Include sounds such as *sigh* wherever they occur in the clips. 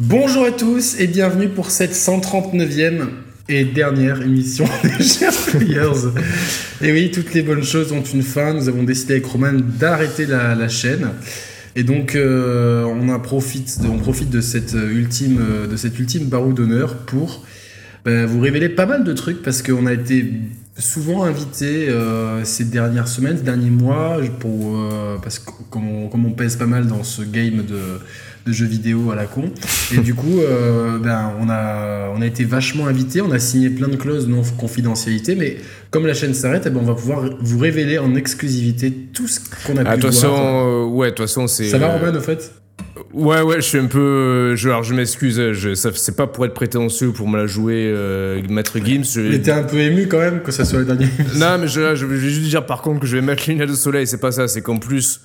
Bonjour à tous et bienvenue pour cette 139e et dernière émission *laughs* des Chers Players. Et oui, toutes les bonnes choses ont une fin. Nous avons décidé avec Roman d'arrêter la, chaîne. Et donc, euh, on, profite, on profite de cette ultime, de cette ultime barreau d'honneur pour bah, vous révéler pas mal de trucs parce qu'on a été souvent invité euh, ces dernières semaines, ces derniers mois, pour, euh, parce que comme on, comme on pèse pas mal dans ce game de, de jeux vidéo à la con, et du coup, euh, ben, on, a, on a été vachement invité, on a signé plein de clauses non confidentialité, mais comme la chaîne s'arrête, eh ben, on va pouvoir vous révéler en exclusivité tout ce qu'on a Ah, pu toute voir. façon, euh, ouais, de toute façon, c'est. Ça va, euh, Roman, au fait? Ouais, ouais, je suis un peu. Je, alors, je m'excuse, c'est pas pour être prétentieux pour me la jouer, euh, Maître Gims. Était un peu ému quand même que ça soit dernière émission. Non, mais je, je vais juste dire par contre que je vais mettre lunettes de soleil, c'est pas ça, c'est qu'en plus.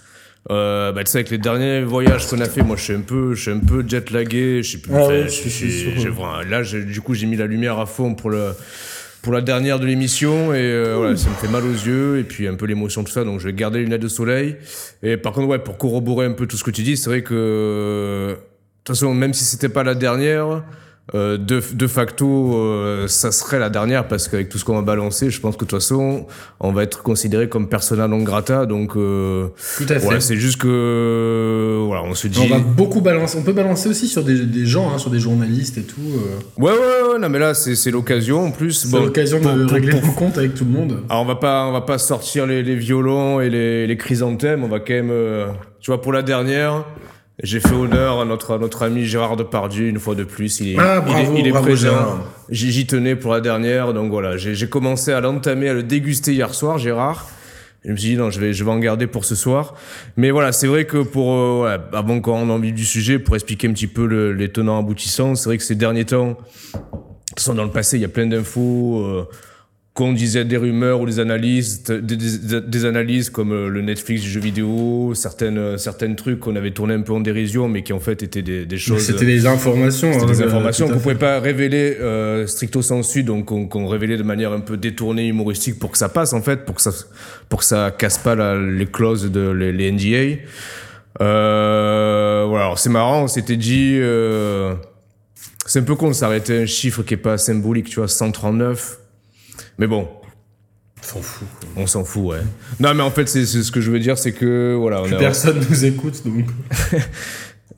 Euh, bah, tu sais, avec les derniers voyages qu'on a fait, moi je suis un peu, je suis un peu jet lagué, je sais plus. Ah ouais, je- suis j'ai vraiment- là, du coup, j'ai mis la lumière à fond pour le, pour la dernière de l'émission et euh, voilà, ça me fait mal aux yeux et puis un peu l'émotion tout ça, donc je vais garder les lunettes de soleil. Et par contre, ouais, pour corroborer un peu tout ce que tu dis, c'est vrai que de toute façon, même si c'était pas la dernière. Euh, de, de facto, euh, ça serait la dernière parce qu'avec tout ce qu'on va balancer, je pense que de toute façon, on va être considéré comme persona non grata. Donc, euh, Tout à fait. Ouais, c'est juste que voilà, on se dit. on va beaucoup balancer. On peut balancer aussi sur des, des gens, hein, sur des journalistes et tout. euh. Ouais, ouais, ouais, non, mais là, c'est l'occasion en plus. C'est Bon, l'occasion pour- de pour- régler pour- mon compte avec tout le monde. Alors, on va pas, on va pas sortir les, les violons et les, les chrysanthèmes. On va quand même, euh, tu vois, pour la dernière, j'ai fait honneur à notre, à notre ami Gérard Depardieu une fois de plus. Il est, Ah, il bravo, est, il est bravo, présent. J'y tenais pour la dernière, donc voilà, j'ai commencé à l'entamer, à le déguster hier soir, Gérard. Je me suis dit non, je vais, je vais en garder pour ce soir. Mais voilà, c'est vrai que pour, euh, ouais, avant qu'on le vif du sujet, pour expliquer un petit peu le- les tenants aboutissants, c'est vrai que ces derniers temps, façon, dans le passé, il y a plein d'infos. Euh, qu'on disait des rumeurs ou des analyses, des, des- des analyses comme euh, le Netflix du jeu vidéo, certaines, euh, certaines trucs qu'on avait tourné un peu en dérision, mais qui en fait étaient des, des choses. C'était des informations. C'était hein, des euh, informations à qu'on pouvait pas révéler euh, stricto sensu, donc qu'on révélait de manière un peu détournée, humoristique, pour que ça passe en fait, pour que ça, pour que ça casse pas la- les clauses de les, les NDA. Euh, voilà, c'est marrant, on s'était dit, euh, c'est un peu con de s'arrêter un chiffre qui est pas symbolique, tu vois, 139. Mais bon, On s'en fout. on s'en fout, ouais. Non, mais en fait, c'est ce que je veux dire, c'est que voilà, on Plus a- personne nous écoute, donc. *laughs*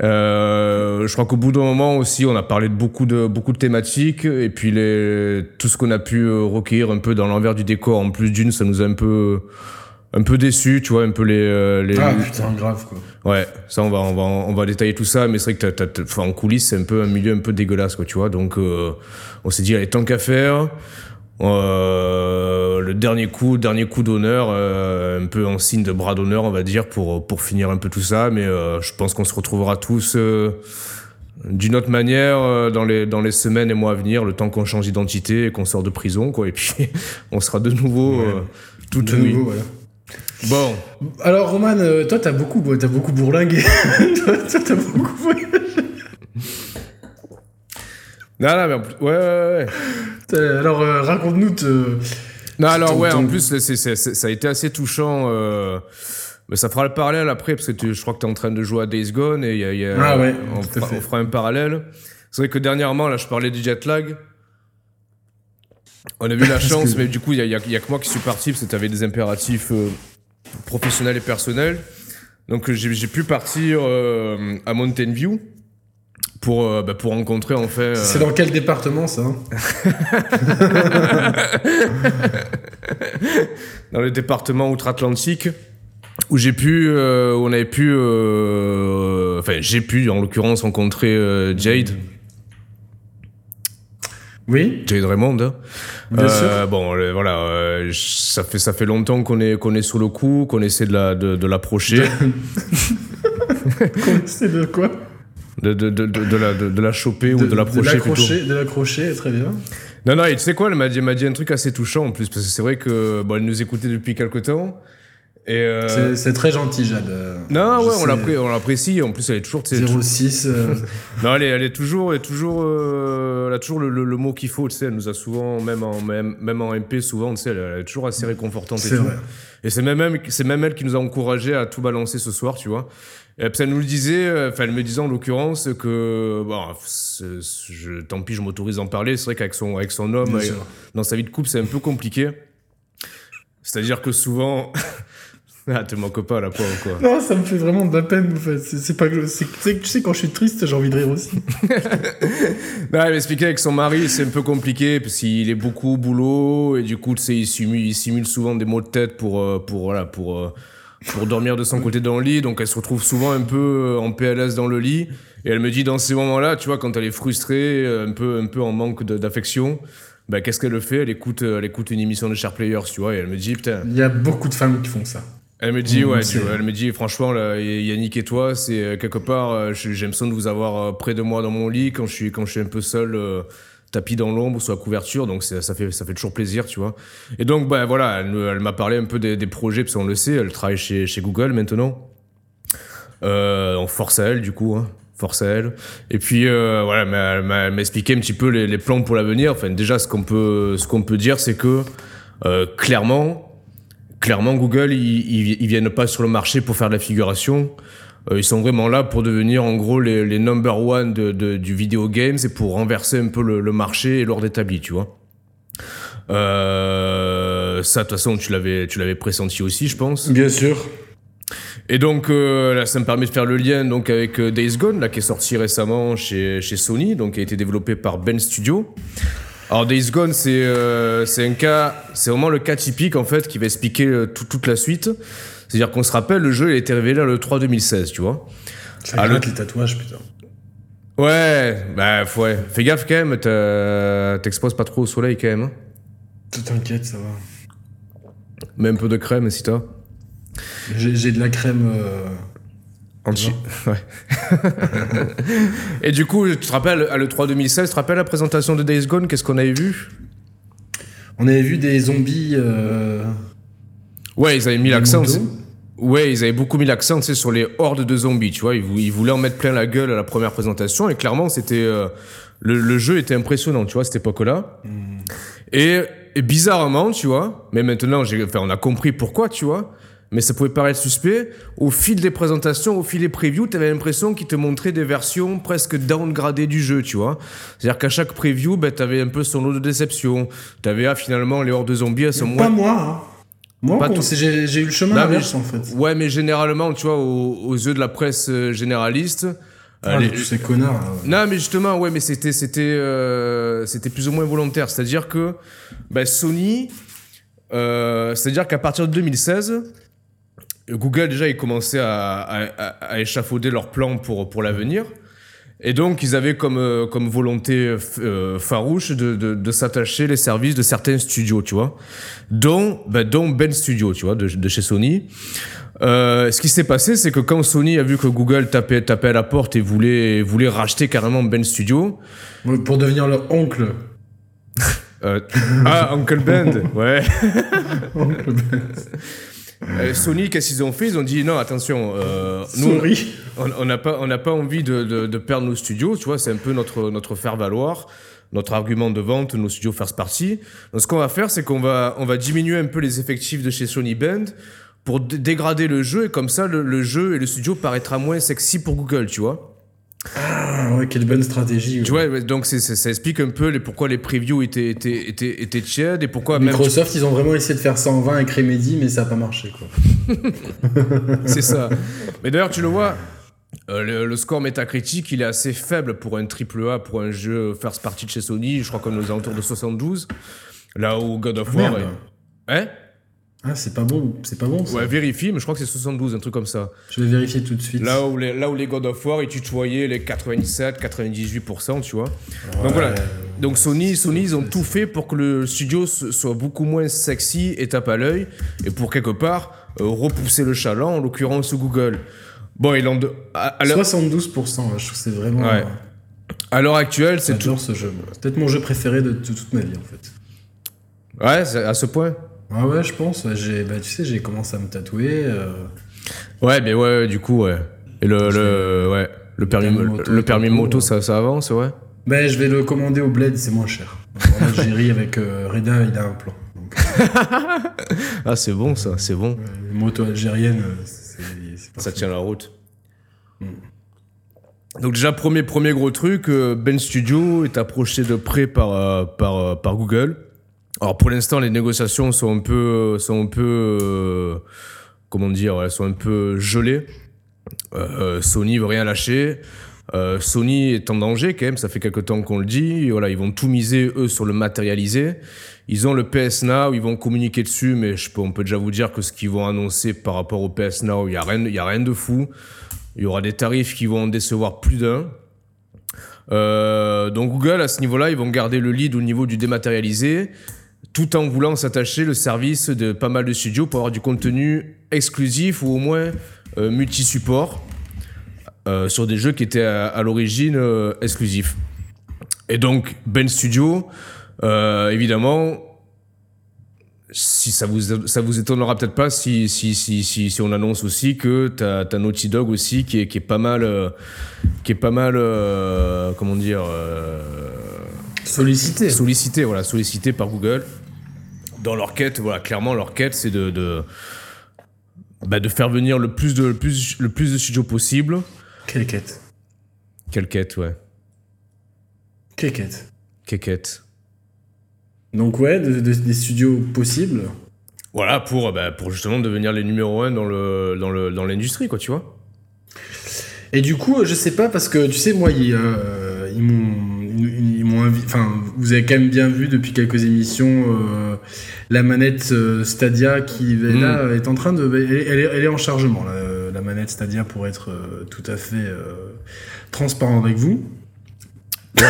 Euh, je crois qu'au bout d'un moment aussi, on a parlé de beaucoup de beaucoup de thématiques et puis les, tout ce qu'on a pu euh, recueillir un peu dans l'envers du décor. En plus d'une, ça nous a un peu un peu déçu, tu vois, un peu les, euh, les Ah putain, grave quoi. ouais. Ça, on va on va on va détailler tout ça, mais c'est vrai que en coulisses, c'est un peu un milieu un peu dégueulasse, quoi, tu vois. Donc, euh, on s'est dit, allez, tant qu'à faire. Euh, le dernier coup, dernier coup d'honneur, euh, un peu en signe de bras d'honneur, on va dire, pour pour finir un peu tout ça. Mais euh, je pense qu'on se retrouvera tous d'une autre manière dans les dans les semaines et mois à venir, le temps qu'on change d'identité et qu'on sort de prison, quoi. Et puis *laughs* on sera de nouveau Ouais. tout De nouveau, voilà. Bon, Alors, Roman, toi, t'as beaucoup, t'as beaucoup bourlingué. *laughs* toi, toi, t'as beaucoup voyagé. non, non, mais en plus, ouais, ouais, ouais. T'as- Alors, euh, raconte-nous. te- Non, alors Ton- ouais, ton- en plus, c'est- c'est- c'est- ça a été assez touchant. euh, mais ça fera le parallèle après, parce que tu- je crois que tu es en train de jouer à Days Gone et il y a, y a- Ah ouais, on, fera, fait. on fera un parallèle. C'est vrai que dernièrement, là, je parlais du jet lag. On a eu la chance, que- mais du coup, il y a, a- que moi qui suis parti, parce que tu avais des impératifs euh, professionnels et personnels. Donc, euh, j'ai j'ai pu partir euh, à Mountain View pour, euh, bah, pour rencontrer, en fait... euh, C'est dans quel département ça hein *laughs* dans le département outre-Atlantique où j'ai pu, euh, où on avait pu, euh, enfin j'ai pu en l'occurrence rencontrer euh, Jade, Oui, Jade Raymond. hein. bien sûr. Euh, Bon, voilà, euh, ça fait ça fait longtemps qu'on est qu'on est sur le coup, qu'on essaie de la de, de l'approcher, *laughs* C'est de quoi? De, de, de, de, de la de, de la choper ou de l'approcher plutôt. De l'accrocher, très bien. Non, non, et tu sais quoi, elle m'a dit, elle dit un truc assez touchant en plus, parce que c'est vrai que bon, elle nous écoutait depuis quelque temps. Euh, C'est- très gentil, Jade. non, je ouais, on sais. l'appré- on l'apprécie. En plus, elle est toujours, tu sais, 06. euh, *laughs* Non, elle est, elle est toujours, elle est toujours, euh, elle a toujours le, le- le mot qu'il faut. Tu sais, elle nous a souvent, même en, même, même en MP, souvent, tu sais, elle, est toujours assez réconfortante et C'est. Et c'est même, même elle qui nous a encouragé à tout balancer ce soir, tu vois. Et puis elle nous le disait, euh, enfin elle me disait en l'occurrence que, bon, c'est- je, tant pis, je m'autorise à en parler. C'est vrai qu'avec son, avec son homme, euh, dans sa vie de couple, c'est un peu compliqué. C'est-à-dire que souvent, *laughs* ah, te manque pas la pauvre quoi? Non, ça me fait vraiment de la peine, en fait. C'est c'est pas... c'est- c'est- Tu sais, quand je suis triste, j'ai envie de rire aussi. Non, *laughs* elle m'expliquait avec son mari, c'est un peu compliqué parce qu'il est beaucoup au boulot et du coup, tu sais, il simule, il simule souvent des maux de tête pour, euh, pour, voilà, pour, euh, pour dormir de son côté dans le lit. Donc, elle se retrouve souvent un peu euh, en PLS dans le lit. Et elle me dit, dans ces moments-là, tu vois, quand elle est frustrée, euh, un peu, un peu en manque d'affection, bah, qu'est-ce qu'elle fait? Elle écoute, euh, elle écoute une émission de Sharp Players, tu vois, et elle me dit, putain, Il y a beaucoup de femmes qui font ça. elle me dit, Mmh, ouais, tu vois, elle me dit, franchement, là, Yannick et toi, c'est quelque part, euh, j'ai j'ai l'impression de vous avoir près de moi dans mon lit quand je suis, quand je suis un peu seul, euh, tapis dans l'ombre, la couverture, donc ça fait, ça fait toujours plaisir, tu vois. Et donc, bah, voilà, elle, m'a parlé un peu des, projets, parce qu'on le sait, elle travaille chez, Google maintenant. Euh, on force à elle, du coup, hein. Force à elle. Et puis, euh, voilà, m'a m'a expliqué un petit peu les, plans pour l'avenir. Enfin, déjà, ce qu'on peut, ce qu'on peut dire, c'est que, euh, clairement, clairement, Google, ils, ils viennent pas sur le marché pour faire de la figuration. Euh, ils sont vraiment là pour devenir, en gros, les, les number one de, de- du video game. C'est pour renverser un peu le, le marché et l'ordre établi, tu vois. Euh, ça, de toute façon, tu l'avais, tu l'avais pressenti aussi, je pense. Bien sûr. Et donc euh, là, ça me permet de faire le lien donc avec euh, Days Gone, là, qui est sorti récemment chez, chez Sony, donc qui a été développé par Ben Studio. Alors Days Gone, c'est euh, c'est un cas, c'est vraiment le cas typique en fait qui va expliquer euh, tout- toute la suite. C'est-à-dire qu'on se rappelle, le jeu il a été révélé le 3 2016, tu vois. Ça Ah, gratte les tatouages, putain. Ouais, bah ouais. Fais gaffe quand même, t'exposes pas trop au soleil quand même. hein. Tout t'inquiète, ça va. Mets un peu de crème si t'as. J'ai j'ai de la crème. euh, Anti. *laughs* Ouais. Et du coup, tu te rappelles, à l'E3 2016, tu te rappelles la présentation de Days Gone? Qu'est-ce qu'on avait vu? On avait vu des zombies. euh, Ouais, ils avaient mis l'accent. Ouais, ils avaient beaucoup mis l'accent tu sais, sur les hordes de zombies, tu vois. Ils, vou- ils voulaient en mettre plein la gueule à la première présentation et clairement, c'était. euh, le, le jeu était impressionnant, tu vois, à cette époque-là. Et, et bizarrement, tu vois, mais maintenant, enfin, on a compris pourquoi, tu vois. Mais ça pouvait paraître suspect. Au fil des présentations, au fil des previews, t'avais l'impression qu'ils te montraient des versions presque downgradées du jeu, tu vois. C'est-à-dire qu'à chaque preview, ben, t'avais un peu son lot de déception. T'avais, ah, finalement, les hordes de zombies, elles sont Pas moins. moi, hein. Moi, Pas bon, tout. j'ai eu le chemin Non, inverse, mais- en fait. Ouais, mais généralement, tu vois, aux, aux yeux de la presse euh, généraliste. euh, Ah, les- tous ces connards. là. Non, mais justement, ouais, mais c'était c'était euh, c'était plus ou moins volontaire. C'est-à-dire que bah, Sony, euh, c'est-à-dire qu'à partir de 2016, Google déjà ils commençaient à, à, à- à échafauder leurs plans pour pour l'avenir. Et donc, ils avaient comme, euh, comme volonté euh, farouche de, de, de s'attacher les services de certains studios, tu vois. Dont, bah, dont Ben Studio, tu vois, de, de chez Sony. Euh, ce qui s'est passé, c'est que quand Sony a vu que Google tapait, tapait à la porte et voulait, voulait racheter carrément Ben Studio, Pour devenir leur oncle. euh, ah, Uncle Ben, ouais. *laughs* Oncle Ben. Euh, Sony, qu'est-ce qu'ils ont fait? Ils ont dit non, attention, euh, nous, on n'a pas, on n'a pas envie de, de, de perdre nos studios, tu vois, c'est un peu notre, notre faire valoir, notre argument de vente, nos studios first party. Donc ce qu'on va faire, c'est qu'on va, on va diminuer un peu les effectifs de chez Sony Band pour dé- dégrader le jeu et comme ça le, le jeu et le studio paraîtra moins sexy pour Google, tu vois. Ah, ouais, quelle bonne stratégie. Tu vois, donc c'est, ça explique un peu les, pourquoi les previews étaient, étaient, étaient, étaient tièdes et pourquoi même Microsoft, ils ont vraiment essayé de faire ça en 20 avec Remedy, mais ça n'a pas marché, quoi. *laughs* C'est ça. Mais d'ailleurs, tu le vois, euh, le, le score métacritique, il est assez faible pour un triple A, pour un jeu first party de chez Sony. Je crois qu'on est aux alentours de 72. Là où God of War. Merde. est- Hein? Ah, c'est pas bon, c'est pas bon, ça. Ouais, vérifie, mais je crois que c'est 72, un truc comme ça. Je vais vérifier tout de suite. Là où les, là où les God of War, ils tutoyaient les 97, 98%, tu vois. Ouais. Donc voilà. Donc Sony, Sony, ils ont tout fait pour que le studio soit beaucoup moins sexy et tape à l'œil, et pour quelque part euh, repousser le chaland, en l'occurrence Google. Bon, ils l'ont de- à, à l'heure- 72%, ouais, je trouve que c'est vraiment. Ouais. à l'heure actuelle, c'est tout. Ce jeu. C'est peut-être mon jeu préféré de, de toute ma vie, en fait. Ouais, à ce point. Ah ouais, je pense. ouais, J'ai, bah, tu sais, j'ai commencé à me tatouer. euh, Ouais, mais ouais, ouais, du coup, ouais. Et le, le, ouais, le permis, le moto, le permis moto, ouais. ça, ça avance, ouais. Ben, je vais le commander au Bled, c'est moins cher. En Algérie, avec euh, Reda, il a un plan. Donc, *laughs* Ah, c'est bon, ça, c'est bon. les motos algériennes, euh, c'est, c'est pas Ça tient la route. Donc déjà premier premier gros truc, Ben Studio est approché de près par par par Google. Alors pour l'instant les négociations sont un peu sont un peu euh, comment dire, elles sont un peu gelées. Euh, Sony veut rien lâcher. Euh, Sony est en danger quand même, ça fait quelques temps qu'on le dit. Voilà, ils vont tout miser eux sur le matérialisé. Ils ont le PS Now, ils vont communiquer dessus, mais on peut déjà vous dire que ce qu'ils vont annoncer par rapport au PS Now, il y a rien, a rien de fou. Il y aura des tarifs qui vont décevoir plus d'un. Euh, donc Google, à ce niveau-là, ils vont garder le lead au niveau du dématérialisé, tout en voulant s'attacher le service de pas mal de studios pour avoir du contenu exclusif ou au moins euh, multi-support euh, sur des jeux qui étaient à, à l'origine euh, exclusifs. Et donc Ben Studio, euh, évidemment, si ça vous ça vous étonnera peut-être pas si si si si, si on annonce aussi que t'as as Naughty Dog aussi qui est qui est pas mal qui est pas mal comment dire Sollicité. sollicité voilà sollicité par Google dans leur quête voilà clairement leur quête c'est de de, bah, de faire venir le plus de le plus le plus de studios possible. Quelle quête. Quelle quête ouais. Quelle quête. Quelle quête. Donc ouais, de- de- des studios possibles. voilà pour bah, pour justement devenir les numéros un dans le dans le dans l'industrie quoi tu vois. Et du coup, je sais pas parce que tu sais, moi, ils, euh, ils m'ont, Enfin, vous avez quand même bien vu depuis quelques émissions euh, la manette euh, Stadia qui est Mm. là est en train de, elle, est- elle est, elle est en chargement la, la manette Stadia pour être euh, tout à fait euh, transparent avec vous. *laughs*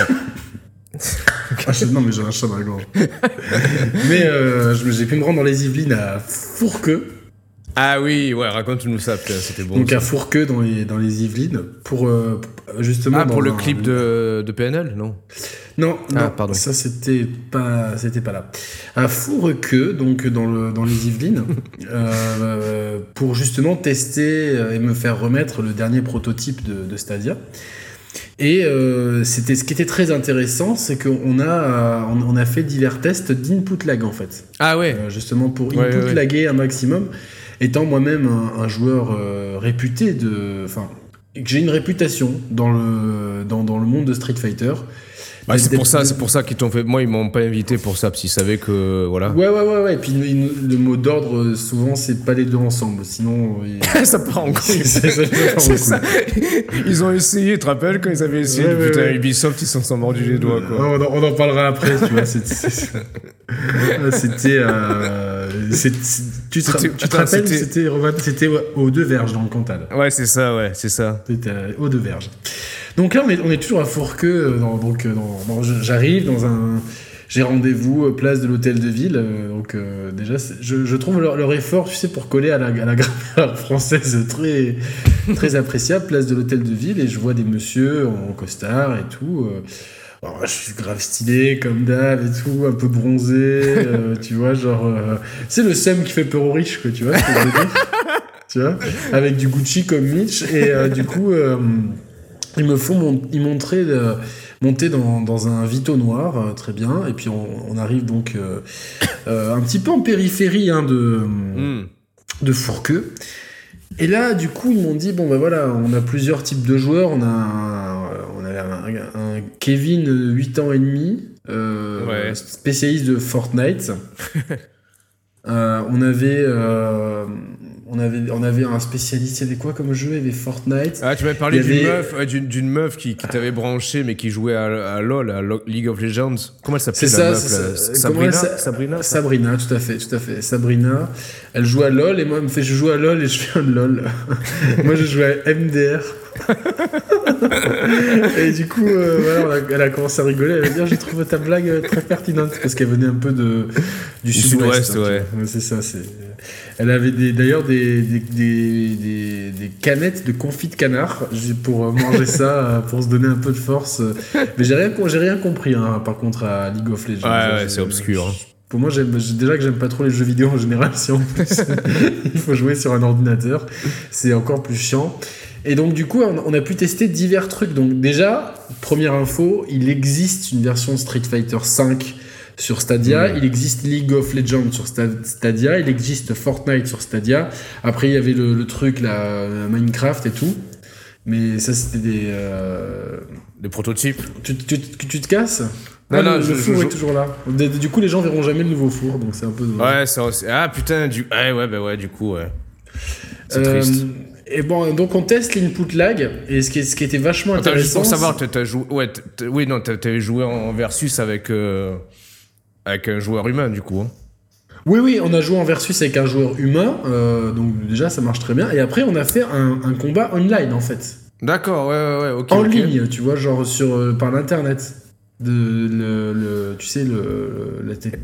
Ah, je- non mais j'ai un chat dans la gorge. *laughs* mais euh, j'ai pu me rendre dans les Yvelines à Fourqueux. Ah oui ouais raconte-nous ça c'était bon Donc ça. à Fourqueux dans les, dans les Yvelines pour euh, justement ah pour le un- clip de de PNL non? Non, Ah, non, pardon. ça c'était pas, c'était pas là. À Fourqueux, donc dans le dans les Yvelines, *laughs* euh, pour justement tester euh, et me faire remettre le dernier prototype de, de Stadia. Et euh, c'était ce qui était très intéressant, c'est qu'on a on, on a fait divers tests d'input lag en fait, ah ouais justement pour input ouais, ouais. laguer un maximum. Étant moi-même un, un joueur euh, réputé de, enfin, que j'ai une réputation dans le dans, dans le monde de Street Fighter. Bah, c'est pour ça, c'est pour ça qu'ils t'ont fait. Moi, ils m'ont pas invité pour ça, parce qu'ils savaient que voilà. Ouais, ouais, ouais, ouais. Et puis le mot d'ordre, euh, souvent, c'est pas les deux ensemble. Sinon, euh, *laughs* ça part en *laughs* couille. Ils ont essayé, tu te rappelles quand ils avaient essayé Ouais, putain, ouais. Ubisoft, ils s'en sont mordus les doigts quoi. on, en, on en parlera après, tu vois. *laughs* C'était. euh, c'est- tu te, tu te rappelles, c'était- ouais, aux deux verges dans le Cantal. Ouais, c'est ça, ouais, c'est ça. C'était euh, aux deux verges. Donc là, on est, on est toujours à Fourqueux. euh, dans- donc, euh, j'arrive dans un. J'ai rendez-vous euh, place de l'hôtel de ville. euh, donc, euh, déjà, je, je trouve leur, leur effort, tu sais, pour coller à la, à la grammaire *laughs* française très, très appréciable. Place de l'hôtel de ville. Et je vois des messieurs en costard et tout. euh, alors, je suis grave stylé, comme d'hab et tout, un peu bronzé. euh, *laughs* tu vois, genre. euh, c'est le seum qui fait peur aux riches, quoi, tu vois ce que je veux dire *laughs* tu vois, avec du Gucci comme Mitch. Et euh, du coup, ils me font mon- ils euh, monter dans, dans un Vito noir, très bien. Et puis on, on arrive donc un petit peu en périphérie hein, de, Hmm. de Fourqueux. Et là, du coup, ils m'ont dit bon, ben voilà, on a plusieurs types de joueurs. On a un, un, un Kevin, euh, 8 ans et demi, euh, Ouais. spécialiste de Fortnite. *laughs* Euh, on avait, euh, on avait, on avait un spécialiste. Il y avait quoi comme jeu? Il y avait Fortnite. Ah, tu m'avais parlé d'une avait- meuf, ouais, d'une d'une meuf qui, qui t'avait branché, mais qui jouait à, à LoL, à League of Legends. Comment elle s'appelait C'est la ça, meuf c'est là? ça. Sabrina, Sabrina. ça Sabrina, tout à fait, tout à fait. Sabrina, elle joue à LoL et moi, elle me fait je joue à LoL et je fais un LoL. *laughs* moi, je joue à MDR. *laughs* et du coup, euh, voilà, elle a commencé à rigoler. Elle a dit Ah, J'ai trouvé ta blague euh, très pertinente parce qu'elle venait un peu de, du sud-ouest, sud-ouest. hein, tu ouais. vois. c'est ça. C'est... Elle avait d'ailleurs des, des, des, des- des canettes de confit de canard pour euh, manger ça, *laughs* euh, pour se donner un peu de force. Mais j'ai rien, rien compris, hein, par contre, à League of Legends. Ouais, ouais, c'est obscur, hein. Pour moi, déjà que j'aime pas trop les jeux vidéo en général, si en plus *laughs* il faut jouer sur un ordinateur, c'est encore plus chiant. Et donc, du coup, on, on a pu tester divers trucs. Donc, déjà, première info, il existe une version Street Fighter V sur Stadia, Mm. il existe League of Legends sur Sta- Stadia, il existe Fortnite sur Stadia. Après, il y avait le, le truc, là, Minecraft et tout. Mais ça, c'était des. euh, Des prototypes. Tu, tu, tu- tu te casses? Non, Ah, non, le, je- le four je- est toujours là. Du du coup, les gens verront jamais le nouveau four, donc c'est un peu. Ouais, ça. Ah putain, du. Ouais, ouais, bah ouais, du coup, ouais. C'est Euh, triste. Et bon, donc on teste l'input lag, et ce qui, ce qui était vachement Attends, juste intéressant. pour savoir, t'as joué. Ouais, oui, non, t'avais joué en versus avec. euh, Avec un joueur humain, du coup. hein. Oui, oui, on a joué en versus avec un joueur humain, euh, donc déjà ça marche très bien. Et après, on a fait un, un combat online en fait. D'accord, ouais, ouais, ouais, ok. en ligne, tu vois, genre sur, euh, par l'internet. De, le, le- tu sais, le,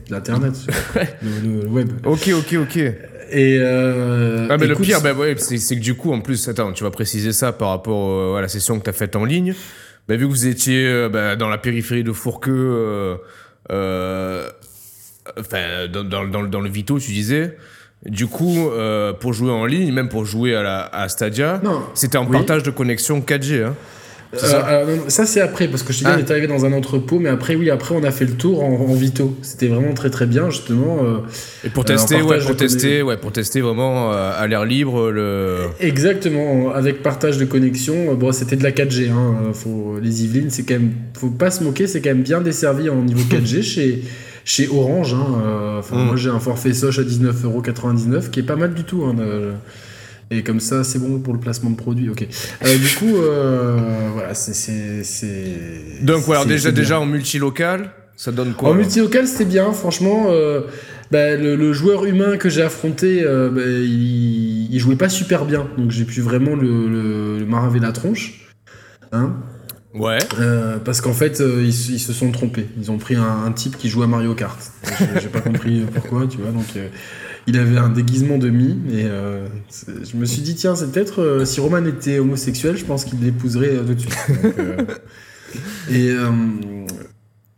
l'internet, *laughs* le, le web. Ok, ok, ok. Et. Euh, Ah, mais écoute, le pire, bah, ouais, c'est que du coup, en plus, attends, tu vas préciser ça par rapport à la session que tu as faite en ligne. Bah, vu que vous étiez bah, dans la périphérie de Fourqueux, enfin, dans, dans, dans, le- dans le Vito, tu disais, du coup, euh, pour jouer en ligne, même pour jouer à, la, à Stadia, c'était en Oui. partage de connexion 4G. Hein. Euh, ça non, c'est après parce que je te dis Ah. on est arrivé dans un entrepôt mais après oui après on a fait le tour en, en Vito c'était vraiment très très bien justement euh, Et pour Euh, tester, ouais, pour tester, ouais, pour tester vraiment à l'air libre le. exactement avec partage de connexion bon c'était de la 4G hein, faut, les Yvelines c'est quand même faut pas se moquer c'est quand même bien desservi en niveau 4G *laughs* chez chez Orange hein, euh, Mm. moi j'ai un forfait Soch à 19,99€ qui est pas mal du tout hein, de- et comme ça, c'est bon pour le placement de produits. Ok. Euh, du coup, euh, voilà, c'est. Donc, voilà, déjà, déjà en multilocal, ça donne quoi En multilocal, c'était bien, franchement. euh, bah, le, le joueur humain que j'ai affronté, euh, bah, il, il jouait pas super bien, donc j'ai pu vraiment le, le, le maraver la tronche. Hein Ouais. Euh, parce qu'en fait, euh, ils, se- ils se sont trompés. Ils ont pris un, un type qui joue à Mario Kart. J'ai j'ai pas compris pourquoi, tu vois. Donc, euh, il avait un déguisement de mi. Et euh, je me suis dit, tiens, c'est peut-être euh, si Roman était homosexuel, je pense qu'il l'épouserait euh, de suite. Donc, *laughs* et,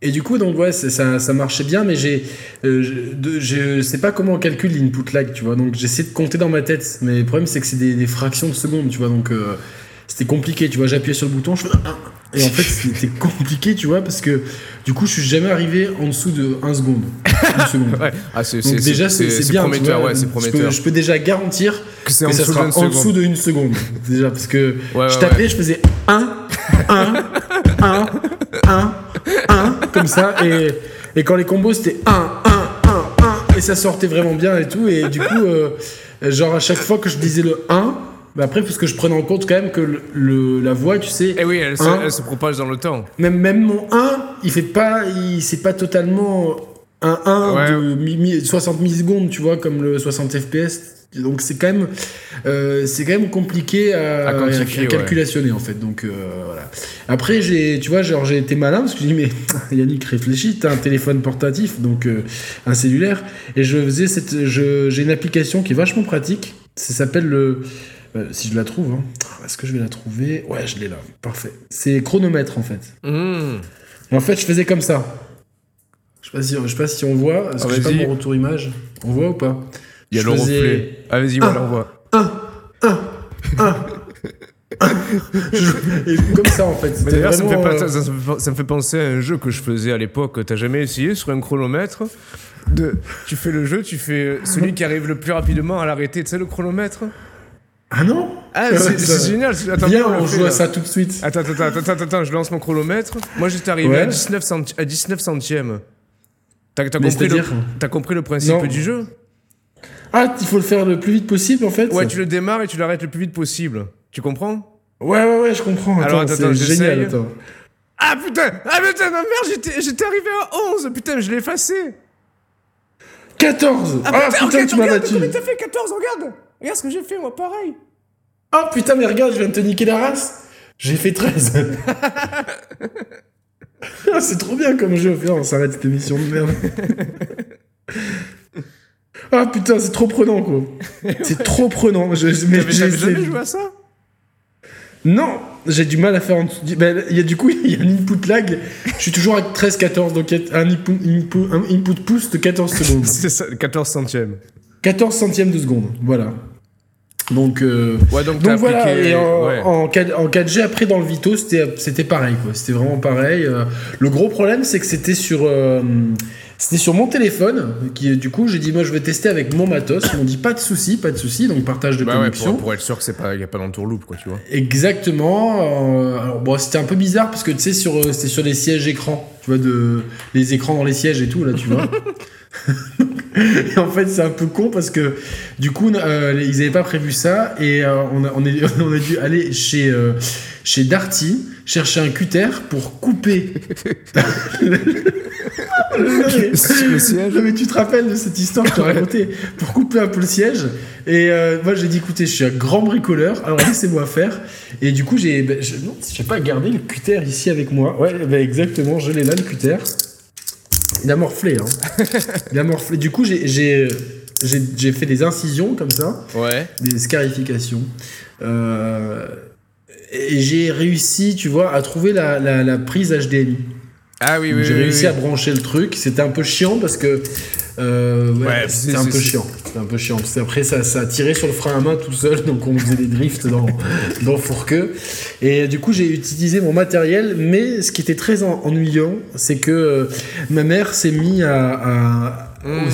et du coup, donc ouais, ça, ça marchait bien, mais j'ai, je, je sais pas comment on calcule l'input lag, tu vois. Donc j'essaie de compter dans ma tête, mais le problème c'est que c'est des, fractions de secondes, tu vois. Donc c'était compliqué, tu vois. J'appuyais sur le bouton, je fais un, et en fait c'était *laughs* compliqué, tu vois, parce que du coup je suis jamais arrivé en dessous de 1 seconde, une seconde. *laughs* Ouais. Ah, c'est Donc déjà c'est bien, prometteur, vois. ouais, c'est Je peux- prometteur. Je peux, déjà garantir Que c'est que en ça sera en dessous seconde. d'une seconde, déjà, parce que Ouais, je tapais, je faisais 1, 1, 1, 1, 1, comme ça, et, et quand les combos c'était 1, 1, 1, 1, et ça sortait vraiment bien et tout, et du coup, euh, genre à chaque fois que je disais le 1, bah après, parce que je prenais en compte quand même que le, le- la voix, tu sais, Eh oui, elle, se- Un. elle se propage dans le temps. même, même mon 1, il fait pas, c'est pas totalement un 1 Ouais. de mi- mi- 60 millisecondes, tu vois, comme le 60 FPS. Donc c'est quand même, euh, c'est quand même compliqué à, À quantifier, à calculationner en fait. Donc euh, voilà. Après j'ai, tu vois, genre j'ai été malin parce que je dis mais *laughs* Yannick réfléchis, t'as un téléphone portatif, donc euh, un cellulaire, et je faisais cette, j'ai une application qui est vachement pratique. Ça s'appelle le, euh, si je la trouve, hein. est-ce que je vais la trouver? Ouais, je l'ai là, parfait. C'est chronomètre en fait. Mmh. Et en fait, je faisais comme ça. Je sais pas si, je sais pas si on voit. Parce Ah, que j'ai pas mon retour image? On voit ou pas? Il y a Je le faisais reflet. Ah, vas-y, voilà, on voit. Je- et comme ça en fait. Mais C'était d'ailleurs, ça, me fait vraiment, pas- euh, ça- ça me fait- ça me fait penser à un jeu que je faisais à l'époque. T'as jamais essayé sur un chronomètre de... Tu fais le jeu, tu fais celui qui arrive le plus rapidement à l'arrêter. Tu sais, le chronomètre? Ah non Ah, c'est c'est génial. Attends, Viens, on joue à ça tout de suite. Attends, attends, attends, attends, attends, je lance mon chronomètre. Moi, j'étais arrivé Ouais. à, 19 centi- à 19 centièmes. T'as compris, le... compris le principe Non. du jeu? Ah, il faut le faire le plus vite possible en fait Ouais, tu le démarres et tu l'arrêtes le plus vite possible. Tu comprends? Ouais, ouais, ouais, je comprends. Alors, Attends, attends, génial. Attends. Ah putain Ah putain, non, merde, j'étais j'étais arrivé à 11 Putain, je l'ai effacé 14 Ah, putain, ok, tu m'as battu Combien t'as fait 14 Regarde Regarde ce que j'ai fait, moi, pareil Oh putain, mais regarde, je viens de te niquer la race J'ai fait 13 *laughs* Ah, C'est trop bien comme jeu. Viens, on s'arrête cette émission de merde. Ah putain, c'est trop prenant quoi. C'est trop prenant. Je, mais jamais joué à ça? Non, j'ai du mal à faire en dessous. ben, y a du coup, *laughs* il y a un input lag. Je suis toujours à 13-14, donc il y a un input, input- un input pouce de 14 secondes. *laughs* C'est ça, 14 centièmes. 14 centièmes de seconde, voilà. Donc, euh, Ouais, donc, voilà, appliqué- et en, ouais. en 4, en 4G après dans le Vito, c'était pareil, quoi. C'était vraiment pareil. Euh, le gros problème, c'est que c'était sur, euh, c'était sur mon téléphone. Qui, du coup, j'ai dit, moi, je vais tester avec mon matos. Ils m'ont dit, pas de souci, pas de souci, donc partage de Bah ouais, connexion. pour, pour être sûr que c'est pas, y a pas d'entourloupe, quoi, tu vois. Exactement. euh, alors bon, c'était un peu bizarre parce que tu sais sur c'était sur les sièges écrans, tu vois de les écrans dans les sièges et tout là, tu vois. *laughs* *laughs* et en fait, c'est un peu con parce que du coup, euh, ils avaient pas prévu ça et euh, on, a, on, est, *laughs* on a dû aller chez euh, chez Darty chercher un cutter pour couper. *laughs* Le siège. Non, mais tu te rappelles de cette histoire que je t'ai racontée pour couper un peu le siège et moi j'ai dit écoutez je suis un grand bricoleur alors laissez-moi faire et du coup j'ai ben, je, non j'ai pas gardé le cutter ici avec moi ouais ben, exactement je l'ai là le cutter il a morflé hein. il a morflé du coup j'ai fait des incisions comme ça Ouais. des scarifications Euh, et j'ai réussi tu vois à trouver la, la, la prise HDMI Ah oui, oui, j'ai oui, réussi oui. à brancher le truc. C'était un peu chiant parce que. euh, ouais, Ouais, c'était un peu chiant. C'était un peu chiant. Parce après, ça, ça a tiré sur le frein à main tout seul, *laughs* donc on faisait des drifts dans, dans Fourqueux. Et du coup, j'ai utilisé mon matériel, mais ce qui était très en- ennuyant, c'est que euh, ma mère s'est mise à, Mm.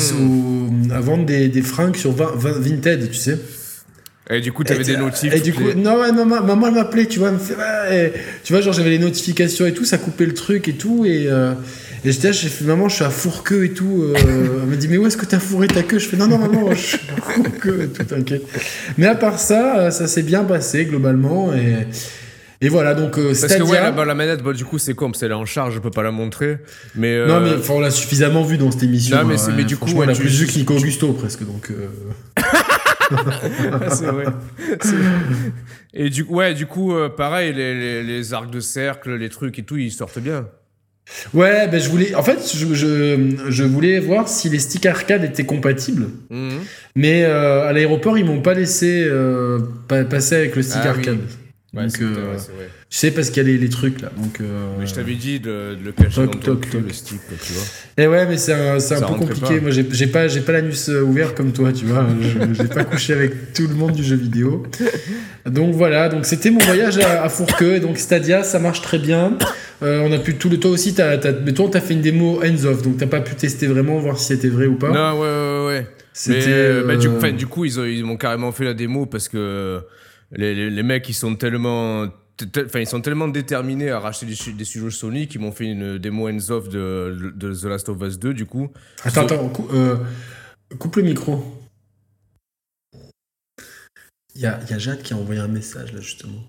au- à vendre des, des fringues sur Vin- Vin- Vinted, tu sais. Et du coup, t'avais des notifs. Et du toutes coup, les- non, ouais, maman, maman elle m'appelait, tu vois, elle me fait, ouais, et- tu vois, genre j'avais les notifications et tout, ça coupait le truc et tout, et, euh, et j'étais là, j'ai fait, maman, je suis à fourqueux et tout. euh, elle me dit, mais où est-ce que t'as fourré ta queue? Je fais, non, non, maman, je suis à fourqueux et tout, t'inquiète. Mais à part ça, euh, ça s'est bien passé globalement, et, et voilà, donc euh, Parce que Stadia. ouais, la, la manette, bah, du coup, c'est comme, c'est est en charge, je peux pas la montrer. Mais. euh, Non, mais enfin, on l'a suffisamment vu dans cette émission. Non, mais hein, mais du coup, on ouais, a tu- plus vu que Nico Augusto presque, donc. euh, *laughs* c'est vrai. Et du, ouais, du coup, pareil, les, les, les arcs de cercle, les trucs et tout, ils sortent bien. Ouais, ben je voulais. En fait, je, je, je voulais voir si les sticks arcade étaient compatibles. Mhm. Mais euh, à l'aéroport, ils m'ont pas laissé euh, pa- passer avec le stick Ah oui. Ouais, Donc, euh, vrai. sais parce qu'il y a les, les trucs là. Donc, euh, Mais je t'avais dit de, de le cacher Toc, dans ton toc, cul, toc. le stick, tu vois. Et ouais, mais c'est un, un peu compliqué. pas. Moi, j'ai pas, j'ai pas l'anus euh, ouvert comme toi, tu vois. Je- J'ai pas couché avec tout le monde du jeu vidéo. Donc voilà. Donc c'était mon voyage à, à Fourqueux. Et donc Stadia, ça marche très bien. Euh, on a pu tout le toi aussi. Mais toi, t'as fait une démo hands off, donc t'as pas pu tester vraiment voir si c'était vrai ou pas. Non, ouais, ouais, ouais. C'était. Bah, du, coup, ils, ils m'ont carrément fait la démo parce que les, les, les mecs, ils sont tellement. Enfin, ils sont tellement déterminés à racheter des, des studios Sony qu'ils m'ont fait une démo hands-off de, de The Last of Us 2, du coup. Attends, attends, cou- euh, coupe le micro. Il y a, y a Jade qui a envoyé un message là justement.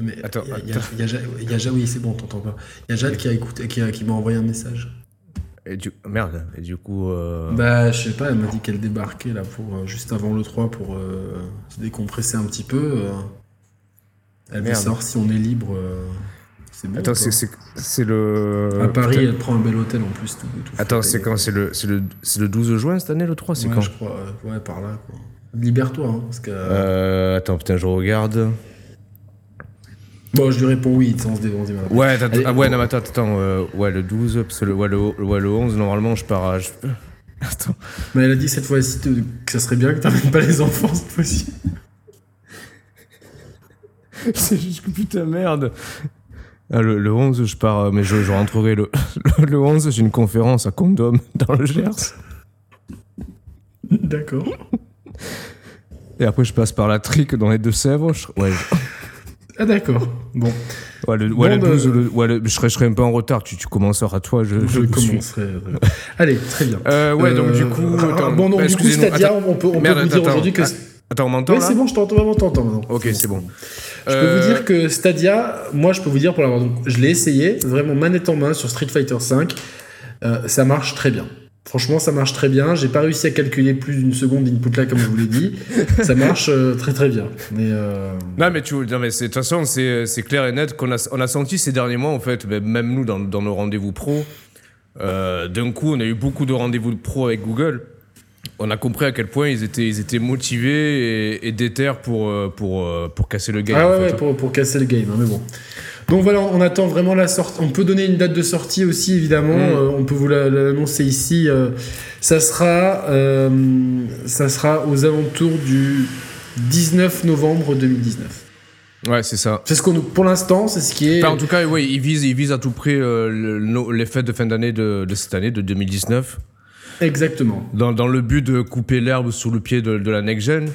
Mais Attends, il y a- y y Jade- oui, c'est bon, t'entends pas. Il y a Jade qui a écouté, qui, m'a envoyé un message. Et du, merde, et du coup. euh, Bah, je sais pas, elle m'a dit qu'elle débarquait là pour euh, juste avant le 3 pour euh, se décompresser un petit peu. euh. Elle veut savoir si on est libre. c'est bon. Attends, c'est, le. À Paris, putain. elle prend un bel hôtel en plus. Tout, tout Attends, c'est quand C'est le, le, le 12 juin cette année, le 3 C'est ouais, quand je crois, ouais, par là quoi. Libère-toi, hein, parce que. euh, Attends, putain, je regarde. Bon, je lui réponds oui, on se dé- on se démarre. Ouais, Allez. ah, ouais, non, mais attends, attends, euh, ouais, le 12, parce que le, ouais, le, ouais, le 11, normalement, je pars à. je- *laughs* Attends. Mais elle a dit cette fois-ci que ça serait bien que t'amènes pas les enfants cette fois-ci. *laughs* C'est juste que putain, merde. Ah, le, le 11, je pars, euh, mais je, je rentrerai le, *laughs* le 11, j'ai une conférence à Condom dans le Gers. D'accord. Et après, je passe par la Trique dans les Deux-Sèvres. Ouais, je- Ah d'accord. Bon, ouais, le, ouais, Bon, le 12, le- ouais, le- je, serai, je serai un peu en retard. Tu, tu commenceras toi, je, commencerai. euh, Allez, très bien. Euh, ouais, donc Euh, du coup. ah, attends, bon, donc bah, du coup, excusez-moi, Stadia, on peut, on Merde, peut vous dire aujourd'hui que. attends. Attends, on m'entend Oui, c'est bon, je t'entends vraiment, t'entends maintenant. Ok, c'est bon. Je peux vous dire que Stadia, moi je peux vous dire pour l'avoir, donc je l'ai essayé, vraiment manette en main sur Street Fighter V, euh, ça marche très bien. Franchement, ça marche très bien. J'ai pas réussi à calculer plus d'une seconde d'input là comme je vous l'ai dit. *laughs* ça marche euh, très très bien. Mais euh, Non, mais tu non, mais c'est- de toute façon, c'est c'est clair et net qu'on a, on a senti ces derniers mois, en fait, ben, même nous, dans, dans nos rendez-vous pro, euh, d'un coup, on a eu beaucoup de rendez-vous pro avec Google. On a compris à quel point ils étaient, ils étaient motivés et, et déter pour, pour, pour casser le game. ah en ouais, fait. ouais, pour, pour casser le game, hein, mais bon. Donc voilà, on attend vraiment la sortie. On peut donner une date de sortie aussi, évidemment. Mm. Euh, on peut vous la- l'annoncer ici. Euh, ça sera, euh, ça sera aux alentours du 19 novembre 2019. Ouais, c'est ça. C'est ce qu'on, pour l'instant, c'est ce qui est. Enfin, en tout cas, oui, ils visent, ils visent à tout prix le- les fêtes de fin d'année de, de cette année, de 2019, Exactement. dans, dans le but de couper l'herbe sous le pied de, de la next-gen.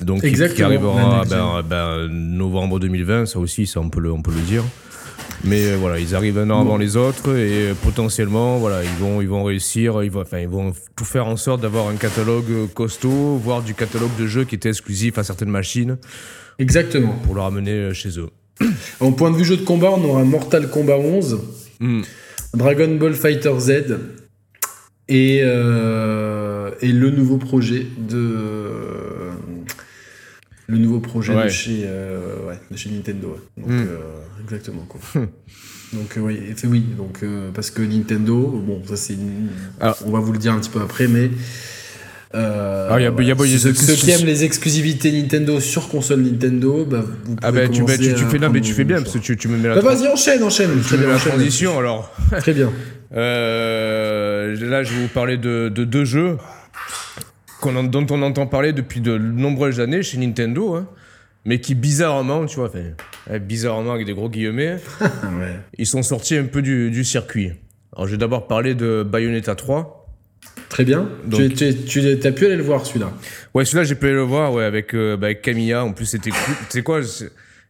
Donc, qui- qui, Exactement, la arrivera ben, ben, novembre 2020, ça aussi, ça, on, peut le, on peut le dire. Mais euh, voilà, ils arrivent un an avant les autres et euh, potentiellement, voilà, ils vont, ils vont réussir, ils vont, enfin, ils vont tout faire en sorte d'avoir un catalogue euh, costaud, voire du catalogue de jeux qui était exclusif à certaines machines Exactement. pour le ramener chez eux. *clears throat* En point de vue jeu de combat, on aura Mortal Kombat 11, Hmm. Dragon Ball Fighter Z et, euh, et le nouveau projet de. Le nouveau projet de, chez, euh, ouais, de chez Nintendo. ouais. Donc, Hmm. euh, exactement. Quoi. *laughs* donc, euh, oui, et fait oui. Donc, euh, parce que Nintendo, bon, ça c'est. une- On va vous le dire un petit peu après, mais. Ah, il y a- il y a- il y a- ceux, ceux qui aiment les exclusivités Nintendo sur console Nintendo, bah, vous pouvez Ah ben tu, ben, tu, fais non mais tu fais bien parce que tu, tu me mets la, Bah, vas-y, enchaîne, enchaîne. tu me mets la transition alors. Très bien. *laughs* Là je vais vous parler de, de deux jeux dont on entend parler depuis de nombreuses années chez Nintendo, hein, mais qui bizarrement, tu vois, euh, bizarrement avec des gros guillemets, Ah *laughs* ouais. ils sont sortis un peu du, du circuit. Alors je vais d'abord parler de Bayonetta 3. Très bien. Donc- Tu, tu, tu as pu aller le voir celui-là? Ouais, celui-là j'ai pu aller le voir ouais, avec, euh, bah, avec Camilla. En plus c'était cool. Tu sais quoi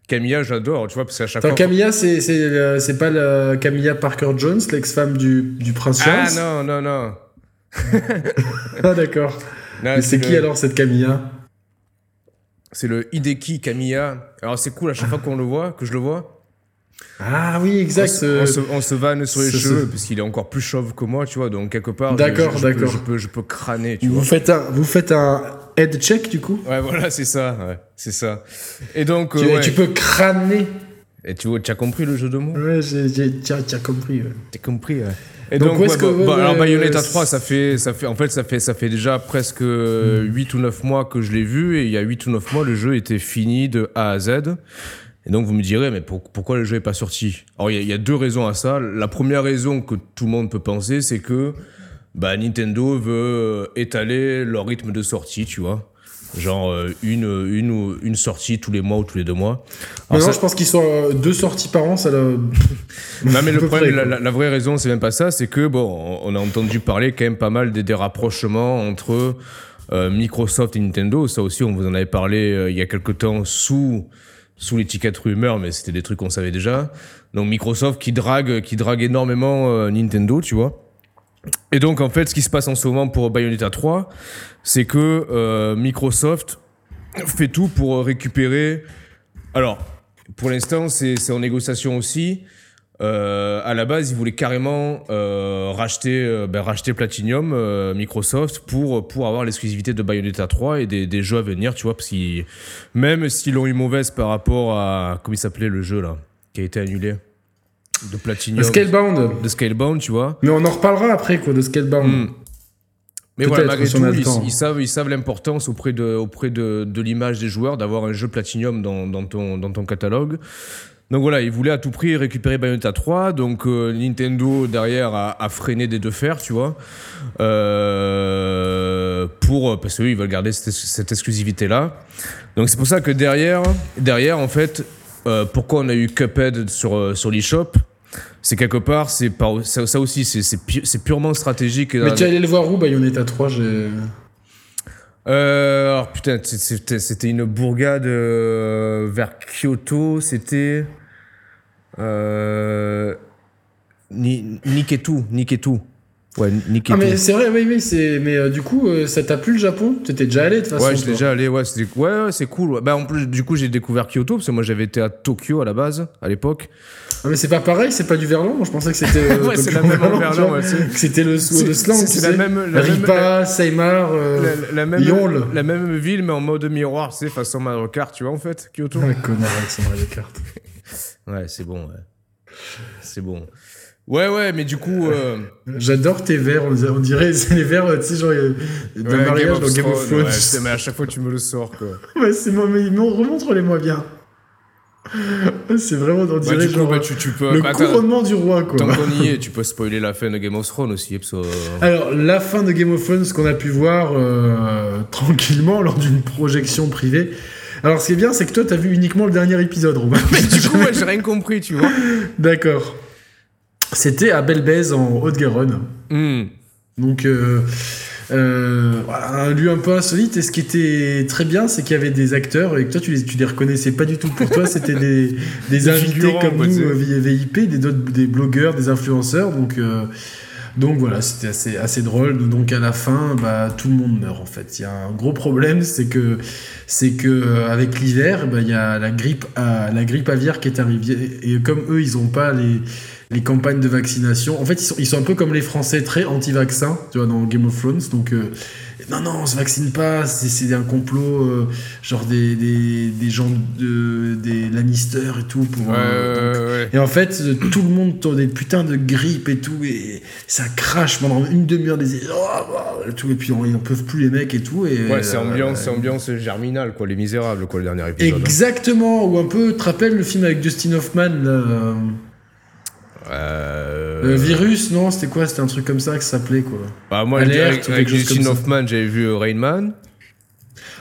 Camilla, j'adore, tu vois, parce qu'à chaque Attends, fois. Camilla, c'est c'est euh, c'est pas la Camilla Parker Jones, l'ex-femme du, du prince Ah Charles? non, non, non. *laughs* Ah, d'accord. Mais c'est le- qui alors cette Camilla? C'est le Hideki Kamiya. Alors c'est cool à chaque fois qu'on le voit, que je le vois. Ah oui, exact. On, se- on se, on se vanne sur les ce- cheveux ce- parce qu'il est encore plus chauve que moi, tu vois. Donc quelque part, D'accord, je, d'accord. Je peux, je peux crâner, tu vous vois. faites un vous faites un head check du coup? Ouais, voilà, c'est ça, ouais, c'est ça. Et donc, euh, Tu, ouais. tu peux crâner. Et tu, vois, tu as compris le jeu de mots? Ouais, j'ai j'ai- tu as tu as compris. ouais. T'as compris, ouais. Et Donc, donc, ouais, bah, bah, alors Bayonetta ouais, 3, ça fait, ça fait, en fait, ça fait, ça fait déjà presque 8 ou 9 mois que je l'ai vu, et il y a 8 ou 9 mois, le jeu était fini de A à Z. Et donc, vous me direz, mais pour- pourquoi le jeu est pas sorti? Alors, il y, y a deux raisons à ça. La première raison que tout le monde peut penser, c'est que bah, Nintendo veut euh, étaler leur rythme de sortie, tu vois. Genre euh, une, une, ou- une sortie tous les mois ou tous les deux mois. Alors, Maintenant, ça- je pense qu'ils sont euh, deux sorties par an, ça le. *laughs* non mais *laughs* le problème, près, la, la- la vraie raison, c'est même pas ça, c'est que bon, on on a entendu parler quand même pas mal des, des rapprochements entre euh, Microsoft et Nintendo. Ça aussi, on vous en avait parlé euh, il y a quelque temps sous sous l'étiquette rumeur, mais c'était des trucs qu'on savait déjà. Donc Microsoft qui drague, qui drague énormément euh, Nintendo, tu vois. Et donc en fait, ce qui se passe en ce moment pour Bayonetta 3, c'est que euh, Microsoft fait tout pour récupérer. Alors, pour l'instant, c'est en négociation aussi. Euh, à la base, ils voulaient carrément euh, racheter, euh, ben, racheter Platinum, Microsoft, pour, pour avoir l'exclusivité de Bayonetta 3 et des, des jeux à venir, tu vois, parce qu'ils, même s'ils l'ont eu mauvaise par rapport à, comment il s'appelait le jeu là, qui a été annulé, de Platinum, Scalebound. de Scalebound, tu vois. Mais on en reparlera après quoi de Scalebound. Hmm. Mais voilà, malgré si tout, ils, savent, ils savent l'importance auprès de, auprès de, de l'image des joueurs d'avoir un jeu Platinum dans, dans, ton, dans ton catalogue. Donc voilà, ils voulaient à tout prix récupérer Bayonetta 3. Donc euh, Nintendo derrière a, a freiné des deux fers, tu vois, euh, pour parce qu'eux ils veulent garder cette, cette exclusivité là. Donc c'est pour ça que derrière, derrière en fait, euh, pourquoi on a eu Cuphead sur sur l'eShop, c'est quelque part, c'est par- ça, ça aussi, c'est c'est pu- c'est purement stratégique. Mais tu es allé le voir où Bayonetta 3 j'ai... Euh, alors putain, c'est- c'était une bourgade euh, vers Kyoto, c'était euh, Ni- Niketu, Niketu. Ouais, Niketu. Ah mais c'est vrai, oui, oui, c'est... Mais euh, du coup, euh, ça t'a plu le Japon? T'étais déjà allé de toute façon Ouais, j'étais déjà allé, ouais, c'était ouais, ouais, c'est cool. ouais. Bah en plus du coup, j'ai découvert Kyoto parce que moi j'avais été à Tokyo à la base à l'époque. Ah mais c'est pas pareil, c'est pas du verlan je pensais que c'était... euh, *laughs* Ouais, c'est la même verlan, ouais, c'est- c'était le, C'est- slang, c'est- c'est la même- la Ripa, Seimar, euh, La, la même Yonle. la même ville mais en mode miroir, sais, façon Mario Kart, tu vois en fait, Kyoto. Ah, connard avec son Mario Kart. *laughs* Ouais, c'est bon, ouais. C'est bon. Ouais, ouais, mais du coup. euh, *laughs* J'adore tes verres, on dirait, c'est les verres, tu sais, genre d'un ouais, mariage dans Game of Thrones. ouais, mais à chaque fois, tu me le sors, quoi. Ouais, c'est moi, mais mais remontre-les-moi bien. *laughs* C'est vraiment bah, tu, tu peux. le bah, couronnement du roi, quoi. Tant qu'on y est, *laughs* tu peux spoiler la fin de Game of Thrones aussi. Alors, la fin de Game of Thrones, ce qu'on a pu voir euh, *laughs* tranquillement lors d'une projection privée. Alors, ce qui est bien, c'est que toi, t'as vu uniquement le dernier épisode, Romain. Mais du coup, ouais, j'ai rien compris, tu vois. D'accord. C'était à Belbèze, en Haute-Garonne. Hmm. Donc, euh, euh, voilà, un lieu un peu insolite. Et ce qui était très bien, c'est qu'il y avait des acteurs et que toi, tu les, tu les reconnaissais pas du tout. Pour toi, c'était des, *laughs* des Des invités comme nous, euh, VIP, des, des blogueurs, des influenceurs. Donc, euh, donc voilà, c'était assez, assez drôle. Donc à la fin, bah, tout le monde meurt en fait. Il y a un gros problème, c'est que, c'est que euh, avec l'hiver, bah, il y a la grippe, à, la grippe aviaire qui est arrivée. Et comme eux, ils ont pas les, les campagnes de vaccination. En fait, ils sont, ils sont un peu comme les Français, très anti-vaccins, tu vois, dans Game of Thrones. Donc, euh, non, non, on se vaccine pas, c'est un complot, euh, genre des, des, des gens de, des Lannister et tout. Pour, Ouais, euh, donc- ouais, ouais. et en fait, tout le monde tourne des putains de grippe et tout, et ça crache pendant une demi-heure des oh, oh, tout, et puis on- ils n'en peuvent plus les mecs et tout. Et, Ouais, c'est ambiance, c'est ambiance germinale, quoi, les misérables, quoi, le dernier épisode. Exactement, ou un peu, tu te rappelles le film avec Dustin Hoffman, là, euh, Euh... euh, Virus, non, c'était quoi? C'était un truc comme ça que ça s'appelait, quoi. Bah, moi, Alerte, avec, Justin. Hoffman, j'avais vu euh, Rain Man.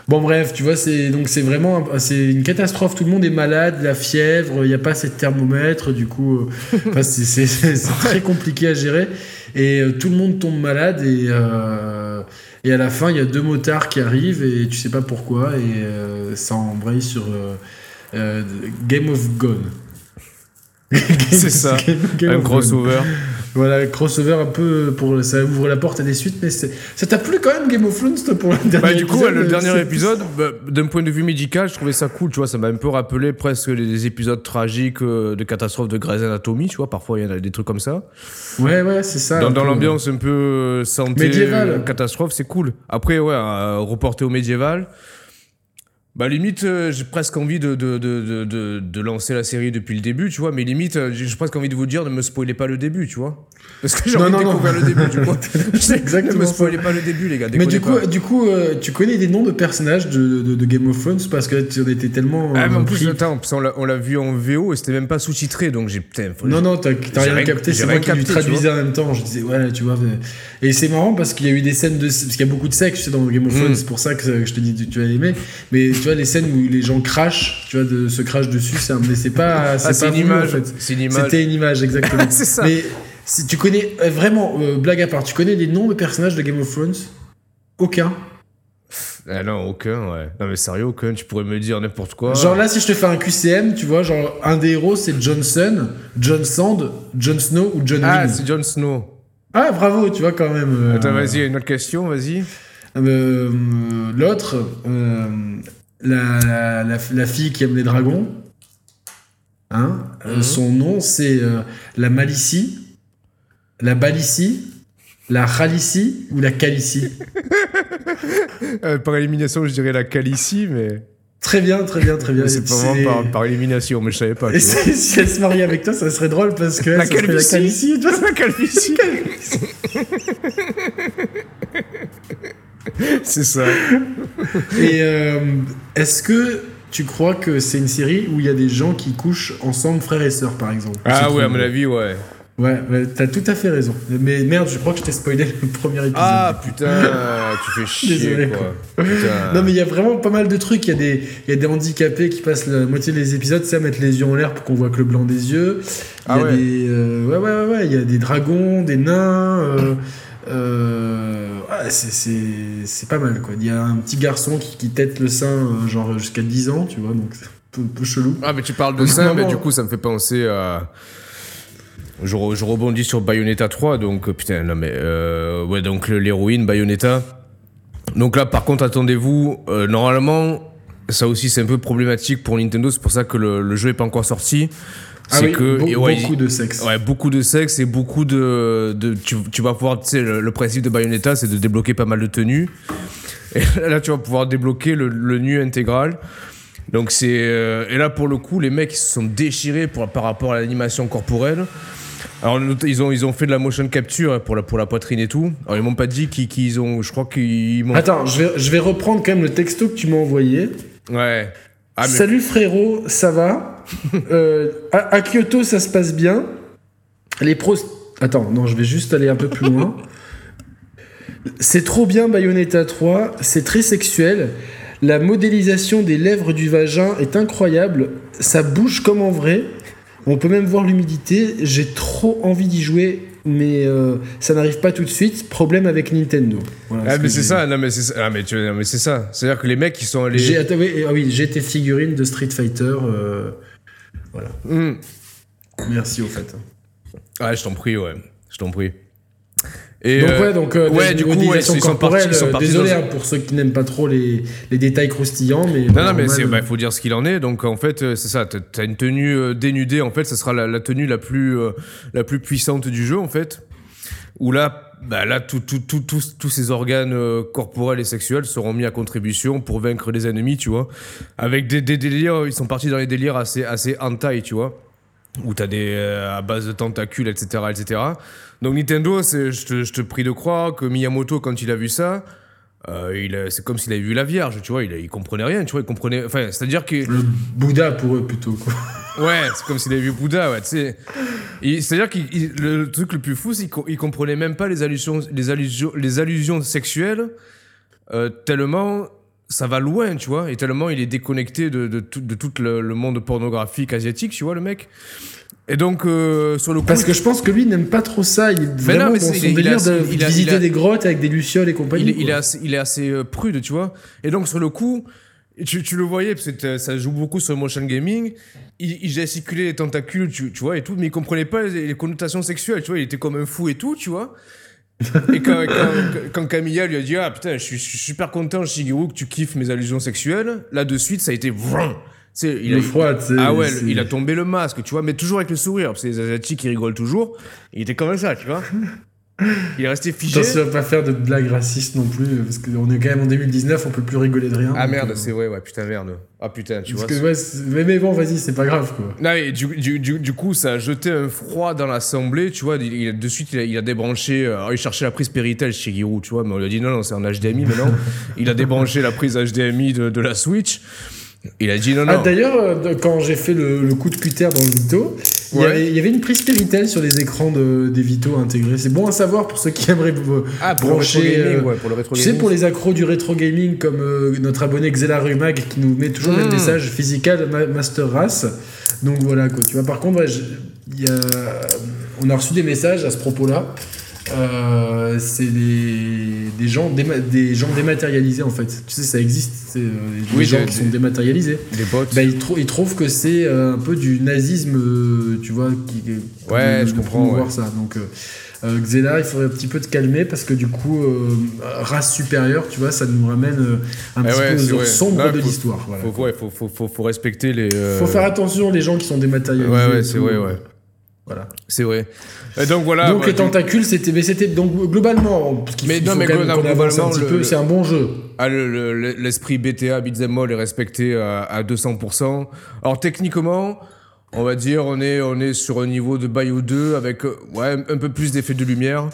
Bon bref, tu vois, c'est donc c'est vraiment c'est une catastrophe. Tout le monde est malade, la fièvre, il n'y a pas assez de thermomètre, du coup, euh, *laughs* enfin, c'est- très compliqué à gérer. Et euh, tout le monde tombe malade et euh, et à la fin, il y a deux motards qui arrivent et tu sais pas pourquoi et ça embraye sur Game of Gone. C'est ça, un crossover. Voilà, crossover un peu pour ça ouvre la porte à des suites, mais c'est- ça t'a plu quand même Game of Thrones toi, pour le dernier Bah, du coup, épisode, le dernier épisode, bah, d'un point de vue médical, je trouvais ça cool, tu vois, ça m'a un peu rappelé presque les épisodes tragiques euh, de catastrophes de Grey's Anatomy, tu vois, parfois il y en a des trucs comme ça. Ouais, ouais, c'est ça. Dans, l'ambiance un peu euh, santé, euh, catastrophe, c'est cool. Après, ouais, reporté au médiéval, bah limite, euh, j'ai presque envie de, de, de, de, de, de lancer la série depuis le début, tu vois, mais limite, euh, j'ai presque envie de vous dire, ne me spoilez pas le début, tu vois. Parce que j'ai Non, envie de non, non. découvrir le début, tu vois. Exactement Ne me ça. spoilez pas le début, les gars. Mais du coup, du coup euh, tu connais des noms de personnages de, de, de Game of Thrones? Parce que tu en étais tellement. Ah, mais en plus, attends, on l'a vu en VO et c'était même pas sous-titré, donc j'ai. Non, non, t'as rien capté, c'est moi qui lui traduisais en même temps. Je disais, ouais, tu vois. Et c'est marrant parce qu'il y a eu des scènes de. Parce qu'il y a beaucoup de sexe tu sais, dans Game of Thrones, Mm. c'est pour ça que je te dis, tu, tu vas l'aimer. Mais tu vois, les scènes où les gens crachent, tu vois, de, se crachent dessus, c'est un- mais c'est pas. Ah, C'est pas une voulu, image. en fait. C'est une image. C'était une image, exactement. *laughs* C'est ça. Mais si tu connais, euh, vraiment, euh, blague à part, tu connais les noms de personnages de Game of Thrones? Aucun. Ah non, aucun, ouais. Non, mais sérieux, aucun. Tu pourrais me dire n'importe quoi. Genre là, si je te fais un QCM, tu vois, genre un des héros c'est Johnson, John Sand, Jon Snow ou John Ah, c'est Jon Snow. Ah, bravo, tu vois quand même. euh, Attends, vas-y, une autre question, vas-y. euh, L'autre, euh, la, la, la- la fille qui aime les dragons, hein, euh, Mhm. son nom c'est euh, la Malicie, la Balicie, la Khalicie ou la Calicie. *laughs* Euh, par élimination, je dirais la Calicie, mais. Très bien, très bien, très bien. C'est pas vraiment par, par élimination, mais je savais pas. Et si si elle se marie avec toi, ça serait drôle parce que La serait la calvitie. La calvitie. *laughs* *laughs* c'est ça. Et euh, est-ce que tu crois que c'est une série où il y a des gens qui couchent ensemble, frères et sœurs, par exemple? Ah ouais, à mon avis, ouais. Ouais, ouais, t'as tout à fait raison. Mais merde, je crois que je t'ai spoilé le premier épisode. Ah putain, tu fais chier, Désolé, quoi. Non mais il y a vraiment pas mal de trucs. Il y, a des- y a des handicapés qui passent la moitié des épisodes, c'est à mettre les yeux en l'air pour qu'on voit que le blanc des yeux. Il y Ah a ouais. des, euh, ouais ouais ouais ouais, il y a des dragons, des nains. euh, euh, c'est- pas mal quoi. Il y a un petit garçon qui, qui tête le sein euh, genre jusqu'à 10 ans, tu vois, donc c'est un peu, chelou. Ah, mais tu parles de ça, mais du coup, ça me fait penser à. Je, re- je rebondis sur Bayonetta 3, donc euh, putain, non mais. euh, ouais, donc l'héroïne Bayonetta. Donc là, par contre, attendez-vous. euh, normalement, ça aussi, c'est un peu problématique pour Nintendo, c'est pour ça que le, le jeu est pas encore sorti. Ah C'est oui, que. be- ouais, beaucoup de sexe. Ouais, beaucoup de sexe et beaucoup de. de tu, tu vas pouvoir, tu sais, le, le principe de Bayonetta, c'est de débloquer pas mal de tenues. Et *laughs* là, tu vas pouvoir débloquer le, le nu intégral. Donc, c'est. euh, et là, pour le coup, les mecs, ils se sont déchirés pour, par rapport à l'animation corporelle. Alors, ils ont, ils ont fait de la motion capture pour la, pour la poitrine et tout. Alors, ils m'ont pas dit qu'ils qu'ils ont. Je crois qu'ils m'ont. Attends, je vais, je vais reprendre quand même le texto que tu m'as envoyé. Ouais. Ah, Salut frérot, ça va *laughs* euh, à, Kyoto, ça se passe bien. Les pros. Attends, non, je vais juste aller un peu plus loin. C'est trop bien Bayonetta 3, c'est très sexuel. La modélisation des lèvres du vagin est incroyable. Ça bouge comme en vrai. On peut même voir l'humidité. J'ai trop envie d'y jouer, mais euh, ça n'arrive pas tout de suite. Problème avec Nintendo. ah, mais c'est ça. Non, mais c'est ça. Ah, mais, mais c'est ça. C'est-à-dire que les mecs, qui sont allés. J'ai, ah oui, j'ai été figurine de Street Fighter. Euh, voilà. Hmm. Merci au fait. Ah, je t'en prie, ouais. Je t'en prie. Et donc, euh, ouais, donc, euh, ouais, du coup, ouais, ils sont partis, désolé hein, pour ceux qui n'aiment pas trop les, les, détails croustillants, mais. Non, non, mais il bah, faut dire ce qu'il en est. Donc, en fait, euh, c'est ça. T'as une tenue euh, dénudée, en fait, ce sera la, la tenue la plus, la plus puissante du jeu, en fait. Où là, bah là, tout, tout, tout, tous ces organes corporels et sexuels seront mis à contribution pour vaincre les ennemis, tu vois. Avec des, des délires, ils sont partis dans les délires assez, assez hentai, tu vois où t'as des à base de tentacules, etc., etc. Donc Nintendo, je te, je te prie de croire que Miyamoto, quand il a vu ça, euh, c'est comme s'il avait vu la Vierge, tu vois, il, il comprenait rien, tu vois, il comprenait. Enfin, c'est-à-dire que. Le Bouddha pour eux plutôt, quoi. *laughs* Ouais, c'est comme s'il avait vu Bouddha, ouais, tu sais. C'est-à-dire que le truc le plus fou, c'est qu'il comprenait même pas les allusions, les allusions, les allusions sexuelles, euh, tellement ça va loin, tu vois, et tellement il est déconnecté de, de, tout, de tout le, le, monde pornographique asiatique, tu vois, le mec. Et donc, euh, sur le coup. Parce que je pense que lui n'aime pas trop ça. Il est vraiment dans son délire de visiter des grottes avec des lucioles et compagnie. Il, est assez, il est assez euh, prude, tu vois. Et donc, sur le coup, tu, tu le voyais, parce que ça joue beaucoup sur le motion gaming. Il, il gesticulait les tentacules, tu, tu, vois, et tout, mais il comprenait pas les, connotations sexuelles, tu vois. Il était comme un fou et tout, tu vois. Et quand, quand, quand, Camilla lui a dit Ah putain, je suis, je suis super content, Shigeru, que tu kiffes mes allusions sexuelles, là de suite, ça a été. Vroom il le froid, Ah ouais, il a tombé le masque, tu vois, mais toujours avec le sourire, parce que les Asiatiques, ils rigolent toujours. Il était comme ça, tu vois. Il est resté figé. Attention à pas faire de blagues racistes non plus, parce qu'on est quand même en 2019, on peut plus rigoler de rien. Ah merde, euh, c'est vrai, ouais, putain, merde. Ah putain, tu vois. mais, bon, vas-y, c'est pas grave, quoi. Non, et du, du, du, coup, ça a jeté un froid dans l'assemblée, tu vois. Il, de suite, il a, débranché. Euh, alors, il cherchait la prise Péritel chez Giroud, tu vois, mais on lui a dit non, non, c'est un HDMI maintenant. *laughs* il a débranché la prise HDMI de, de la Switch. Il a dit non, ah, non. D'ailleurs, euh, quand j'ai fait le, coup de cutter dans le Vito, il, y avait, une prise Péritel sur les écrans de, des Vito intégrés. C'est bon à savoir pour ceux qui aimeraient ah, pour brancher. Le euh, pour le rétro tu sais, pour les accros du rétro gaming, comme euh, notre abonné Xela Rumag qui nous met toujours le hmm. message physical Master Race. Donc voilà, quoi. Tu vois, par contre, on a reçu des messages à ce propos-là. Euh, c'est des, des, gens des gens dématérialisés en fait. Tu sais, ça existe. C'est euh, des gens qui sont dématérialisés. Des bots. Bah, ils, ils, trouvent que c'est euh, un peu du nazisme, tu vois. Qui, ouais, je comprends. voir ça. Donc, Xena, il faudrait un petit peu te calmer parce que du coup, race supérieure, tu vois, ça nous ramène un eh petit peu sombre de l'histoire. Voilà. Faut, ouais, faut, faut, faut, respecter les. Faut faire attention les gens qui sont dématérialisés. Ouais, ouais, c'est vrai, ouais. Voilà. C'est vrai. Et donc voilà. Donc les tentacules, c'était, mais c'était donc globalement. Mais non, mais globalement, c'est un bon jeu. Ah, l'esprit BTA Beat'em All est respecté à, 200%. Alors techniquement, on va dire, on est, on est sur un niveau de Bayou 2 avec ouais, un peu plus d'effets de lumière.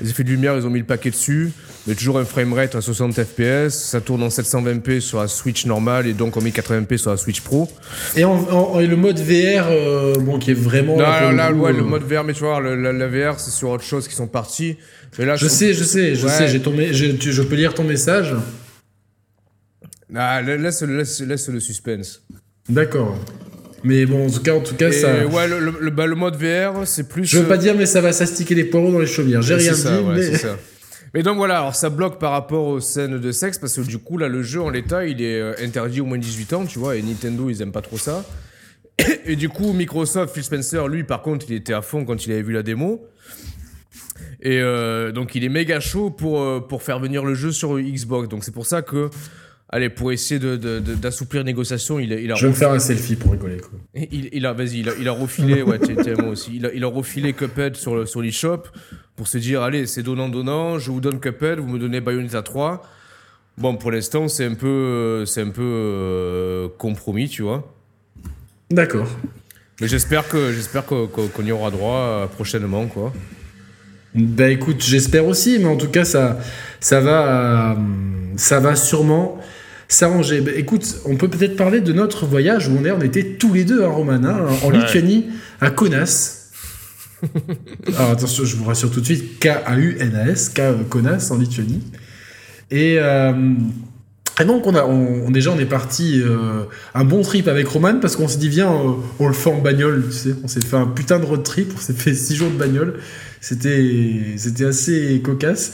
Les effets de lumière, ils ont mis le paquet dessus. Mais toujours un framerate à 60 fps. Ça tourne en 720p sur la Switch normale et donc en 1080p sur la Switch Pro. Et, le mode VR, euh, bon, qui est vraiment. Non, là, ouais, le euh, mode VR, mais tu vois, la, VR, c'est sur autre chose qui sont partis. Mais là, je, sais, je sais, je sais, j'ai je, je peux lire ton message. Ah, laisse, laisse, laisse le suspense. D'accord. Mais bon, en tout cas, en tout cas ça. Ouais, le, bah, le, mode VR, c'est plus. Je veux pas dire, mais ça va s'astiquer les poireaux dans les chaumières. J'ai rien dit. Ça. Mais *laughs* donc voilà, alors ça bloque par rapport aux scènes de sexe parce que du coup, là, le jeu en l'état, il est euh, interdit au moins de 18 ans, tu vois, et Nintendo, ils aiment pas trop ça. *coughs* Et du coup, Microsoft, Phil Spencer, lui, par contre, il était à fond quand il avait vu la démo. Et euh, donc, il est méga chaud pour, euh, pour faire venir le jeu sur Xbox. Donc, c'est pour ça que Allez, pour essayer d'assouplir de, de, négociation, il, il a. Je vais me faire un selfie pour rigoler. Quoi. Il, il a, vas-y, il a, il a refilé, ouais, moi aussi. Il a, il a refilé Cuphead sur, sur l'eShop pour se dire, allez, c'est donnant-donnant, je vous donne Cuphead, vous me donnez Bayonetta 3. Bon, pour l'instant, c'est un peu, c'est un peu euh, compromis, tu vois. D'accord. Mais j'espère que, j'espère qu'on y aura droit euh, prochainement, quoi. Bah écoute, j'espère aussi, mais en tout cas, ça, ça va, euh, ça va sûrement s'arranger. Bah, écoute, on peut peut-être parler de notre voyage où on, est, on était tous les deux, hein, Roman, hein, en Ouais. Lituanie, à Kaunas. *laughs* Alors attention, je vous rassure tout de suite, K-A-U-N-A-S, K, euh, Kaunas, en Lituanie. Et, euh, et donc, on a, on, déjà, on est parti euh, un bon trip avec Roman parce qu'on s'est dit, viens, on le fait en bagnole, tu sais. On s'est fait un putain de road trip, on s'est fait six jours de bagnole. C'était, c'était assez cocasse.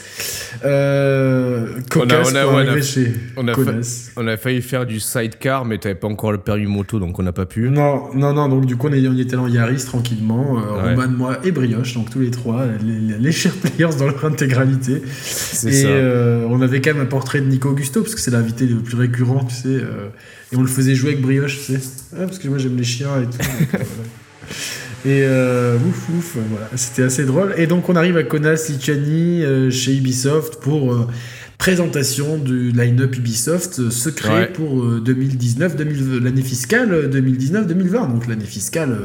Euh, cocasse on a- pour on a- arriver chez on a Kaunas. On a failli faire du sidecar, mais t'avais pas encore le permis moto, donc on n'a pas pu. Non, non, non, donc du coup on, est, était allé en Yaris tranquillement, euh, Ouais. Roman, moi et Brioche, donc tous les trois, les, les, chers players dans leur intégralité. C'est Et ça. euh, on avait quand même un portrait de Nico Augusto, parce que c'est l'invité le plus récurrent, tu sais, euh, et on le faisait jouer avec Brioche, tu sais, Ah, parce que moi j'aime les chiens et tout. donc, voilà. *laughs* Et euh, ouf, ouf, voilà, c'était assez drôle. Et donc on arrive à Kaunas, Lituanie, euh, chez Ubisoft pour euh, présentation du line-up Ubisoft secret Ouais. pour euh, 2019, 2000 l'année fiscale euh, 2019-2020, donc l'année fiscale,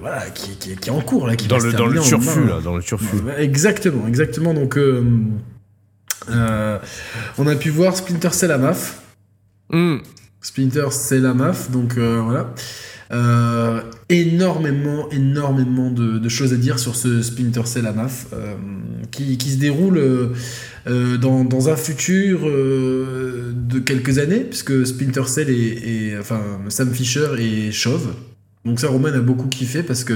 voilà, qui, qui, qui est en cours là, qui Dans va le, se dans le turfu, là, dans le turfu. Exactement, exactement. Donc, on a pu voir Splinter Cell à MAF. Hmm. Splinter Cell à MAF, donc voilà. Euh, énormément, énormément de, de choses à dire sur ce Splinter Cell à MAF euh, qui, qui se déroule euh, euh, dans, dans un futur de quelques années, puisque Splinter Cell est- enfin Sam Fisher est chauve. Donc ça, Roman a beaucoup kiffé parce que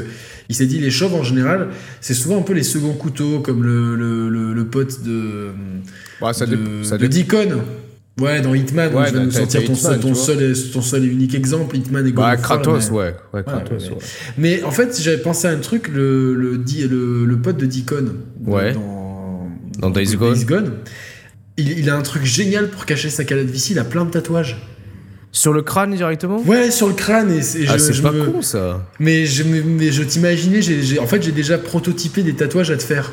il s'est dit les chauves en général, c'est souvent un peu les seconds couteaux, comme le, le, le, le pote de, Ouais, ça de, Deacon. Ouais, dans Hitman, Ouais, je nous sortir ton, Hitman, seul, ton, seul, ton seul et unique exemple, Hitman et God Bah, of War, Kratos, mais- ouais. Ouais, Kratos, ouais, ouais. Mais en fait, j'avais pensé à un truc, le, le, le, le pote de Deacon de- Ouais. dans, Dans Days Gone. il, il a un truc génial pour cacher sa calvitie, il a plein de tatouages. Sur le crâne directement? Ouais, sur le crâne, et, c'est- Ah, je, c'est pas me- con ça. Mais je, me- mais je t'imaginais, en fait, j'ai déjà prototypé des tatouages à te faire.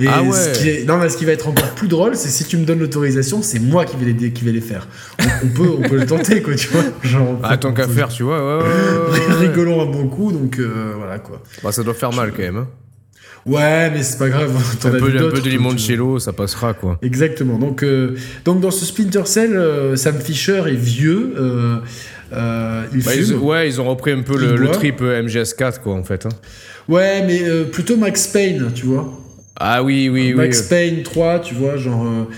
Et Ah ouais. ce, qui est- non, mais ce qui va être encore plus drôle, c'est si tu me donnes l'autorisation, c'est moi qui vais les, qui vais les faire. On, on peut, on peut le tenter, quoi, tu vois. Genre, Ah, tant qu'à faire, tu vois. Ouais, ouais. *laughs* Rigolons un bon coup, donc euh, voilà, quoi. Bah, ça doit faire mal quand même. hein. Ouais, mais c'est pas grave. Un peu, un peu de limoncello, ça passera quoi. Exactement. Donc, euh, donc dans ce Splinter Cell, euh, Sam Fisher est vieux. euh, il Bah, ils, ouais, ils ont repris un peu le, trip euh, MGS4 quoi en fait. hein. Ouais, mais plutôt Max Payne, tu vois. Ah oui, oui, oui. Max Payne 3, tu vois, genre.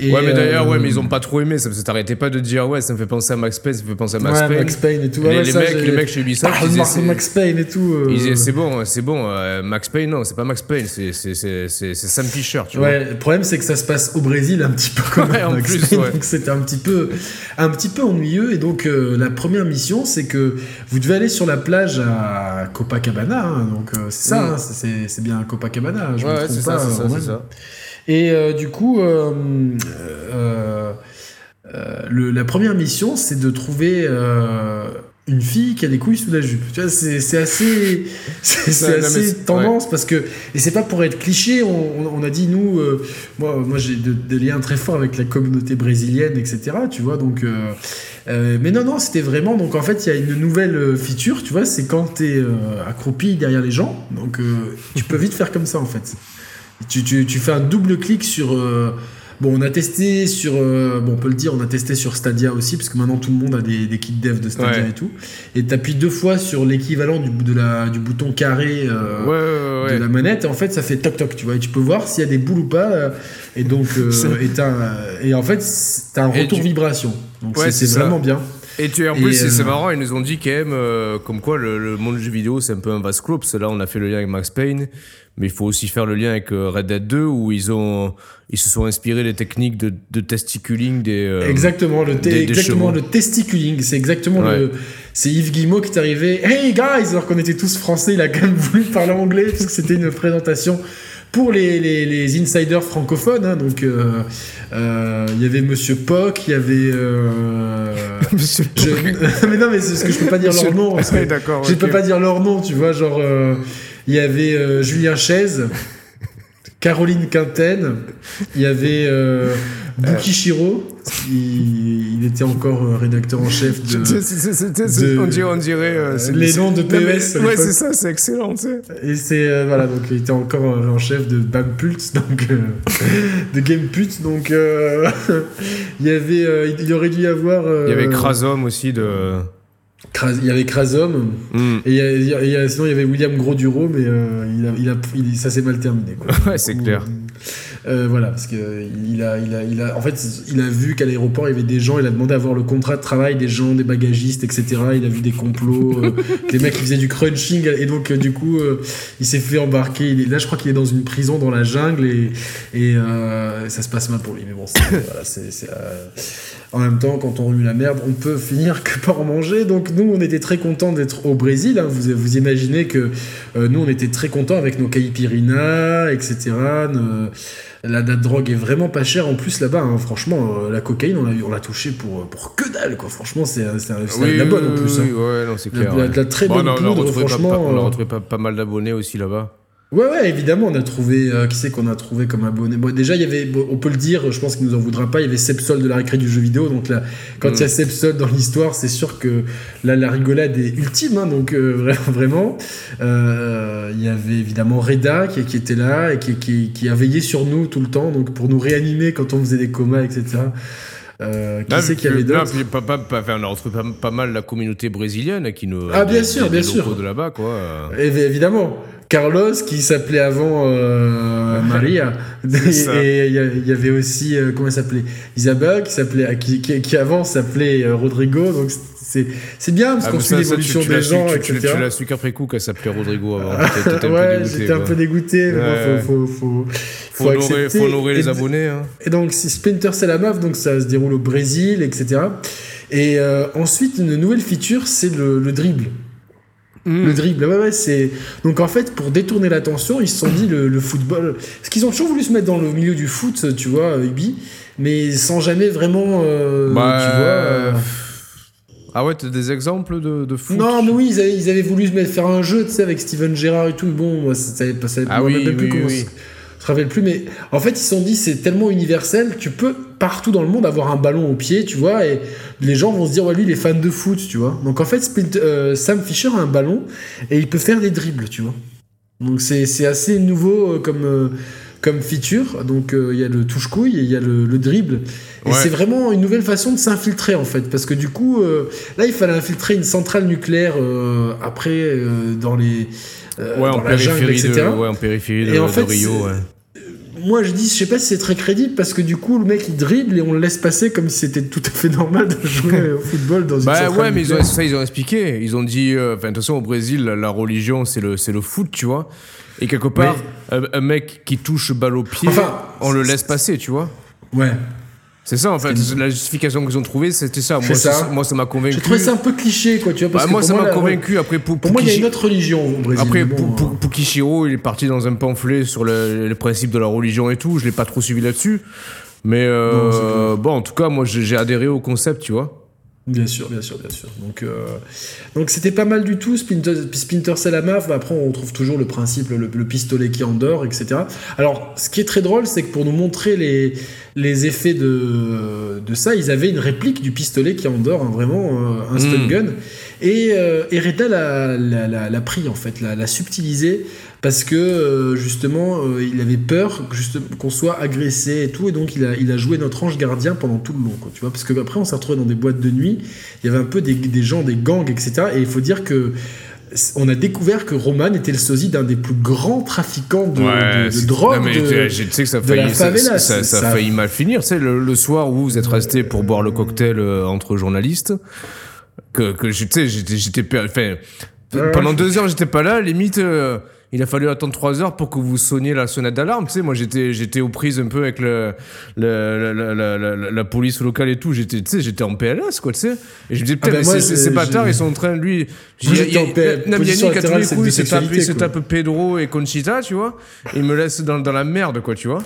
Euh, et, Ouais, mais d'ailleurs, euh, ouais, mais ils ont pas trop aimé ça, parce que t'arrêtais pas de dire, ouais, ça me fait penser à Max Payne, ça me fait penser à Max ouais, Payne. Max Payne et tout. Les- Ouais, les ça, mecs- les mecs chez Ubisoft, Ah, ils disaient, Max Payne et tout. euh, Ils disaient, c'est bon, c'est bon, euh, Max Payne, non, c'est pas Max Payne, c'est c'est- c'est- Sam Fisher, tu vois. Ouais, le problème c'est que ça se passe au Brésil un petit peu comme Ouais, en Max plus, Payne, donc c'était un petit peu un petit peu ennuyeux et donc euh, la première mission c'est que vous devez aller sur la plage à Copacabana hein, donc euh, c'est ça Mm. hein, c'est bien Copacabana je me ouais, trompe c'est pas ça, c'est ça, Roman. c'est ça. Et euh, du coup euh, euh, le- la première mission c'est de trouver une fille qui a des couilles sous la jupe. Tu vois, c'est c'est assez, *laughs* c'est c'est Ouais, non, mais assez tendance parce que et c'est pas pour être cliché. On, a dit nous, euh, moi, moi j'ai de- des liens très forts avec la communauté brésilienne, etc. Tu vois, donc. euh, euh, mais non, non, c'était vraiment. Donc en fait, il y a une nouvelle feature. Tu vois, c'est quand t'es accroupi derrière les gens. Donc tu peux vite faire comme ça en fait. Tu, tu, tu fais un double clic sur. euh, Bon, on a testé sur. euh, bon, on peut le dire, on a testé sur Stadia aussi, parce que maintenant tout le monde a des, des kits dev de Stadia Ouais. et tout. Et t'appuies deux fois sur l'équivalent du, de la, du bouton carré euh, Ouais, ouais, ouais. de la manette, et en fait, ça fait toc toc, tu vois. Et tu peux voir s'il y a des boules ou pas. et donc, *laughs* et, et en fait, c'est- t'as un Et retour tu- vibration. Donc, c'est- vraiment bien. Et tu, en Et, plus, c'est c'est euh, marrant, ils nous ont dit quand même, euh, comme quoi le, le monde du jeu vidéo, c'est un peu un vase clos, là, on a fait le lien avec Max Payne, mais il faut aussi faire le lien avec euh, Red Dead 2, où ils ont, ils se sont inspirés des techniques de, de testiculing des. euh, Exactement, le, te- des- des exactement chevaux. le testiculing. C'est exactement Ouais. le. C'est Yves Guillemot qui est arrivé. Hey guys, alors qu'on était tous français, il a quand même voulu parler anglais parce que c'était une présentation pour les, les, les insiders francophones. hein. donc euh, euh, il y avait Monsieur Poc, il y avait. euh, *laughs* Monsieur je- *laughs* mais non, mais c'est ce que je peux pas dire leur nom. parce que Ouais, *laughs* d'accord. je ok. peux pas dire leur nom, tu vois. Genre, euh, il y avait euh, Julien Chaise, Caroline Quinten, il y avait euh, Bukishiro, il, il était encore euh, rédacteur en chef de. C'est- c'est- de- on dirait, on dirait euh, les noms de mais- PES à Ouais, c'est ça, c'est excellent, tu sais. Et c'est euh, voilà donc il était encore euh, en chef de Bampult *laughs* donc euh, de Gamepult donc euh, *laughs* il y avait, euh, il aurait dû y avoir. euh, Il y avait Krasom aussi de. Il y avait Krasom. Et y a- y a- y a- sinon, il y avait William Gros-Duro, mais euh, il a, il a, il- ça s'est mal terminé. Quoi. *laughs* Ouais, c'est clair. Euh, voilà, parce que il a, il a, il a, en fait, il a vu qu'à l'aéroport il y avait des gens, il a demandé à voir le contrat de travail des gens, des bagagistes, etc. Il a vu des complots, euh, que *laughs* les mecs qui faisaient du crunching, et donc euh, du coup, euh, il s'est fait embarquer. Il est, là, je crois qu'il est dans une prison dans la jungle et, et euh, ça se passe mal pour lui. Mais bon, c'est- voilà, c'est, c'est, euh, en même temps, quand on remue la merde, on peut finir que par en manger. Donc nous, on était très contents d'être au Brésil. hein. Vous, vous imaginez que euh, nous, on était très contents avec nos caipirinhas, etc. nos- la, la drogue est vraiment pas chère en plus là-bas. hein. Franchement, euh, la cocaïne, on l'a touché pour, pour que dalle. Quoi. Franchement, c'est c'est de la bonne en plus. hein. oui, ouais, non, c'est La- clair. la- ouais. la très Bon, bonne on a- on a poudre, retrouvé franchement, pas- on a euh, retrouvé pas, pas mal d'abonnés aussi là-bas. Ouais, ouais, évidemment, on a trouvé. euh, qui c'est qu'on a trouvé comme abonné? Bon, déjà, il y avait, on peut le dire, je pense qu'il nous en voudra pas, il y avait Sepsol de la récré du jeu vidéo. Donc là, quand il y a Sepsol dans l'histoire, c'est sûr que là, la rigolade est ultime. hein, donc euh, *laughs* vra- vraiment, Euh, il y avait évidemment Reda qui, qui était là et qui, qui, qui a veillé sur nous tout le temps, donc pour nous réanimer quand on faisait des comas, etc. Euh, qui c'est y avait d'autres puis pas- pas- pas- enfin, on a retrouvé pas, mal la communauté brésilienne qui nous. Ah, bien des- sûr, des- bien sûr. de là-bas, quoi. euh. Eh évidemment. Carlos, qui s'appelait avant euh, Maria. *laughs* C'est et il y, avait aussi, euh, comment elle s'appelait? Isabelle, qui, s'appelait, qui, qui, qui avant s'appelait euh, Rodrigo. Donc c'est, c'est bien, parce Ah, qu'on suit l'évolution des gens, tu- tu- etc. Tu l'as su qu'après coup qu'elle s'appelait Rodrigo avant. *laughs* Ouais, j'étais un peu dégoûté, mais bon, Ouais. faut, faut, faut, Faut honorer, accepter. faut honorer les Et- abonnés. Hein. Et donc, c'est Splinter Cell la meuf, donc ça se déroule au Brésil, etc. Et ensuite, une nouvelle feature, c'est le, le dribble. Le dribble, ouais, ouais, c'est. Donc en fait, pour détourner l'attention, ils se sont dit le, le football. Parce qu'ils ont toujours voulu se mettre dans le milieu du foot, tu vois, Ubi, mais sans jamais vraiment. euh, Bah, tu vois. euh, Ah ouais, t'as des exemples de, de foot? Non, mais oui, ils avaient, ils avaient voulu se mettre faire un jeu, tu sais, avec Steven Gerrard et tout. Bon, moi, ça pas. ça- Ah oui, même plus oui, comment oui. ça- Je me rappelle plus, mais en fait, ils se sont dit, c'est tellement universel, tu peux partout dans le monde avoir un ballon au pied, tu vois, et les gens vont se dire, ouais, lui, il est fan de foot, tu vois. Donc en fait, euh, Sam Fisher a un ballon et il peut faire des dribbles, tu vois. Donc c'est assez nouveau euh, comme, euh, comme feature. Donc il y a le touche-couille et il y a le, le dribble. Et Ouais. c'est vraiment une nouvelle façon de s'infiltrer en fait. Parce que du coup, là il fallait infiltrer une centrale nucléaire après dans les. euh, Ouais, en la jungle, périphérie, de, etc. ouais, en périphérie de, Et en de Rio. Ouais. Moi je dis, je sais pas si c'est très crédible parce que du coup le mec il dribble et on le laisse passer comme si c'était tout à fait normal de jouer au football dans une Bah ouais, mais ils ont, ça, ils ont expliqué. Ils ont dit, euh, enfin, de toute façon, au Brésil, la, religion, c'est le, le foot, tu vois. Et quelque part, un, un mec qui touche balle au pied, Enfin, on le laisse passer, tu vois. Ouais. C'est ça, en fait. La justification qu'ils ont trouvée, c'était ça. Moi, ça. ça. moi, ça m'a convaincu. J'ai trouvé ça un peu cliché quoi, tu vois. Parce Bah, que moi, ça m'a convaincu. Après, pour, Pour moi, il y a une autre religion au Brésil. Après, bon, Pukishiro, il est parti dans un pamphlet sur le, le principe de la religion et tout. Je l'ai pas trop suivi là-dessus. Mais euh, Non, bon, en tout cas, moi, j'ai adhéré au concept, tu vois. Bien sûr, bien sûr, bien sûr. Donc, euh, donc c'était pas mal du tout. Splinter, Splinter Cell à MAF. Bah, après, on trouve toujours le principe, le, le pistolet qui endort, etc. Alors, ce qui est très drôle, c'est que pour nous montrer les, les effets de, de ça, ils avaient une réplique du pistolet qui endort, hein, vraiment euh, un stun Mm. gun. Et, euh, l'a, l'a, l'a- l'a pris, en fait, l'a, subtilisé, parce que euh, justement, euh, il avait peur qu'on soit agressé et tout, et donc il a, il a joué notre ange gardien pendant tout le long, quoi, tu vois, parce que après on s'est retrouvé dans des boîtes de nuit, il y avait un peu des, des gens, des gangs, etc. Et il faut dire que on a découvert que Roman était le sosie d'un des plus grands trafiquants de, de- de c'est- drogue. non, mais de- tu sais que ça a failli, ça, favela, ça- c'est- ça a ça- failli mal finir. Tu sais, le, le soir où vous êtes resté pour boire le cocktail euh, entre journalistes, que, que tu sais, j'étais, j'étais, pendant deux heures, j'étais pas là. Limite, euh, il a fallu attendre trois heures pour que vous sonniez la sonnette d'alarme. Tu sais, moi, j'étais, j'étais aux prises un peu avec le, le- la, la- la- la- la police locale et tout. J'étais, tu sais, j'étais en PLS, quoi, tu sais. Et je me disais, putain, ben mais moi, ces- ces, j'ai- ces bâtards, j'ai- ils sont en train, lui. Y a- mais tous les c'est coups, il se tape, il se sexualité, quoi. tape Pedro et Conchita, tu vois. Il me laisse dans, dans la merde, quoi, tu vois.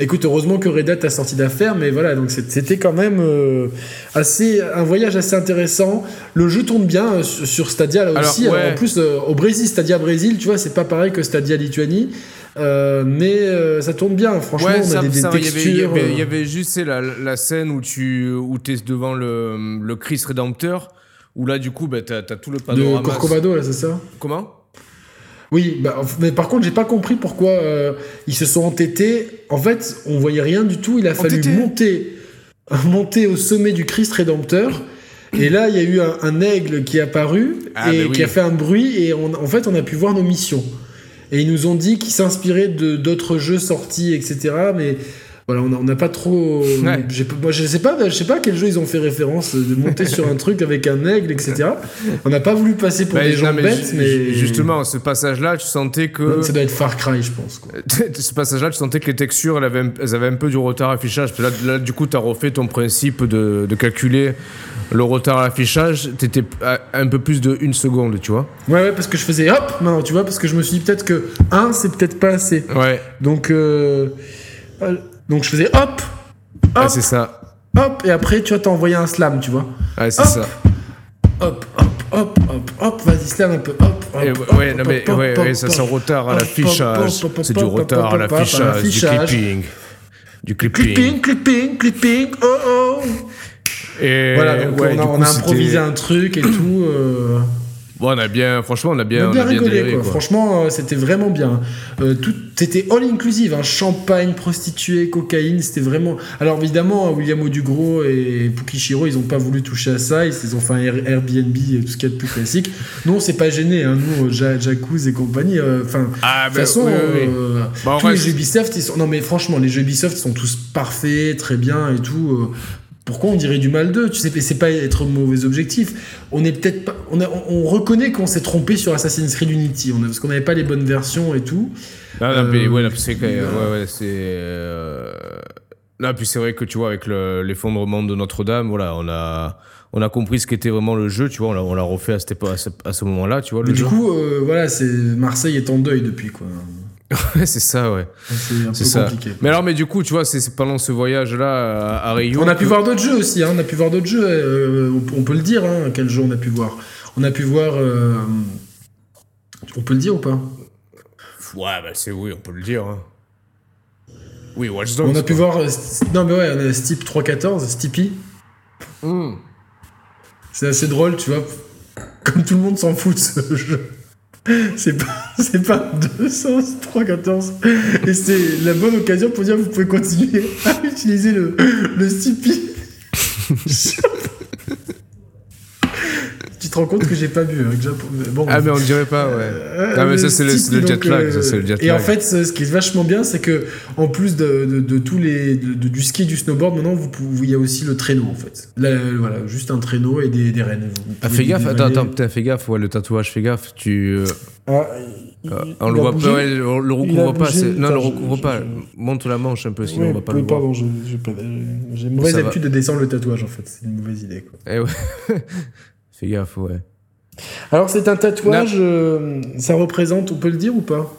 Écoute, heureusement que Red Hat a sorti d'affaires, mais voilà, donc c'était quand même euh, assez un voyage assez intéressant. Le jeu tourne bien euh, sur, Stadia là Alors, aussi. Alors, ouais. en plus, euh, au Brésil, Stadia Brésil, tu vois, c'est pas pareil que Stadia Lituanie, euh, mais euh, ça tourne bien. Franchement, on a des, des ça va, il y avait- il y avait, il y euh, avait juste c'est la, la scène où tu où es devant le, le Christ rédempteur, où là, du coup, bah, t'as as tout le de panorama. Corcovado là, c'est ça? Comment? Oui, bah, mais par contre, j'ai pas compris pourquoi euh, ils se sont entêtés. En fait, on voyait rien du tout. Il a fallu monter. *laughs* monter au sommet du Christ Rédempteur. Et là, il y a eu un, un aigle qui est apparu Ah, et mais oui. qui a fait un bruit. Et on- en fait, on a pu voir nos missions. Et ils nous ont dit qu'ils s'inspiraient de d'autres jeux sortis, etc. Mais voilà, on n'a pas trop. *laughs* Ouais. Moi, je sais pas, je sais pas à quel jeu ils ont fait référence de monter sur un *laughs* truc avec un aigle, etc. On n'a pas voulu passer pour Bah, des non, gens mais bêtes, mais Justement, ce passage-là, tu sentais que. ça doit être Far Cry, je pense. quoi. *laughs* ce passage-là, tu sentais que les textures, elles avaient un, elles avaient un peu du retard à affichage. Là, là, du coup, tu as refait ton principe de, de calculer le retard à l'affichage. Tu étais à un peu plus de une seconde, tu vois. Ouais, ouais, parce que je faisais hop, maintenant, tu vois, parce que je me suis dit peut-être que 1, c'est peut-être pas assez. Ouais, Donc, euh, euh, donc je faisais hop, hop, c'est ça. hop, et après, tu vois, t'as envoyé un slam, tu vois. Ouais, c'est Hop. ça. Hop, hop, hop, hop, hop, vas-y, slam un peu, hop, hop. Et hop, ouais, hop, non, mais ouais, ouais, ça, c'est retard à l'affichage. C'est du retard à l'affichage, du clipping. Du clipping. Clipping, clipping, clipping, oh oh. Et Voilà, donc ouais, on, a, on improvisé un truc et tout. euh, Bon, on a bien, franchement, on a bien, on a bien rigolé, déliré, quoi. quoi. Franchement, euh, c'était vraiment bien. Euh, tout, c'était all inclusive, hein. champagne, prostituée, cocaïne, c'était vraiment. Alors évidemment, William Odugro et Pukishiro, ils ont pas voulu toucher à ça, ils, ils ont fait un Air- Airbnb et tout ce qu'il y a de plus classique. Nous, on s'est pas gêné, hein. nous, euh, Ja- Jacuzzi et compagnie. euh, Enfin, Ah, de toute façon, oui, oui, oui. Bah, tous les c'est- jeux Ubisoft, ils sont. Non, mais franchement, les jeux Ubisoft sont tous parfaits, très bien et tout. Pourquoi on dirait du mal d'eux? Tu sais, c'est pas être mauvais objectif. On est peut-être pas. On, a- on- on reconnaît qu'on s'est trompé sur Assassin's Creed Unity, on a- parce qu'on n'avait pas les bonnes versions et tout. Non, non, mais Euh, ouais, c'est ouais, ouais, c'est. euh, Là, puis c'est vrai que tu vois, avec le- l'effondrement de Notre-Dame, voilà, on a, on a compris ce qu'était vraiment le jeu, tu vois, on l'a- refait à, cette époque- à ce, à ce moment-là, tu vois, le Mais du coup, euh, voilà, c'est Marseille est en deuil depuis quoi. Ouais, c'est ça, ouais. C'est un peu C'est ça. compliqué. Mais alors, mais du coup, tu vois, c'est pendant ce voyage-là à, à Rio. On a pu que- voir d'autres jeux aussi, hein, on a pu voir d'autres jeux, euh, on, on peut le dire, hein, quel jeu on a pu voir. On a pu voir. euh, on peut le dire ou pas? Ouais, bah c'est oui, on peut le dire. hein. Oui, Watch Dogs. On a pu quoi. voir. euh, non, mais ouais, on a Steep 314, Steepy. Hmm. C'est assez drôle, tu vois. Comme tout le monde s'en fout de ce jeu. C'est pas, *laughs* c'est pas 200, c'est 314. Et c'est la bonne occasion pour dire que vous pouvez continuer à utiliser le, le Steepy. *laughs* rends compte que j'ai pas bu avec Japon. Bon, Ah, mais on dirait pas, ouais. euh, Ah, mais ça, c'est le, c'est le jet lag. euh, ça, c'est le jet Et en fait, ce qui est vachement bien, c'est que en plus de, de- de tous les de- du ski et du snowboard, maintenant vous pouvez- il y a aussi le traîneau en fait. Là, euh, voilà, juste un traîneau et des, des rennes. Ah, fais gaffe, attends, attends, putain, fais gaffe, ouais, le tatouage, fais gaffe, tu. euh, Ah, il- euh, on le voit bougé pas, ouais, on le recouvre pas, bougé, non, le recouvre je- pas. je- Monte la manche un peu, sinon Ouais, on va pas le voir. pardon, j'ai mauvaise va. habitude de descendre le tatouage en fait. C'est une mauvaise idée. Quoi. Eh ouais. *laughs* fais gaffe, ouais. Alors c'est un tatouage, euh, ça représente, on peut le dire ou pas?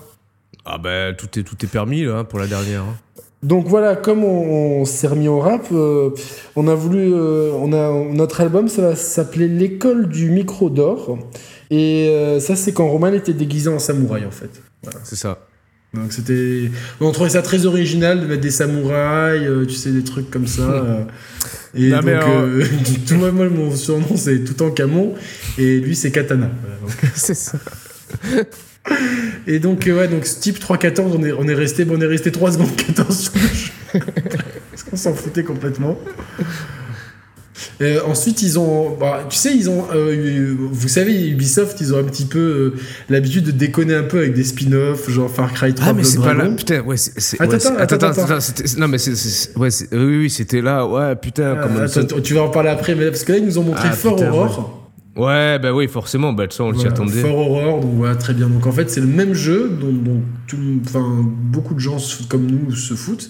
Ah ben, tout est, tout est permis, là, pour la dernière. hein. Donc voilà, comme on, on s'est remis au rap, euh, on a voulu, euh, on a notre album, ça va s'appeler l'école du micro d'or, et euh, ça c'est quand Roman était déguisé en samouraï en fait. C'est ça. Donc c'était, on trouvait ça très original de mettre des samouraïs, tu sais des trucs comme ça. *laughs* euh, et Non, donc alors- euh, *laughs* tout moi, moi, mon surnom c'est tout en camon et lui c'est katana. Voilà, *laughs* c'est ça. Et donc, euh, ouais, donc ce type 3-14, on est, on est resté, bon, on est resté 3 secondes 14 sur le jeu. *laughs* Parce qu'on s'en foutait complètement. Euh, ensuite, ils ont. bah, tu sais, ils ont. euh, vous savez, Ubisoft, ils ont un petit peu euh, l'habitude de déconner un peu avec des spin-offs, genre Far Cry 3 Ah, mais c'est pas là. Putain, ouais, c'est. Attends, ouais, attends, attends, attends. Non, mais c'est. Ouais, oui, oui, c'était là. Ouais, putain, Ah, comme. attends, tu vas en parler après, mais parce que là, ils nous ont montré Ah, Fort putain, Aurore. Ouais, bah oui, forcément, bah, façon, on s'y Voilà, attendait. Fort Aurore, donc voilà, très bien. Donc en fait, c'est le même jeu dont, dont tout, beaucoup de gens comme nous se foutent.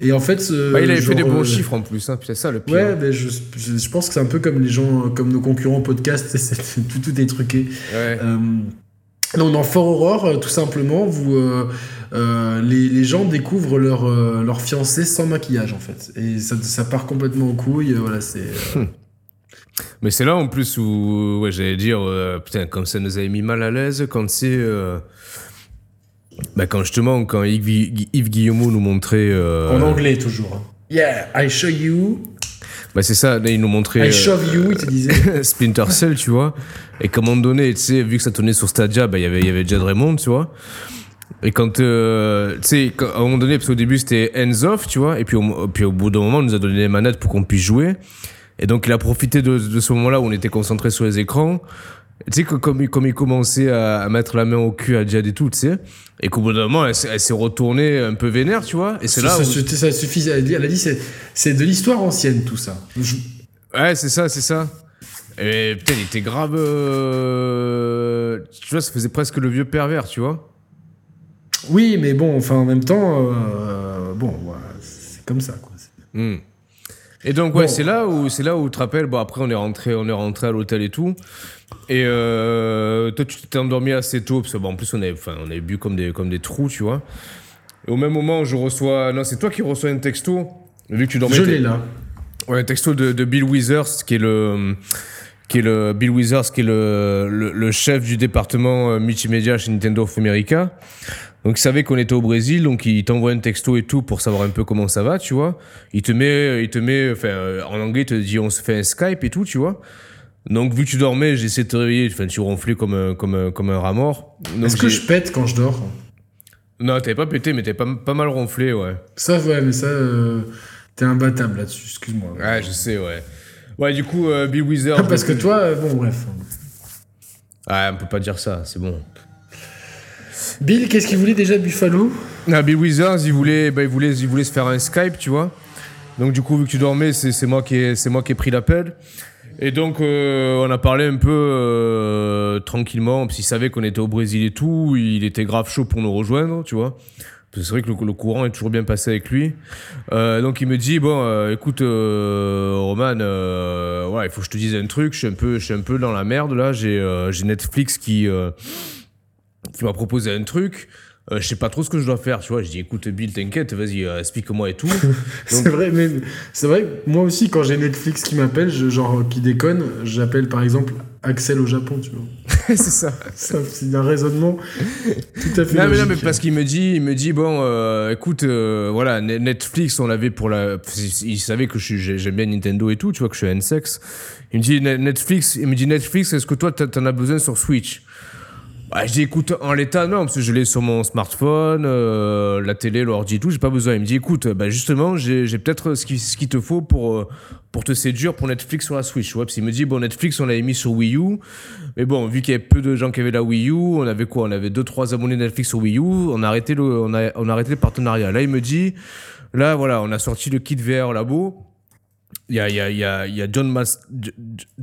Et en fait, Bah, il avait fait des bons euh, chiffres en plus, hein, putain, ça, le pire. Ouais, mais je, je, je pense que c'est un peu comme les gens, comme nos concurrents podcast, c'est- *laughs* c'est- tout, tout est truqué. Ouais. Euh, donc dans Fort Aurore, euh, tout simplement, vous, les, les gens découvrent leur, leur fiancé sans maquillage en fait. Et ça, ça part complètement en couille. Voilà, c'est. euh, Mais c'est là en plus où, ouais, j'allais dire, euh, putain, comme ça nous avait mis mal à l'aise, quand c'est. euh, bah, quand justement, quand Yves, Yves Guillemot nous montrait. euh, en anglais toujours. hein. Yeah, I show you, Bah, c'est ça, là, il nous montrait. I shove you, il te disait. euh, *laughs* Splinter Cell, tu vois. Et qu'à un moment donné, tu sais, vu que ça tournait sur Stadia, bah, il y avait- il y avait Jed Raymond, tu vois. Et quand, euh, tu sais, à un moment donné, parce qu'au début c'était hands off, tu vois, et puis au, puis au bout d'un moment, on nous a donné les manettes pour qu'on puisse jouer. Et donc il a profité de, de ce moment-là où on était concentré sur les écrans. Tu sais, que comme, il- comme il commençait à, à mettre la main au cul à Jad et tout, tu sais, et qu'au bout d'un moment, elle, s'est- elle s'est retournée un peu vénère, tu vois, et c'est là ça, où... ça, suffit. Elle a dit, elle a dit c'est, de l'histoire ancienne tout ça. Je- Ouais, c'est ça, c'est ça. Et putain, il était grave. euh, Tu vois, ça faisait presque le vieux pervers, tu vois. Oui, mais bon, enfin en même temps, euh, bon, c'est comme ça quoi. Hmm. Et donc ouais, Bon. c'est là où c'est là où tu te rappelles. Bon après on est rentré, on est rentré à l'hôtel et tout. Et euh, toi tu t'es endormi assez tôt parce que bon, en plus on avait, enfin on avait bu comme des comme des trous, tu vois. Et au même moment je reçois, non c'est toi qui reçois un texto. Vu que tu dormais. Je l'ai là. Ouais, un texto de, de Bill Withers, qui est le, qui est le Bill Withers, qui est le, le, le chef du département euh, multimédia chez Nintendo of America. Donc il savait qu'on était au Brésil, donc il t'envoie un texto et tout pour savoir un peu comment ça va, tu vois. Il te met, il te met, enfin euh, en anglais, il te dit on se fait un Skype et tout, tu vois. Donc vu que tu dormais, j'ai essayé de te réveiller, enfin tu ronflais comme un, comme un, comme un rat mort. Est-ce que je pète quand je dors Non, t'avais pas pété, mais t'avais pas, pas mal ronflé, ouais. Ça, ouais, mais ça, euh, t'es imbattable là-dessus. Excuse-moi. Ouais, je sais, ouais. Ouais, du coup, euh, Bill Withers. Parce que toi, euh, bon, bref. Ouais, on peut pas dire ça, c'est bon. Bill, qu'est-ce qu'il voulait déjà, Buffalo? Ah, Bill Withers, il voulait, bah, il, voulait, il voulait se faire un Skype, tu vois. Donc, du coup, vu que tu dormais, c'est c'est moi, qui ai- c'est moi qui ai pris l'appel. Et donc, euh, on a parlé un peu euh, tranquillement, parce qu'il savait qu'on était au Brésil et tout. Il était grave chaud pour nous rejoindre, tu vois. C'est vrai que le, courant est toujours bien passé avec lui. Euh, donc, il me dit Bon, euh, écoute, euh, Roman, euh, ouais, il faut que je te dise un truc. Je suis un peu, je suis un peu dans la merde là. J'ai euh, Netflix qui. euh, qui m'a proposé un truc. Euh, je sais pas trop ce que je dois faire, tu vois. Je dis, écoute, Bill, t'inquiète, vas-y, euh, explique-moi et tout. *laughs* C'est vrai, mais c'est vrai. que Moi aussi, quand j'ai Netflix qui m'appelle, je- genre qui déconne, j'appelle par exemple Axel au Japon, tu vois. *laughs* c'est ça. Ça, C'est un raisonnement tout à fait Non, mais non, mais parce qu'il me dit, il me dit, bon, euh, écoute, euh, voilà, Ne- Netflix, on l'avait pour la. Il savait que j'aime bien Nintendo et tout, tu vois, que je suis N-sex. Il me dit, Ne- Netflix, il me dit, Netflix, est-ce que toi, t'en as besoin sur Switch? Bah, je dis écoute en l'état non parce que je l'ai sur mon smartphone euh, la télé l'ordi et tout j'ai pas besoin. Il me dit écoute bah justement j'ai peut-être ce qu'il ce qu'il te faut pour euh, pour te séduire pour Netflix sur la Switch. Tu vois parce qu'il me dit bon Netflix on l'avait mis sur Wii U mais bon vu qu'il y avait peu de gens qui avaient la Wii U on avait quoi? On avait deux trois abonnés Netflix sur Wii U on a arrêté le on a on a arrêté le partenariat. Là il me dit là voilà on a sorti le kit VR labo. Il y a, il y a, il y a, il y a John, Mas-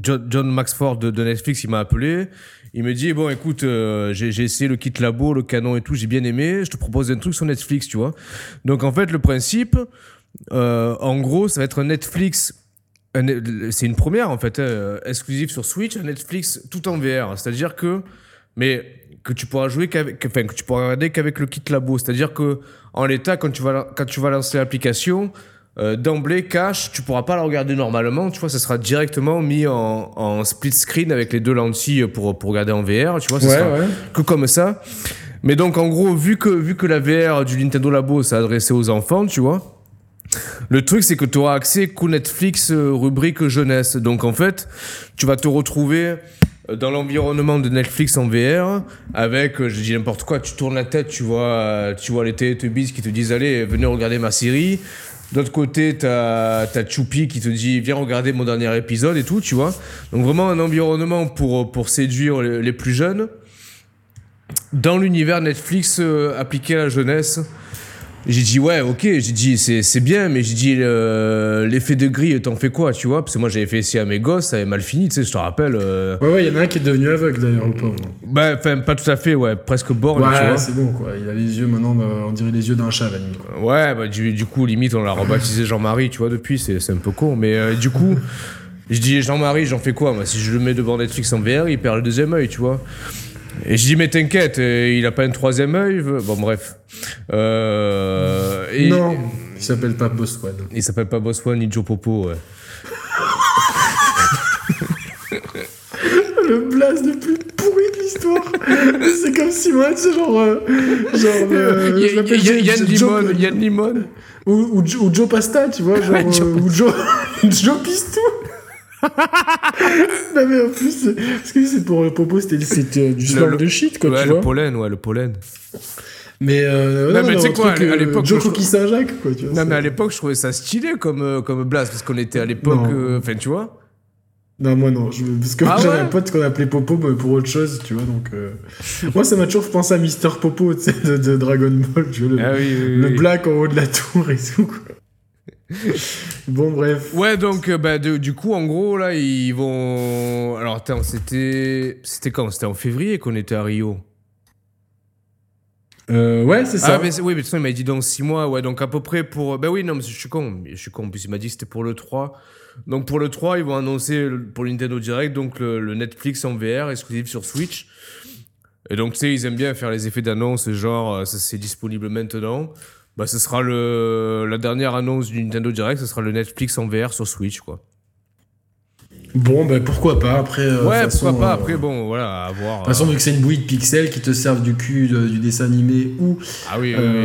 John, Maxford de, de Netflix, il m'a appelé. Il me dit, bon, écoute, euh, j'ai essayé le kit labo, le canon et tout, j'ai bien aimé. Je te propose un truc sur Netflix, tu vois. Donc, en fait, le principe, euh, en gros, ça va être un Netflix. C'est une première, en fait, euh, exclusive sur Switch, un Netflix tout en VR. C'est-à-dire que. Mais que tu pourras jouer qu'avec, enfin, que tu pourras regarder qu'avec le kit labo. C'est-à-dire que, en l'état, quand tu vas, quand tu vas lancer l'application, euh, d'emblée, cache, tu pourras pas la regarder normalement, tu vois, ça sera directement mis en, en split screen avec les deux lentilles pour, pour regarder en VR, tu vois, ça Ouais, sera ouais. que comme ça. Mais donc, en gros, vu que, vu que la VR du Nintendo Labo, c'est adressé aux enfants, tu vois, le truc, c'est que tu auras accès qu'au Netflix euh, rubrique jeunesse. Donc, en fait, tu vas te retrouver euh, dans l'environnement de Netflix en VR avec, je dis n'importe quoi, tu tournes la tête, tu vois, tu vois les Teletubbies qui te disent allez, venez regarder ma série. D'autre côté, t'as as Choupi qui te dit viens regarder mon dernier épisode et tout, tu vois. Donc vraiment un environnement pour, pour séduire les, plus jeunes dans l'univers Netflix euh, appliqué à la jeunesse. J'ai dit ouais ok, j'ai dit c'est c'est bien, mais j'ai dit euh, l'effet de grille t'en fais quoi, tu vois? Parce que moi j'avais fait essayer à mes gosses, ça avait mal fini, tu sais, je te rappelle. euh, Ouais, ouais, il y en a un qui est devenu aveugle d'ailleurs, le pauvre. Bah enfin pas tout à fait, ouais, presque borne, tu Ouais, vois. c'est bon quoi. Il a les yeux maintenant, euh, on dirait les yeux d'un chat la quoi. Ouais, bah du, du coup, limite, on l'a rebaptisé Jean-Marie, tu vois, depuis, c'est c'est un peu con. Mais euh, du coup, *laughs* je dis Jean-Marie, j'en fais quoi Moi, si je le mets devant Netflix en VR, il perd le deuxième œil, tu vois. Et je dis, mais t'inquiète, il a pas un troisième œil Bon, bref. Euh, et- Non, il s'appelle pas Boss One. Il s'appelle pas Boswan ni Joe Popo, ouais. Le blast le plus pourri de l'histoire. c'est comme si moi, tu sais, genre. euh, genre euh, je l'appelle Yann Limon, Yann Limon. Ou, ou, Jo- ou Joe Pasta, tu vois, *laughs* genre. Ouais, Joe euh, ou Joe, *laughs* Joe Pistou. *laughs* non, mais en plus, parce que c'est pour le popo, c'était euh, du le- de shit, quoi, Ouais, tu le vois. pollen, ouais, le pollen. Mais, euh, Non, non, mais non, tu sais quoi, à euh, l'époque, Joe Cookie Saint-Jacques, quoi. Tu vois, Non, mais à l'époque, je trouvais ça stylé comme, euh, comme blast, parce qu'on était à l'époque. Euh, Enfin, tu vois Non, moi non. Je... Parce que Ah j'avais ouais un pote qu'on appelait Popo mais pour autre chose, tu vois. Donc, euh, moi, ça m'a toujours pensé à Mister Popo, tu sais, de, de Dragon Ball. Tu vois, le, Ah oui, oui, le oui. black en haut de la tour et tout, quoi. *laughs* bon, bref. Ouais, donc, euh, bah, de- du coup, en gros, là, ils vont. Alors, attends, c'était. C'était quand? C'était en février qu'on était à Rio. Euh, ouais, c'est ça. Ah, mais oui, mais de toute façon, il m'a dit dans 6 mois, ouais, donc à peu près pour. Ben oui, non, mais je suis con, je suis con. En plus, il m'a dit que c'était pour le 3. Donc pour le 3, ils vont annoncer pour le Nintendo Direct, donc le, le Netflix en VR, exclusif sur Switch. Et donc, tu sais, ils aiment bien faire les effets d'annonce, genre, euh, ça c'est disponible maintenant. Bah, ce sera le, la dernière annonce du Nintendo Direct, ce sera le Netflix en VR sur Switch, quoi. Bon, bah pourquoi pas. Après, euh, ouais, pourquoi pas. euh, Après, bon, voilà, à voir. De toute façon, vu que c'est une bouillie de pixels qui te servent du cul de- du dessin animé ou, ah oui, oui, oui.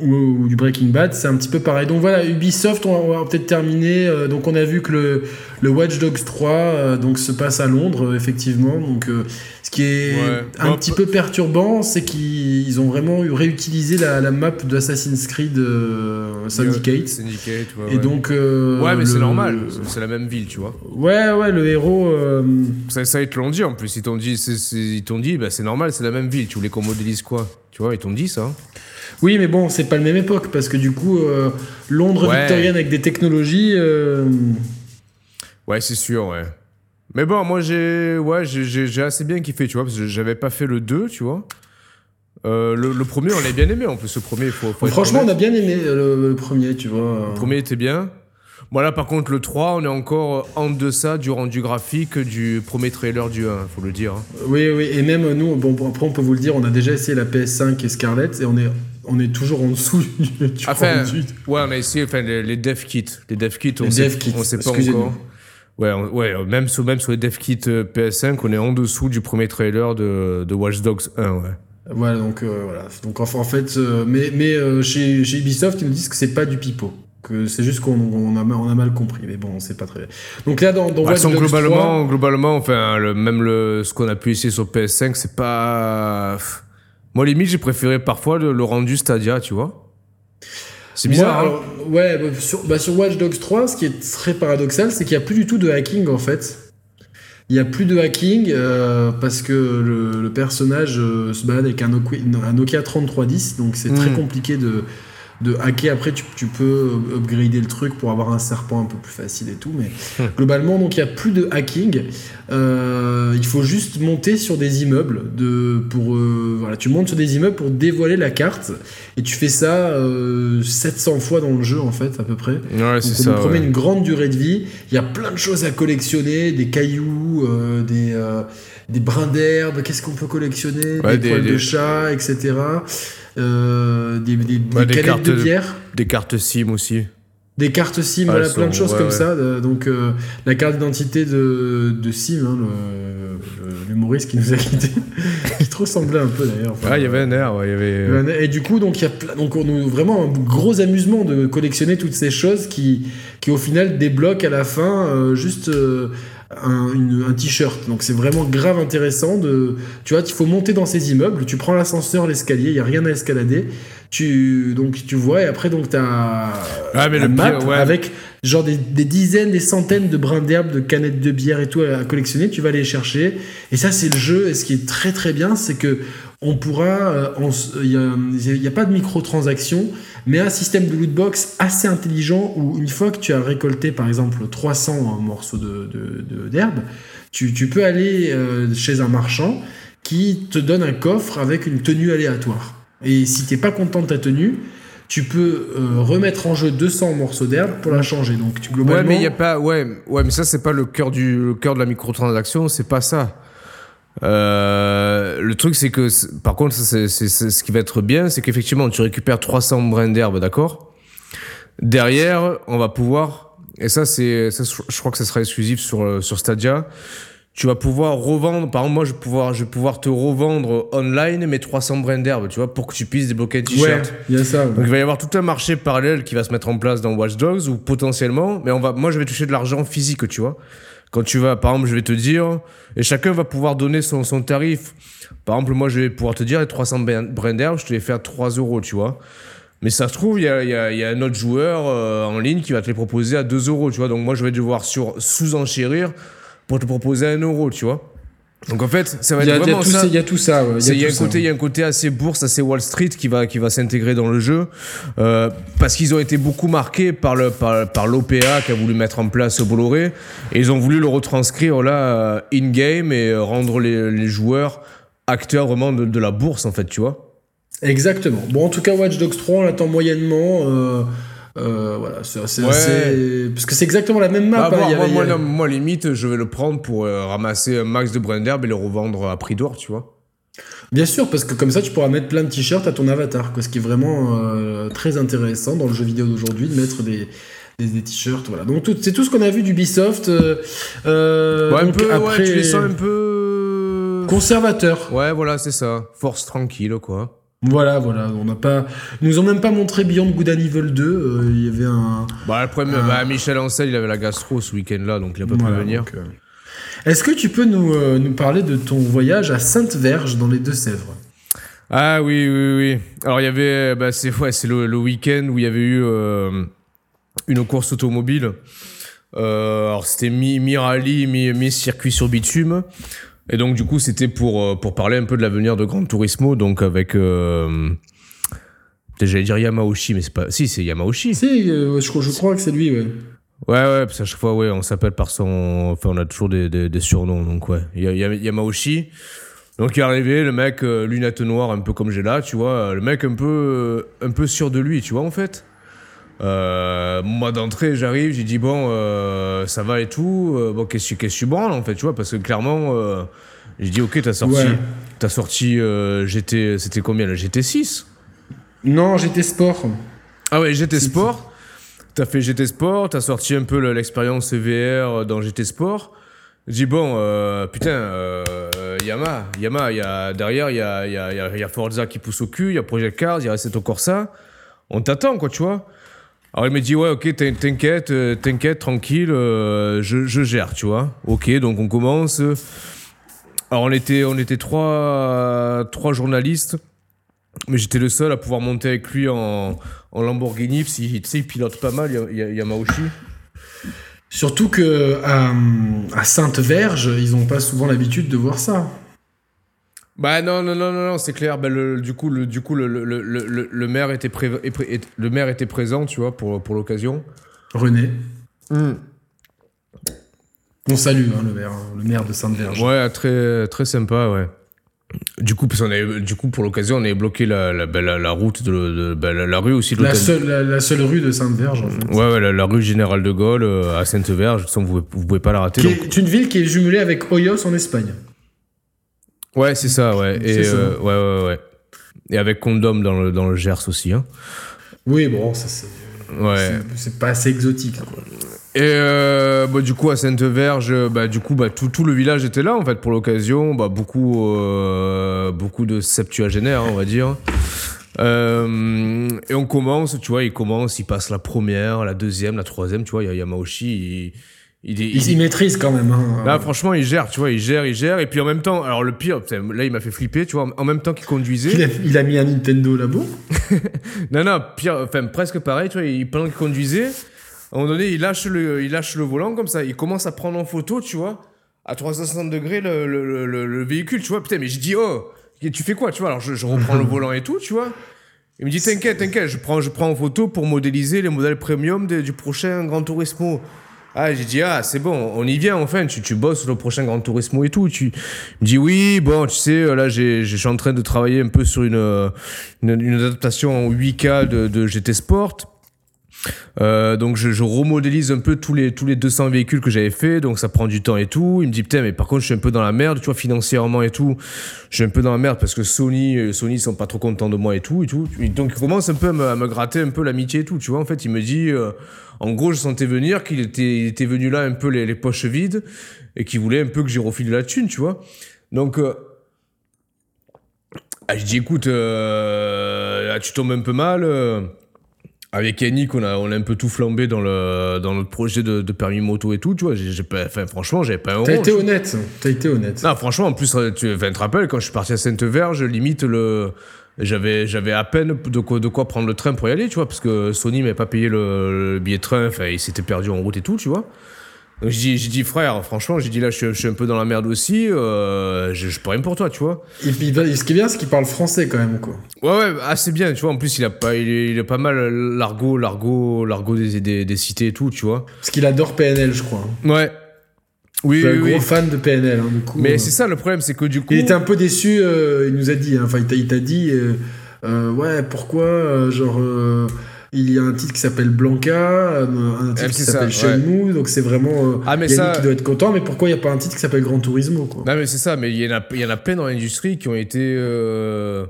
Ou, ou du Breaking Bad, c'est un petit peu pareil. Donc voilà, Ubisoft, on va, peut-être terminer. Euh, donc on a vu que le, le Watch Dogs 3 euh, donc, se passe à Londres, euh, effectivement. Donc ce qui est Ouais. un Bon, petit peu- peu perturbant, c'est qu'ils ont vraiment eu- réutilisé la, la map de Assassin's Creed Syndicate. Syndicate, ouais. Et ouais. donc. ouais, mais c'est normal, c'est- la même ville, tu vois. Ouais, ouais, le héros. Ça, ça, ils te l'ont dit en plus. Ils t'ont dit, c'est, c'est- ils t'ont dit, bah, c'est normal, c'est la même ville. Tu voulais qu'on modélise quoi? Tu vois, ils t'ont dit ça. Oui, mais bon, c'est pas la même époque parce que du coup, euh, Londres Ouais. victorienne avec des technologies. euh, Ouais, c'est sûr, ouais. Mais bon, moi, j'ai, ouais, j'ai, assez bien kiffé, tu vois, parce que j'avais pas fait le 2, tu vois. Euh, le, le premier, on l'a bien aimé en plus. Le premier, faut, faut Franchement, on a bien aimé le, le premier, tu vois. Le premier était bien. Voilà, par contre, le 3, on est encore en deçà du rendu graphique du premier trailer du 1, faut le dire. hein. Oui, oui, et même nous, bon, bon, après, on peut vous le dire, on a déjà essayé la PS5 et Scarlett et on est, on est toujours en dessous *laughs* du, Enfin, rendu. ouais, a essayé enfin, les, les dev kits. Les dev kits, on Les sait, kits, on sait pas encore. Ouais, on- ouais même, sur, même sur les dev kits euh, PS5, on est en dessous du premier trailer de, de Watch Dogs 1, ouais. Voilà, donc euh, voilà. Donc enfin, en fait, euh, mais, mais euh, chez, chez Ubisoft, ils nous disent que c'est pas du pipeau. Que c'est juste qu'on on a, mal- on a mal compris, mais bon, c'est pas très bien. Donc là, dans, dans Watch Dogs globalement, globalement, enfin, le, même le, ce qu'on a pu essayer sur PS5, c'est pas. Moi, limite, j'ai préféré parfois le, le rendu Stadia, tu vois. C'est 3, bizarre, moi, hein. ouais, bah, sur, bah, sur Watch Dogs 3, ce qui est très paradoxal, c'est qu'il n'y a plus du tout de hacking en fait. Il n'y a plus de hacking euh, parce que le, le personnage euh, se balade avec un Nokia, un Nokia 3310, donc c'est très Mm. compliqué de, de hacker. Après, tu, tu peux upgrader le truc pour avoir un serpent un peu plus facile et tout, mais Hmm. globalement, donc il n'y a plus de hacking. Euh, il faut juste monter sur des immeubles. De, pour, euh, voilà, tu montes sur des immeubles pour dévoiler la carte et tu fais ça euh, 700 fois dans le jeu en fait à peu près. Ouais, c'est ça promet ouais. une grande durée de vie. Il y a plein de choses à collectionner, des cailloux, euh, des, euh, des brins d'herbe, qu'est-ce qu'on peut collectionner, Ouais, des, des- poils de chat, etc. Euh, des, des, des Ouais, des canettes cartes de bière. Des cartes SIM aussi. Des cartes SIM, Ah, voilà, plein de choses ouais, comme ouais. ça. Euh, Donc, euh, la carte d'identité de, de SIM, hein, l'humoriste qui nous a quittés, *laughs* qui te ressemblait un peu d'ailleurs. Enfin, Ah, il y avait un air, ouais, il y avait. et du coup, donc il y a plein- donc on a vraiment un gros amusement de collectionner toutes ces choses qui, qui au final débloquent à la fin euh, juste un, une- un t-shirt. Donc c'est vraiment grave intéressant de, tu vois, il faut monter dans ces immeubles. Tu prends l'ascenseur, l'escalier, il y a rien à escalader. Tu donc tu vois et après donc t'as Ah, mais le map pire, ouais. avec genre des, des dizaines, des centaines de brins d'herbe, de canettes de bière et tout à, collectionner. Tu vas les chercher et ça c'est le jeu. Et ce qui est très très bien, c'est que on pourra, euh, il y a, a pas de microtransactions, mais un système de loot box assez intelligent où une fois que tu as récolté par exemple 300 morceaux de- de- de- d'herbe, tu, tu peux aller euh, chez un marchand qui te donne un coffre avec une tenue aléatoire. Et si t'es pas content de ta tenue, tu peux euh, remettre en jeu 200 morceaux d'herbe pour la changer. Donc tu, Ouais, globalement, mais il y a pas. Ouais, ouais, mais ça, c'est pas le cœur du le cœur de la microtransaction, c'est pas ça. Euh, le truc, c'est que, par contre, c'est, c'est- c'est- ce qui va être bien, c'est qu'effectivement, tu récupères 300 brins d'herbe, d'accord? Derrière, on va pouvoir, et ça, c'est, ça, je crois que ça sera exclusif sur, euh, sur Stadia, tu vas pouvoir revendre. Par exemple, moi, je vais pouvoir, je vais pouvoir te revendre online mes 300 brins d'herbe, tu vois, pour que tu puisses débloquer un t-shirt. Ouais, il y a ça. ouais. Donc il va y avoir tout un marché parallèle qui va se mettre en place dans Watch Dogs ou potentiellement, mais on va, moi je vais toucher de l'argent physique, tu vois. Quand tu vas, par exemple, je vais te dire, et chacun va pouvoir donner son, son tarif. Par exemple, moi je vais pouvoir te dire, les 300 brins d'herbe, je te les fais à 3 euros, tu vois. Mais ça se trouve, il y a, y a- y a un autre joueur euh, en ligne qui va te les proposer à 2 euros, tu vois. Donc moi je vais devoir sous-enchérir pour te proposer à 1 euro, tu vois. Donc en fait, ça va Il y, être a, il y a vraiment tout ça. ça, il y a tout ça. ouais, Il y, a un ça. côté, il y a un côté assez bourse, assez Wall Street qui va, qui va s'intégrer dans le jeu. Euh, parce qu'ils ont été beaucoup marqués par le, par, par l'OPA qui a voulu mettre en place Bolloré. Et ils ont voulu le retranscrire là, euh, in-game et euh, rendre les, les joueurs acteurs vraiment de, de la bourse, en fait, tu vois. Exactement. Bon, en tout cas, Watch Dogs 3, on l'attend moyennement. euh, euh, voilà, c'est c'est Ouais. assez. Parce que c'est exactement la même map. Bah, hein, moi, y avait- y limite, je vais le prendre pour euh, ramasser un max de brins d'herbe et le revendre à prix d'or, tu vois. Bien sûr, parce que comme ça, tu pourras mettre plein de t-shirts à ton avatar, quoi, ce qui est vraiment euh, très intéressant dans le jeu vidéo d'aujourd'hui, de mettre des, des, des t-shirts. Voilà. Donc c'est tout ce qu'on a vu d'Ubisoft. Euh, Ouais, un donc peu, après, ouais, tu les sens un peu. conservateur. Ouais, voilà, c'est ça. Force tranquille, quoi. Voilà, voilà. On n'a pas, ils nous ont même pas montré Beyond Good and Evil 2. euh, Il y avait un. Bah, le problème, bah, Michel Ancel, il avait la gastro ce week-end-là, donc il a pas Voilà, pu venir. donc, euh, Est-ce que tu peux nous, euh, nous parler de ton voyage à Sainte-Verge dans les Deux-Sèvres? Ah oui, oui, oui. Alors, il y avait, bah, c'est ouais, c'est le, le week-end où il y avait eu euh, une course automobile. Euh, alors, c'était mi- mi-rallye, mi- mi-circuit sur bitume. Et donc, du coup, c'était pour, euh, pour parler un peu de l'avenir de Gran Turismo, donc avec. Euh, J'allais dire Yamauchi, mais c'est pas. Si, c'est Yamauchi. Si, euh, je, je crois que c'est lui, ouais. Ouais, ouais, parce qu'à chaque fois, ouais, on s'appelle par son. Enfin, on a toujours des, des, des surnoms, donc ouais. Y a, il y a Yamauchi. Donc, il est arrivé, le mec, euh, lunettes noires, un peu comme j'ai là, tu vois. Le mec un peu, euh, un peu sûr de lui, tu vois, en fait. Euh, moi, d'entrée, j'arrive, j'ai dit, bon, euh, ça va et tout. Euh, bon, qu'est-ce que tu branles, en fait, tu vois, parce que clairement, j'ai dit, ok, t'as sorti. Ouais. T'as sorti GT. C'était combien, là GT 6 Non, j'étais sport. Ah ouais, GT Sport. T'as fait GT Sport, t'as sorti un peu le- l'expérience VR dans GT Sport. Je dis bon, putain, Yamaha, Yamaha, il y a, derrière, il y a, il y, a, y a Forza qui pousse au cul, il y a Project Cars, il y a Assetto Corsa. On t'attend, quoi, tu vois. Alors il me dit, ouais, ok, t'in- t'inquiète, euh, t'inquiète, tranquille, euh, je, je gère, tu vois. Ok, donc on commence. Alors on était, on était trois, trois journalistes. Mais j'étais le seul à pouvoir monter avec lui en, en Lamborghini, parce qu'il il pilote pas mal, Ya- Ya- Yamauchi. Surtout que à, à Sainte-Verge, ils n'ont pas souvent l'habitude de voir ça. Bah non, non, non, non, non, c'est clair. Bah, le, du coup, le, du coup le, le, le, le, le maire était pré- le maire était présent, tu vois, pour, pour l'occasion. René. On salue hein, le maire, hein, le maire de Sainte-Verge. Ouais, très, très sympa, ouais. Du coup, parce qu'on avait, du coup, pour l'occasion, on avait bloqué la, la, bah, la, la route, de, de- bah, la, la rue aussi de La, seule, la, la seule rue de Sainte-Verge, en fait. Ouais, ouais, la, la rue Général de Gaulle euh, à Sainte-Verge, de toute façon, vous, vous pouvez pas la rater. Qui donc- est une ville qui est jumelée avec Hoyos en Espagne. Ouais, c'est ça, ouais. Et, ça. euh, ouais, ouais, ouais. Et avec Condom dans le, dans le Gers aussi, hein. Oui, bon, ça c'est Ouais. c'est- pas assez exotique. quoi. Et euh, bah, du coup, à Sainte-Verge, bah, du coup, bah, tout, tout le village était là, en fait, pour l'occasion. Bah, beaucoup, euh, beaucoup de septuagénaires, on va dire. Euh, et on commence, tu vois, il commence, il passe la première, la deuxième, la troisième, tu vois, il y a Yamauchi, il, il, y maîtrisent quand même. Hein. Là, franchement, il gère, tu vois, il gère, il gère. Et puis en même temps, alors le pire, putain, là, il m'a fait flipper, tu vois, en même temps qu'il conduisait. il, a, il a mis un Nintendo là-bas. *laughs* Non, non, pire, enfin presque pareil, tu vois, il, pendant qu'il conduisait, à un moment donné, il lâche, le, il lâche le volant comme ça, il commence à prendre en photo, tu vois, à 360 degrés le, le, le, le véhicule, tu vois, putain, mais je dis, oh, tu fais quoi, tu vois, alors je, je reprends le *laughs* volant et tout, tu vois. Il me dit, t'inquiète, t'inquiète, je prends, je prends en photo pour modéliser les modèles premium de- du prochain Gran Turismo. Ah, j'ai dit, ah, c'est bon, on y vient, enfin, tu, tu bosses le prochain Gran Turismo et tout. Tu me dis, oui, bon, tu sais, là, je suis en train de travailler un peu sur une, euh, une, une adaptation en 8K de, de GT Sport. Euh, donc je, remodélise un peu tous les, tous les 200 véhicules que j'avais fait, donc ça prend du temps et tout. Il me dit putain mais par contre je suis un peu dans la merde, tu vois financièrement et tout. Je suis un peu dans la merde parce que Sony, euh, Sony sont pas trop contents de moi et tout et tout. Donc il commence un peu à me, gratter un peu l'amitié et tout, tu vois. En fait il me dit, euh, en gros je sentais venir qu'il était, il était venu là un peu les, les poches vides et qu'il voulait un peu que j'y refile la thune, tu vois. Donc ah, je dis écoute, là, tu tombes un peu mal. Avec Yannick, on a, on a un peu tout flambé dans, le, dans notre projet de, de permis moto et tout, tu vois. J'ai, pas, enfin, franchement, j'avais pas un T'as été honnête. T'as été honnête. Non, franchement, en plus, euh, tu, enfin, te rappelles, quand je suis parti à Sainte-Verge, limite, le, j'avais, j'avais à peine de quoi, de quoi prendre le train pour y aller, tu vois, parce que Sony m'avait pas payé le, le billet de train, enfin, il s'était perdu en route et tout, tu vois. Donc, j'ai dit, frère, franchement, j'ai dit, là, je, suis- je suis un peu dans la merde aussi, euh, je, je peux rien pour toi, tu vois. Et puis, ce qui est bien, c'est qu'il parle français quand même, quoi. Ouais, ouais, assez bien, tu vois. En plus, il a pas, il est, il est pas mal l'argot, l'argot, l'argot des, des, des cités et tout, tu vois. Parce qu'il adore PNL, je crois. Ouais. Oui, C'est un oui, gros oui. fan de PNL, hein, du coup. Mais euh. c'est ça le problème, c'est que du coup. Il était un peu déçu, euh, il nous a dit, hein, enfin il t'a- il t'a dit, euh, euh, ouais, pourquoi, euh, genre, euh, il y a un titre qui s'appelle Blanca, euh, un titre qui s'appelle Shenmue, donc c'est vraiment euh, Ah, mais Yannick ça- qui doit être content, mais pourquoi il n'y a pas un titre qui s'appelle Gran Turismo, quoi? Non mais c'est ça, mais il y en a, il y en a plein dans l'industrie qui ont été, euh,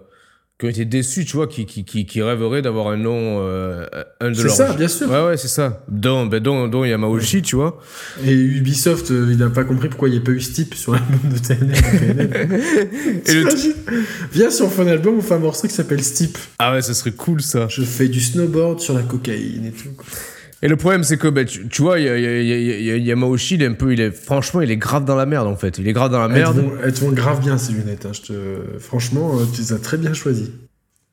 qui ont été déçus, tu vois, qui, qui, qui, qui rêveraient d'avoir un nom, euh, un de C'est leurs. ça, bien sûr. Ouais ouais, c'est ça. Dont, ben, dont, dont Yamauchi, tu vois. Et Ubisoft, euh, il n'a pas compris pourquoi il n'y a pas eu Steep sur l'album de TNL. *laughs* Et le- Viens, si on fait un album, on fait un morceau qui s'appelle Steep. Ah ouais, ça serait cool ça. Je fais du snowboard sur la cocaïne et tout. quoi. Et le problème, c'est que, ben, tu, tu vois, Yamauchi, il est un peu, il est, franchement, il est grave dans la merde en fait. Il est grave dans la Elles te, merde. vont, elles te vont grave bien ces lunettes. hein, je te... Franchement, euh, tu les as très bien choisies.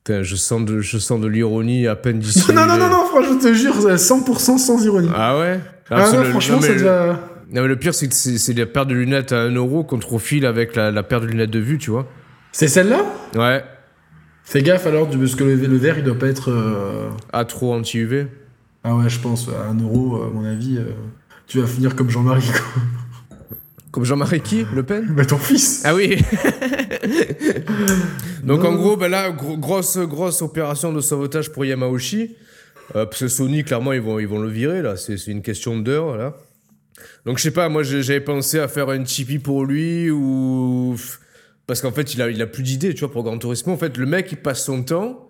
Putain, je sens de, je sens de l'ironie à peine *laughs* d'ici. Non, non, non, non, franchement, je te jure, 100% sans ironie. Ah ouais? Ah, non, le- franchement, te le- va. Non mais le pire c'est que c'est c'est la paire de lunettes à 1 euro contre au fil avec la, la paire de lunettes de vue, tu vois. C'est celle-là? Ouais. Fais gaffe alors, parce que le, le verre, il doit pas être. euh, À trop anti-UV. Ah ouais, je pense, à 1 euro, à mon avis, euh, tu vas finir comme Jean-Marie, quoi. Comme Jean-Marie qui Le Pen Bah, ton fils Ah oui *laughs* Donc Non. en gros, ben là, gro- grosse, grosse opération de sauvetage pour Yamauchi. Euh, parce que Sony, clairement, ils vont, ils vont le virer, là. C'est c'est une question d'heure, là. Donc je sais pas, moi j'avais pensé à faire un Tipeee pour lui ou... Parce qu'en fait, il a, il a plus d'idées, tu vois, pour Gran Turismo. En fait, le mec, il passe son temps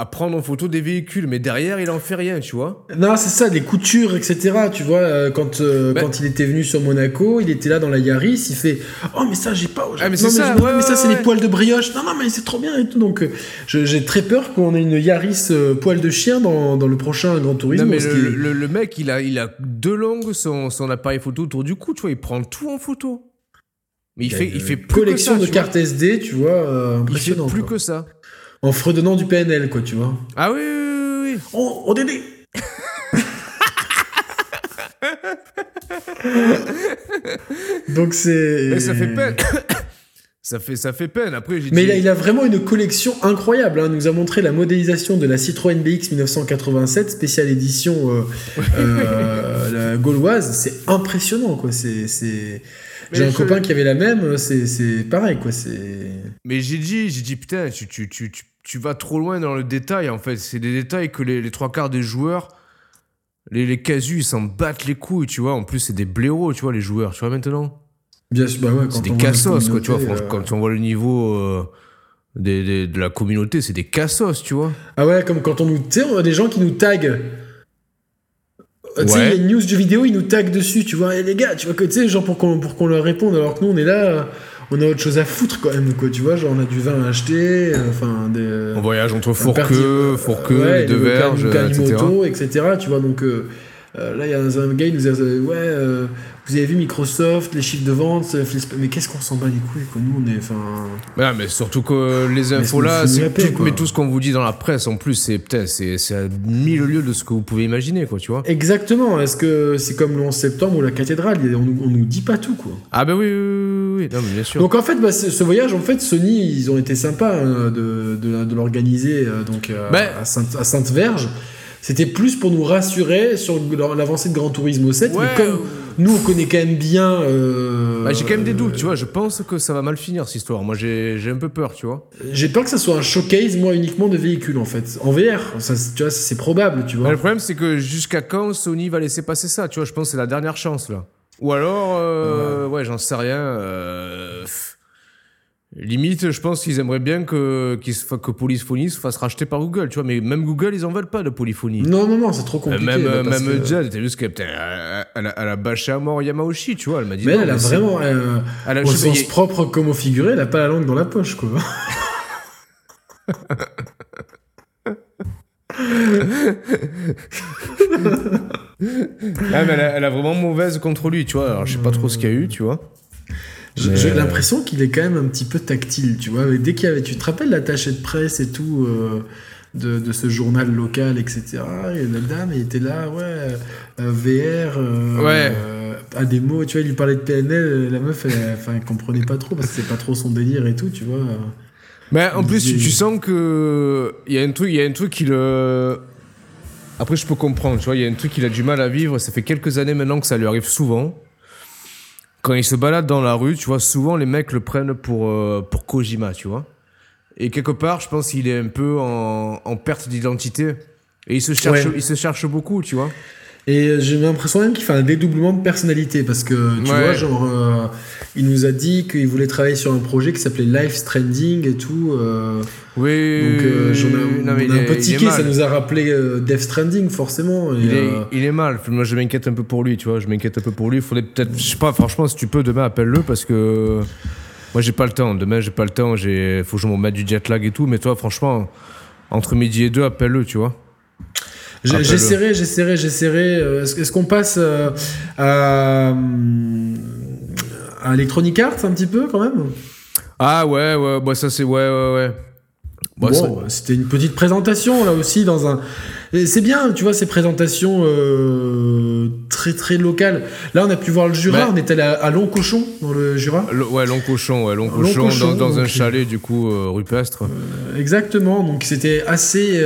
à prendre en photo des véhicules, mais derrière, il en fait rien, tu vois. Non, c'est ça, les coutures, etc. Tu vois, euh, quand, euh, Ben- quand il était venu sur Monaco, il était là dans la Yaris, il fait Oh, mais ça, j'ai pas. Ah, mais c'est ça, ouais, mais ça, c'est ouais. les poils de brioche. Non, non, mais c'est trop bien et tout. Donc, euh, j'ai très peur qu'on ait une Yaris euh, poil de chien dans, dans le prochain Grand Turismo. Non, mais le, mec, il a, il a deux longues son, son appareil photo autour du cou, tu vois, il prend tout en photo. Mais il, fait, il fait plus collection que ça, de cartes SD, tu vois, euh, Il fait impressionnant. plus quoi. que ça. En fredonnant du PNL, quoi, tu vois. Ah oui, oui, oui, oui. Oh, oh Dédé *laughs* Donc c'est. Mais ça fait peine. *coughs* ça, fait, ça fait peine. Après, j'ai Mais dit... il a, il a vraiment une collection incroyable. hein. Il nous a montré la modélisation de la Citroën BX 1987, spéciale édition euh, euh, la gauloise. C'est impressionnant, quoi. C'est, J'ai un je- copain qui avait la même. C'est, c'est pareil, quoi. C'est. Mais j'ai dit, j'ai dit, putain, tu, tu, tu, tu, tu vas trop loin dans le détail, en fait. C'est des détails que les, les trois quarts des joueurs, les, les casus, ils s'en battent les couilles, tu vois. En plus, c'est des blaireaux, tu vois, les joueurs, tu vois, maintenant. Bien sûr, bah ouais. C'est des cassos, quoi, tu vois. euh, Quand on voit le niveau euh, des, des- de la communauté, c'est des cassos, tu vois. Ah ouais, comme quand on nous. Tu sais, on a des gens qui nous taguent. Euh, Tu sais, il y Ouais. a une news du vidéo, ils nous taguent dessus, tu vois. Et les gars, tu vois, que tu sais, genre pour qu'on, pour qu'on leur réponde, alors que nous, on est là, on a autre chose à foutre quand même, quoi, tu vois. Genre, on a du vin à acheter, euh, enfin, des. On voyage entre Fourqueux, Fourqueux, ouais, les deux verges, permis etc. etc. Tu vois, donc euh, euh, là, il y a un, gars, il nous a dit, ouais, euh, vous avez vu Microsoft, les chiffres de vente, mais qu'est-ce qu'on s'en bat les couilles, quoi. Nous, on est, enfin. Ouais, mais surtout que les infos là, c'est tout, mais tout ce qu'on vous dit dans la presse en plus, c'est putain, c'est c'est à mille lieues de ce que vous pouvez imaginer, quoi, tu vois. Exactement. Est-ce que c'est comme le 11 septembre ou la cathédrale On, nous- on nous dit pas tout, quoi. Ah bah oui, oui, oui, oui, non, mais bien sûr. Donc en fait, bah, ce, voyage, en fait, Sony, ils ont été sympas hein, de, de, de l'organiser euh, donc euh, Ben- à Sainte- à Sainte-Verge. C'était plus pour nous rassurer sur l'avancée de Gran Turismo 7. Ouais, mais comme, nous, on connaît quand même bien. euh, Bah, j'ai quand même des doutes, tu vois. Je pense que ça va mal finir cette histoire. Moi, j'ai un peu peur, tu vois. J'ai peur que ça soit un showcase, moi, uniquement de véhicules, en fait. En VR, ça, tu vois, c'est probable, tu vois. le problème, c'est que jusqu'à quand Sony va laisser passer ça Tu vois, je pense que c'est la dernière chance, là. Ou alors, euh, ouais, j'en sais rien. euh. Limite, je pense qu'ils aimeraient bien que, qu'ils se que Polyphony se fasse racheter par Google, tu vois. Mais même Google, ils en veulent pas de Polyphony. Non, non, non, c'est trop compliqué. même là, euh, parce même que- Jade, t'as vu ce qu'elle a- elle a bâché à mort Yamauchi, tu vois. Elle m'a dit. Mais elle, a vraiment, euh, Elle a- au sais sens propre comme au figuré, elle a pas la langue dans la poche, quoi. *laughs* *laughs* Ah, mais elle, a, elle a vraiment mauvaise contre lui, tu vois. Alors, je sais pas trop ce qu'il y a eu, tu vois. J'ai euh, l'impression qu'il est quand même un petit peu tactile, tu vois. Mais dès qu'il y avait, tu te rappelles l'attaché de presse et tout euh, de, de ce journal local, etc. Et la dame, elle était là, ouais, euh, VR, Ouais. à des mots, tu vois, il lui parlait de PNL, la meuf, elle, enfin, elle comprenait pas trop parce que c'est pas trop son délire et tout, tu vois. Mais en plus, tu, tu sens que il y a un truc, il y a un truc qui le. Après, je peux comprendre, tu vois, il y a un truc qu'il a du mal à vivre. Ça fait quelques années maintenant que ça lui arrive souvent. Quand il se balade dans la rue, tu vois, souvent les mecs le prennent pour euh, pour Kojima, tu vois. Et quelque part, je pense qu'il est un peu en, en perte d'identité. Et il se cherche, Ouais. il se cherche beaucoup, tu vois. Et j'ai l'impression même qu'il fait un dédoublement de personnalité parce que tu Ouais. vois, genre, euh, il nous a dit qu'il voulait travailler sur un projet qui s'appelait Life Stranding et tout. euh, Oui. donc euh, j'en ai, non, on a il un est- peu il tiqué, ça nous a rappelé euh, Death Stranding forcément. Et, Il est, euh, il est mal. Moi, je m'inquiète un peu pour lui, tu vois. Je m'inquiète un peu pour lui. Il faudrait peut-être. Je sais pas, franchement, si tu peux, demain, appelle-le parce que. Moi, j'ai pas le temps. Demain, j'ai pas le temps. J'ai... Faut que je me mette du jet lag et tout. Mais toi, franchement, entre midi et deux, appelle-le, tu vois. J'essaierai, j'essaierai, j'essaierai. euh, Est-ce, qu'on passe euh, à, à Electronic Arts un petit peu quand même? Ah, ouais, ouais. Bah, ça, c'est. Ouais, ouais, ouais. Bah, Bon, ça- c'était une petite présentation là aussi dans un. C'est bien, tu vois, ces présentations euh, très très locales. Là, on a pu voir le Jura. Ouais. On est allé à, à Long-Cochon dans le Jura. Le- ouais, long cochon, ouais, long Long cochon, cochon, dans, un chalet, du coup, euh, rupestre. Exactement. Donc c'était assez.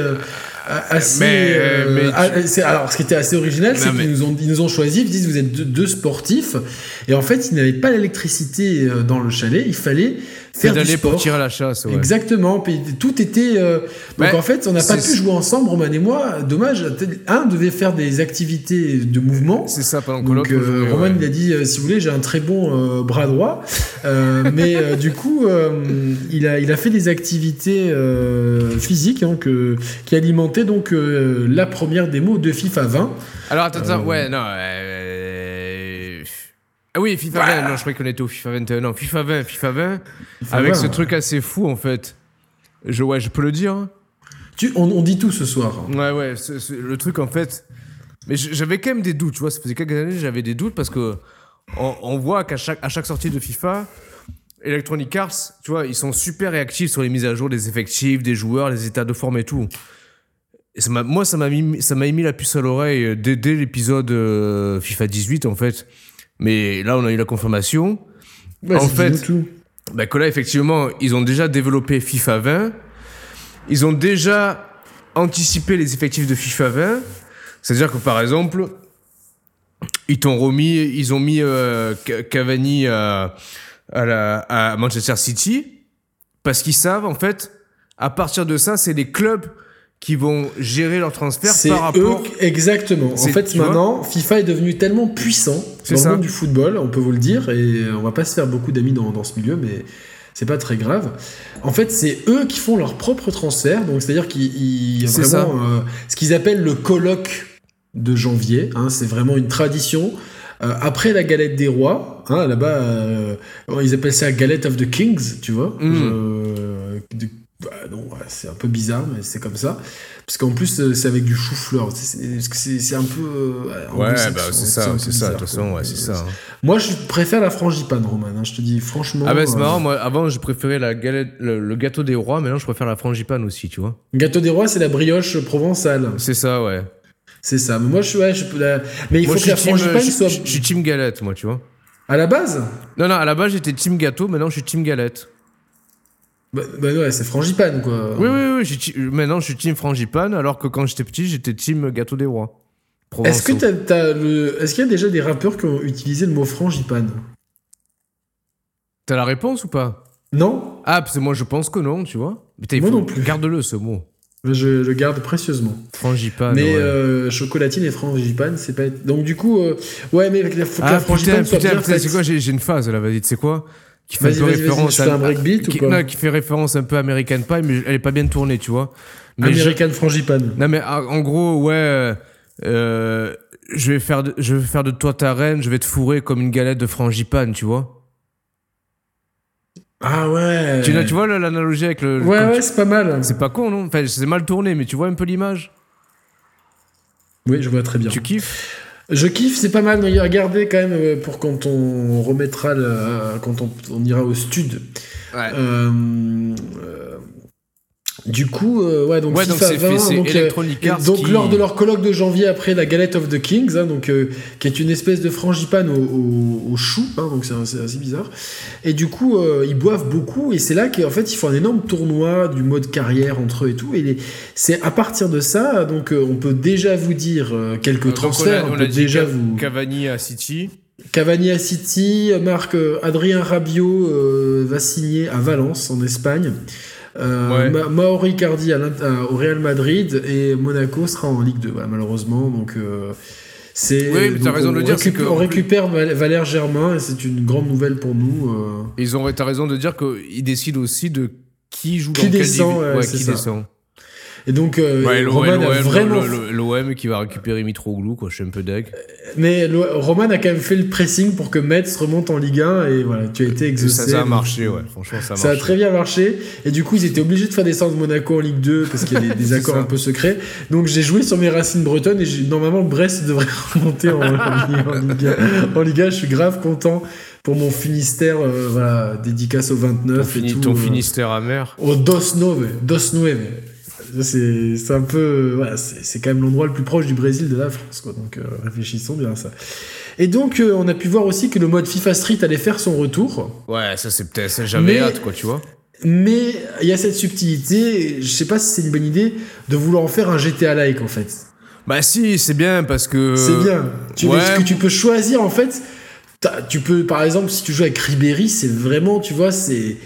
Euh, assez Mais- euh, mais tu- ah, alors, ce qui était assez original, c'est mais- qu'ils nous ont, ils nous ont choisi. Ils disent vous êtes deux, deux sportifs, et en fait, ils n'avaient pas l'électricité euh, dans le chalet. Il fallait faire sport. pour tirer à la chasse, ouais. Exactement, puis tout était. euh, Donc Ouais, en fait, on n'a pas pu jouer ensemble, Roman et moi. Dommage. Un devait faire des activités de mouvement. C'est ça, pendant Donc euh, Roman ouais. il a dit euh, si vous voulez j'ai un très bon euh, bras droit *laughs* mais du coup il, a, il a fait des activités physiques hein, que- qui alimentaient donc la première démo de FIFA 20 Alors attends, attends, ouais, non. Ah oui, FIFA 20, non, je croyais qu'on était au FIFA 21. Non, FIFA 20, FIFA 20, FIFA avec 20, ce truc assez fou en fait. Je, ouais, je peux le dire. hein. tu, on, on dit tout ce soir Ouais, ouais, le truc en fait. Mais j'avais quand même des doutes, tu vois. Ça faisait quelques années, j'avais des doutes parce que on, on voit qu'à chaque, à chaque sortie de FIFA, Electronic Arts, tu vois, ils sont super réactifs sur les mises à jour des effectifs, des joueurs, les états de forme et tout. Et ça moi, ça m'a mis, ça émis la puce à l'oreille euh, dès, dès l'épisode euh, FIFA 18 en fait. Mais là, on a eu la confirmation. En fait, tout. Bah que là, effectivement, ils ont déjà développé FIFA 20. Ils ont déjà anticipé les effectifs de FIFA 20. C'est-à-dire que, par exemple, ils t'ont remis, ils ont mis euh, Ca- Cavani à, à, la- à Manchester City parce qu'ils savent, en fait, à partir de ça, c'est les clubs qui vont gérer leur transfert par rapport... eux exactement en fait maintenant FIFA est devenu tellement puissant C'est dans ça. le monde du football on peut vous le dire et on va pas se faire beaucoup d'amis dans, dans ce milieu mais c'est pas très grave. En fait, c'est eux qui font leur propre transfert, donc c'est-à-dire qu'ils vraiment euh, ce qu'ils appellent le colloque de janvier. hein, c'est vraiment une tradition. Euh, après la galette des rois, hein, là-bas, euh, ils appellent ça galette of the kings, tu vois. Mm. Je- de- bah, non, c'est un peu bizarre, mais c'est comme ça. Parce qu'en plus, euh, c'est avec du chou-fleur. C'est- un peu. euh, Ouais, bah c'est ça, c'est ça, de toute façon, ouais, c'est ça. hein. Moi, je préfère la frangipane, Roman. hein, je te dis franchement. Ah bah c'est euh, marrant, moi avant je préférais la galette, le, le gâteau des rois, maintenant je préfère la frangipane aussi, tu vois. Gâteau des rois, c'est la brioche provençale. C'est ça, ouais. C'est ça. Mais moi, je suis. Ouais, je la- Mais il moi, faut que la team, frangipane je, soit. je- je suis team galette, moi, tu vois. À la base? Non, non, à la base j'étais team gâteau, maintenant je suis team galette. Bah, bah ouais, c'est frangipane, quoi. Oui, oui, oui, maintenant je suis team frangipane, alors que quand j'étais petit j'étais team gâteau des rois. Est-ce que t'as, t'as le... Est-ce qu'il y a déjà des rappeurs qui ont utilisé le mot frangipane? T'as la réponse ou pas? Non Ah, parce que moi je pense que non, tu vois. Putain, Moi faut- non plus. Garde-le ce mot. Je le garde précieusement. Frangipane. mais ouais. euh, chocolatine et frangipane, c'est pas. Donc du coup, euh, ouais, mais il faut que Ah la putain, frangipane soit putain, bien putain, faite. c'est quoi J'ai j'ai une phase là, vas-y, tu sais quoi? Qui fait, un peu référence fais un breakbeat ou non, qui fait référence un peu à American Pie, mais elle est pas bien tournée, tu vois. Mais American frangipane. Non mais ah, en gros, ouais, euh, euh, je vais faire, de, je vais faire de toi ta reine, je vais te fourrer comme une galette de frangipane, tu vois. Ah ouais. Tu, tu vois l'analogie avec le. Ouais, ouais, tu- c'est pas mal. C'est pas con, non? Enfin, c'est mal tourné, mais tu vois un peu l'image? Oui, je vois très bien. Tu kiffes? Je kiffe, c'est pas mal. mais Regardez quand même euh, pour quand on remettra, le- quand on, on ira au stud. Ouais. Euh, du coup, euh, ouais, donc Ouais, donc FIFA c'est 20, fait- c'est donc, euh, Electronic et Arts donc qui- lors de leur colloque de janvier après la Galette of the Kings, hein, donc euh, qui est une espèce de frangipane au, au, au chou, hein, donc c'est assez, bizarre. Et du coup, euh, ils boivent beaucoup et c'est là qu'en fait ils font un énorme tournoi du mode carrière entre eux et tout. Et les- c'est à partir de ça, donc on peut déjà vous dire quelques transferts, on a, on, on peut déjà vous Cavani à City. Cavani à City, Marc Adrien Rabiot va signer à Valence en Espagne. Euh, Ouais. Ma- Mauro Icardi à l'Int- à- au Real Madrid et Monaco sera en Ligue 2 voilà, malheureusement donc euh, c'est Oui, mais t'as raison de le dire, récup- que, on récupère Val- Valère Germain et c'est une grande nouvelle pour nous euh. Ils ont, t'as raison de dire qu'ils décident aussi de qui joue Qui dans quel descend, divi- ouais, c'est qui ça. descend. Et donc euh, Ouais, Roman a vraiment l'OM qui va récupérer Mitroglou, quoi. Je suis un peu deg. mais Roman a quand même fait le pressing pour que Metz remonte en Ligue 1 et voilà tu as été exaucé Ça, ça a marché, ouais. Franchement, ça a Ça a très bien marché. Et du coup, ils étaient obligés de faire descendre Monaco en Ligue 2 parce qu'il y a des, *laughs* accords ça. un peu secrets. Donc j'ai joué sur mes racines bretonnes et normalement Brest devrait *laughs* remonter en, en, Ligue- en Ligue 1. En Ligue 1, je suis grave content pour mon Finistère. euh, voilà, dédicace au 29 Ton, et fini- tout. ton euh, Finistère amer. Au Dos Nove. Dos Nueve. C'est un peu. Voilà, c'est quand même l'endroit le plus proche du Brésil de la France. Quoi. Donc euh, réfléchissons bien à ça. Et donc, euh, on a pu voir aussi que le mode FIFA Street allait faire son retour. Ouais, ça c'est peut-être, ça, j'avais hâte, quoi, tu vois. Mais il y a cette subtilité, je sais pas si c'est une bonne idée, de vouloir en faire un GTA-like en fait. Bah si, c'est bien parce que. C'est bien. Tu, ouais. que tu peux choisir en fait, tu peux par exemple si tu joues avec Ribéry, c'est vraiment, tu vois, c'est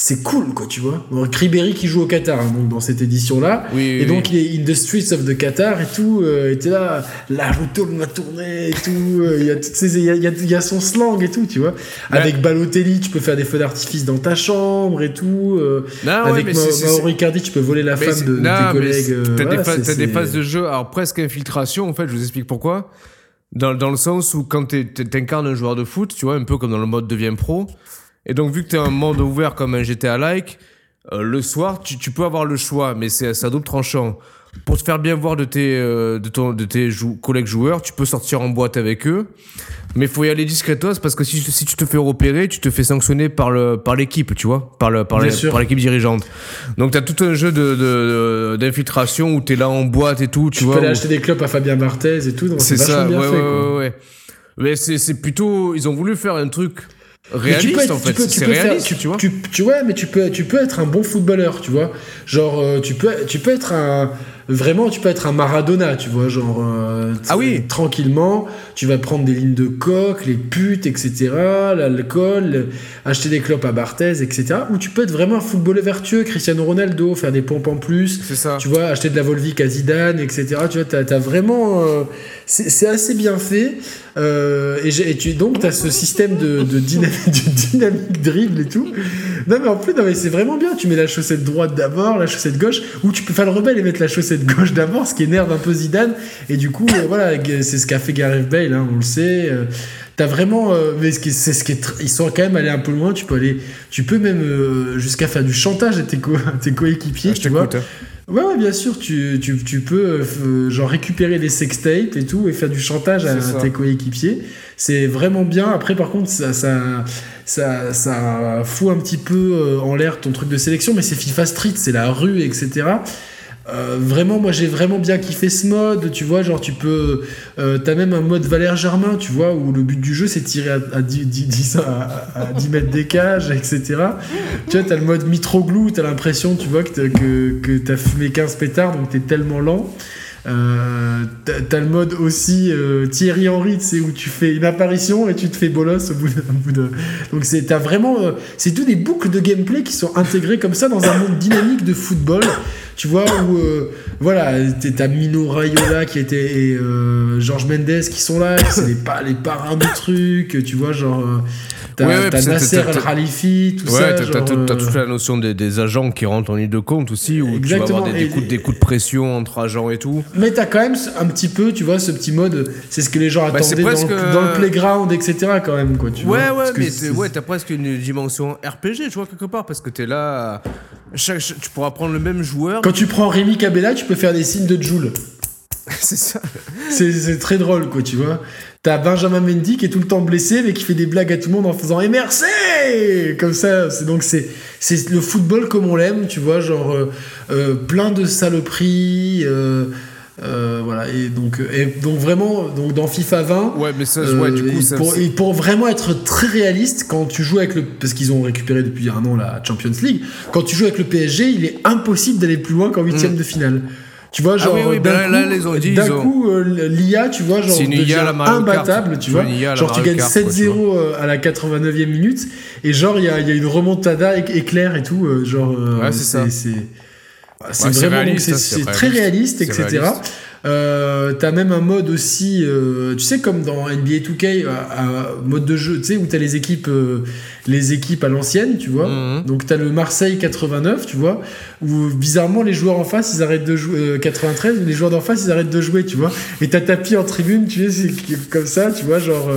c'est cool quoi, tu vois. Donc, Ribéry qui joue au Qatar hein, donc dans cette édition là. Oui, oui, Et donc oui. il est in the streets of the Qatar et tout, euh, et t'es là, la route la tournée et tout, euh, il y a toutes ces, il y a, il y son slang et tout, tu vois. Avec Balotelli, tu peux faire des feux d'artifice dans ta chambre et tout. euh, Non, ouais, avec Ma- Mauro Icardi, tu peux voler la Mais femme de, de non, tes mais collègues. euh, T'as voilà, des, phases- des phases de jeu, alors presque infiltration, en fait, je vous explique pourquoi. Dans, dans le sens où quand t'es- t'es- t'incarnes un joueur de foot, tu vois, un peu comme dans le mode devient pro, et donc vu que t'es un monde ouvert comme un GTA-like, euh, le soir, tu, tu peux avoir le choix, mais c'est à double tranchant. Pour te faire bien voir de tes, euh, de ton, de tes jou- collègues joueurs, tu peux sortir en boîte avec eux, mais faut y aller discretos parce que si, si tu te fais repérer, tu te fais sanctionner par le par l'équipe, tu vois, par le par l'équipe dirigeante. Donc t'as tout un jeu de de- d'infiltration où t'es là en boîte et tout, tu, Tu peux vois. aller où- acheter des clubs à Fabien Barthez et tout, donc c'est ça, ouais, bien fait. ouais, quoi. ouais, ouais. Mais c'est c'est plutôt, ils ont voulu faire un truc réaliste tu peux être- en fait. tu peux- tu C'est peux faire- réaliste, tu, tu vois. tu, tu- ouais, mais tu peux, tu peux être un bon footballeur, tu vois. Genre, euh, tu peux, tu peux être un, vraiment, tu peux être un Maradona, tu vois, genre. euh, Ah oui. Tranquillement, tu vas prendre des lignes de coque, les putes, etc., l'alcool, acheter des clopes à Barthez, etc. Ou tu peux être vraiment un footballeur vertueux, Cristiano Ronaldo, faire des pompes en plus. Ça. Tu vois, acheter de la Volvic à Zidane, etc. Tu vois, t'as as vraiment. euh, c'est assez bien fait. Euh, et, tu, donc, t'as ce système de, de dynamique, *laughs* de dynamique dribble et tout. Non, mais en plus, non, mais c'est vraiment bien. Tu mets la chaussette droite d'abord, la chaussette gauche, ou tu peux faire le rebelle et mettre la chaussette gauche d'abord, ce qui énerve un peu Zidane. Et du coup, euh, voilà, c'est ce qu'a fait Gareth Bale, hein, on le sait. Euh, T'as vraiment, euh, mais c'est ce qui est, ils sont quand même allés un peu loin. Tu peux aller, tu peux même jusqu'à faire du chantage à tes, co- *laughs* à tes coéquipiers, Ah, tu vois. hein. Ouais, ouais, bien sûr, tu, tu, tu peux euh, genre récupérer des sextapes et tout et faire du chantage à, ça. tes coéquipiers. C'est vraiment bien. Après, par contre, ça, ça, ça, ça fout un petit peu euh, en l'air ton truc de sélection, mais c'est FIFA Street, c'est la rue, etc. Euh, vraiment, moi j'ai vraiment bien kiffé ce mode. Tu vois, genre tu peux. euh, T'as même un mode Valère Germain, tu vois, où le but du jeu c'est tirer à, à 10, 10, 10 à, à 10 mètres des cages, etc. Tu vois, t'as le mode Mitroglou, t'as l'impression, tu vois, que t'as, que, que t'as fumé 15 pétards, donc t'es tellement lent. Euh, t'as le mode aussi euh, Thierry Henry, sais, où tu fais une apparition et tu te fais bolos au bout de. bout de- Donc c'est vraiment. euh, c'est tout des boucles de gameplay qui sont intégrées comme ça dans un monde dynamique de football. Tu vois, où. voilà, t'as Mino Raiola qui était. et Georges Mendes qui sont là, c'est les, les parrains du truc, tu vois, genre. Euh, T'as Ouais, ouais, t'as Nasser t'as- El Khalifi, tout Ouais, ça. t'as t'as genre, t'as euh, toute la notion des, des agents qui rentrent en ligne de compte aussi, où tu vas Exactement, avoir des, coups, de- des coups de pression entre agents et tout. Mais t'as quand même un petit peu, tu vois, ce petit mode, c'est ce que les gens Bah, attendaient dans, le, dans le euh, playground, etc. quand même, quoi. Tu ouais, vois, ouais, mais t'es- ouais, t'as presque une dimension RPG, tu vois, quelque part, parce que t'es là. chaque- chaque- tu pourras prendre le même joueur. Quand tu prends Rémi Cabella, tu peux faire des signes de Joule. *laughs* C'est ça. C'est c'est très drôle, quoi, tu vois. T'as Benjamin Mendy qui est tout le temps blessé, mais qui fait des blagues à tout le monde en faisant merci Comme ça, c'est donc c'est c'est le football comme on l'aime, tu vois, genre euh, euh, plein de saloperies. euh, voilà, et donc, et donc vraiment, donc dans FIFA 20, Ouais, mais ça, ouais, du coup, et ça. pour, et pour vraiment être très réaliste, quand tu joues avec le. Parce qu'ils ont récupéré depuis un an la Champions League, quand tu joues avec le PSG, il est impossible d'aller plus loin qu'en huitième de finale. Tu vois, genre. Ah oui, oui, d'un coup, d'un euh, l'IA, tu vois, genre. Devient Kart. imbattable, tu vois. Genre, tu gagnes Kart, quoi, tu 7-0 euh, à la 89e minute, et genre, il y a, y a une remontada éc- éclair et tout, euh, genre. euh, Ouais, c'est ça. C'est c'est Ouais, vraiment. réaliste, C'est hein, c'est très réaliste, réaliste. etc. Réaliste. Euh, t'as même un mode aussi, euh, tu sais comme dans NBA 2K, euh, mode de jeu, tu sais où t'as les équipes, euh, les équipes à l'ancienne, tu vois. Mhm. Donc t'as le Marseille 89, tu vois, où bizarrement les joueurs en face ils arrêtent de jouer, euh, 93, les joueurs d'en face ils arrêtent de jouer, tu vois. Et t'as tapis en tribune, tu sais, c'est comme ça, tu vois, genre.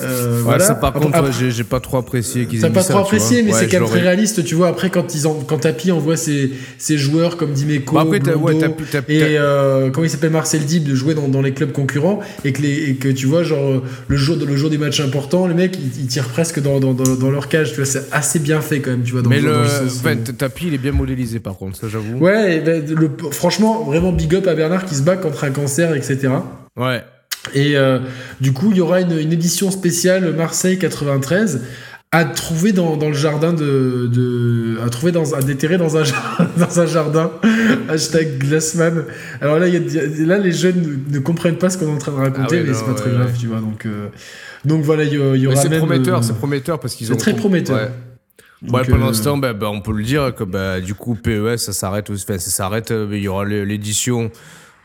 Euh, euh, Ouais, voilà. ça, par contre, ouais, j'ai- pas trop apprécié qu'ils aient T'as pas ça, trop apprécié, mais Ouais, c'est quand même très réaliste, tu vois. Après, quand, ils en, quand Tapi envoie ses, ses joueurs comme Dimeco, Bah, après, Blondo, et euh, comment il s'appelle Marcel Dib de jouer dans, dans les clubs concurrents, et que, les, et que tu vois, genre, euh, le jour, le jour des matchs importants, les mecs, ils, ils tirent presque dans, dans, dans, dans leur cage, tu vois. C'est assez bien fait quand même, tu vois. Dans Mais le, le, dans le sens où- enfin, t- tapis, il est bien modélisé par contre, ça j'avoue. Ouais, ben, le- franchement, vraiment big up à Bernard qui se bat contre un cancer, etc. Ouais. Et euh, du coup, il y aura une, une édition spéciale Marseille 93 à trouver dans, dans le jardin de, de à trouver dans à déterrer dans un *laughs* dans un jardin *laughs* hashtag Glassman alors là il y a- là les jeunes ne, ne comprennent pas ce qu'on est en train de raconter Ah ouais, mais c'est pas très grave ouais. tu vois donc euh, donc voilà il y, y aura c'est prometteur, euh, c'est prometteur parce qu'ils c'est ont. très prometteur. Ouais. donc, Ouais, pour euh, l'instant, bah, bah, on peut le dire que bah, du coup, PES, ça s'arrête. Enfin, ça s'arrête. Il y aura l'é- l'édition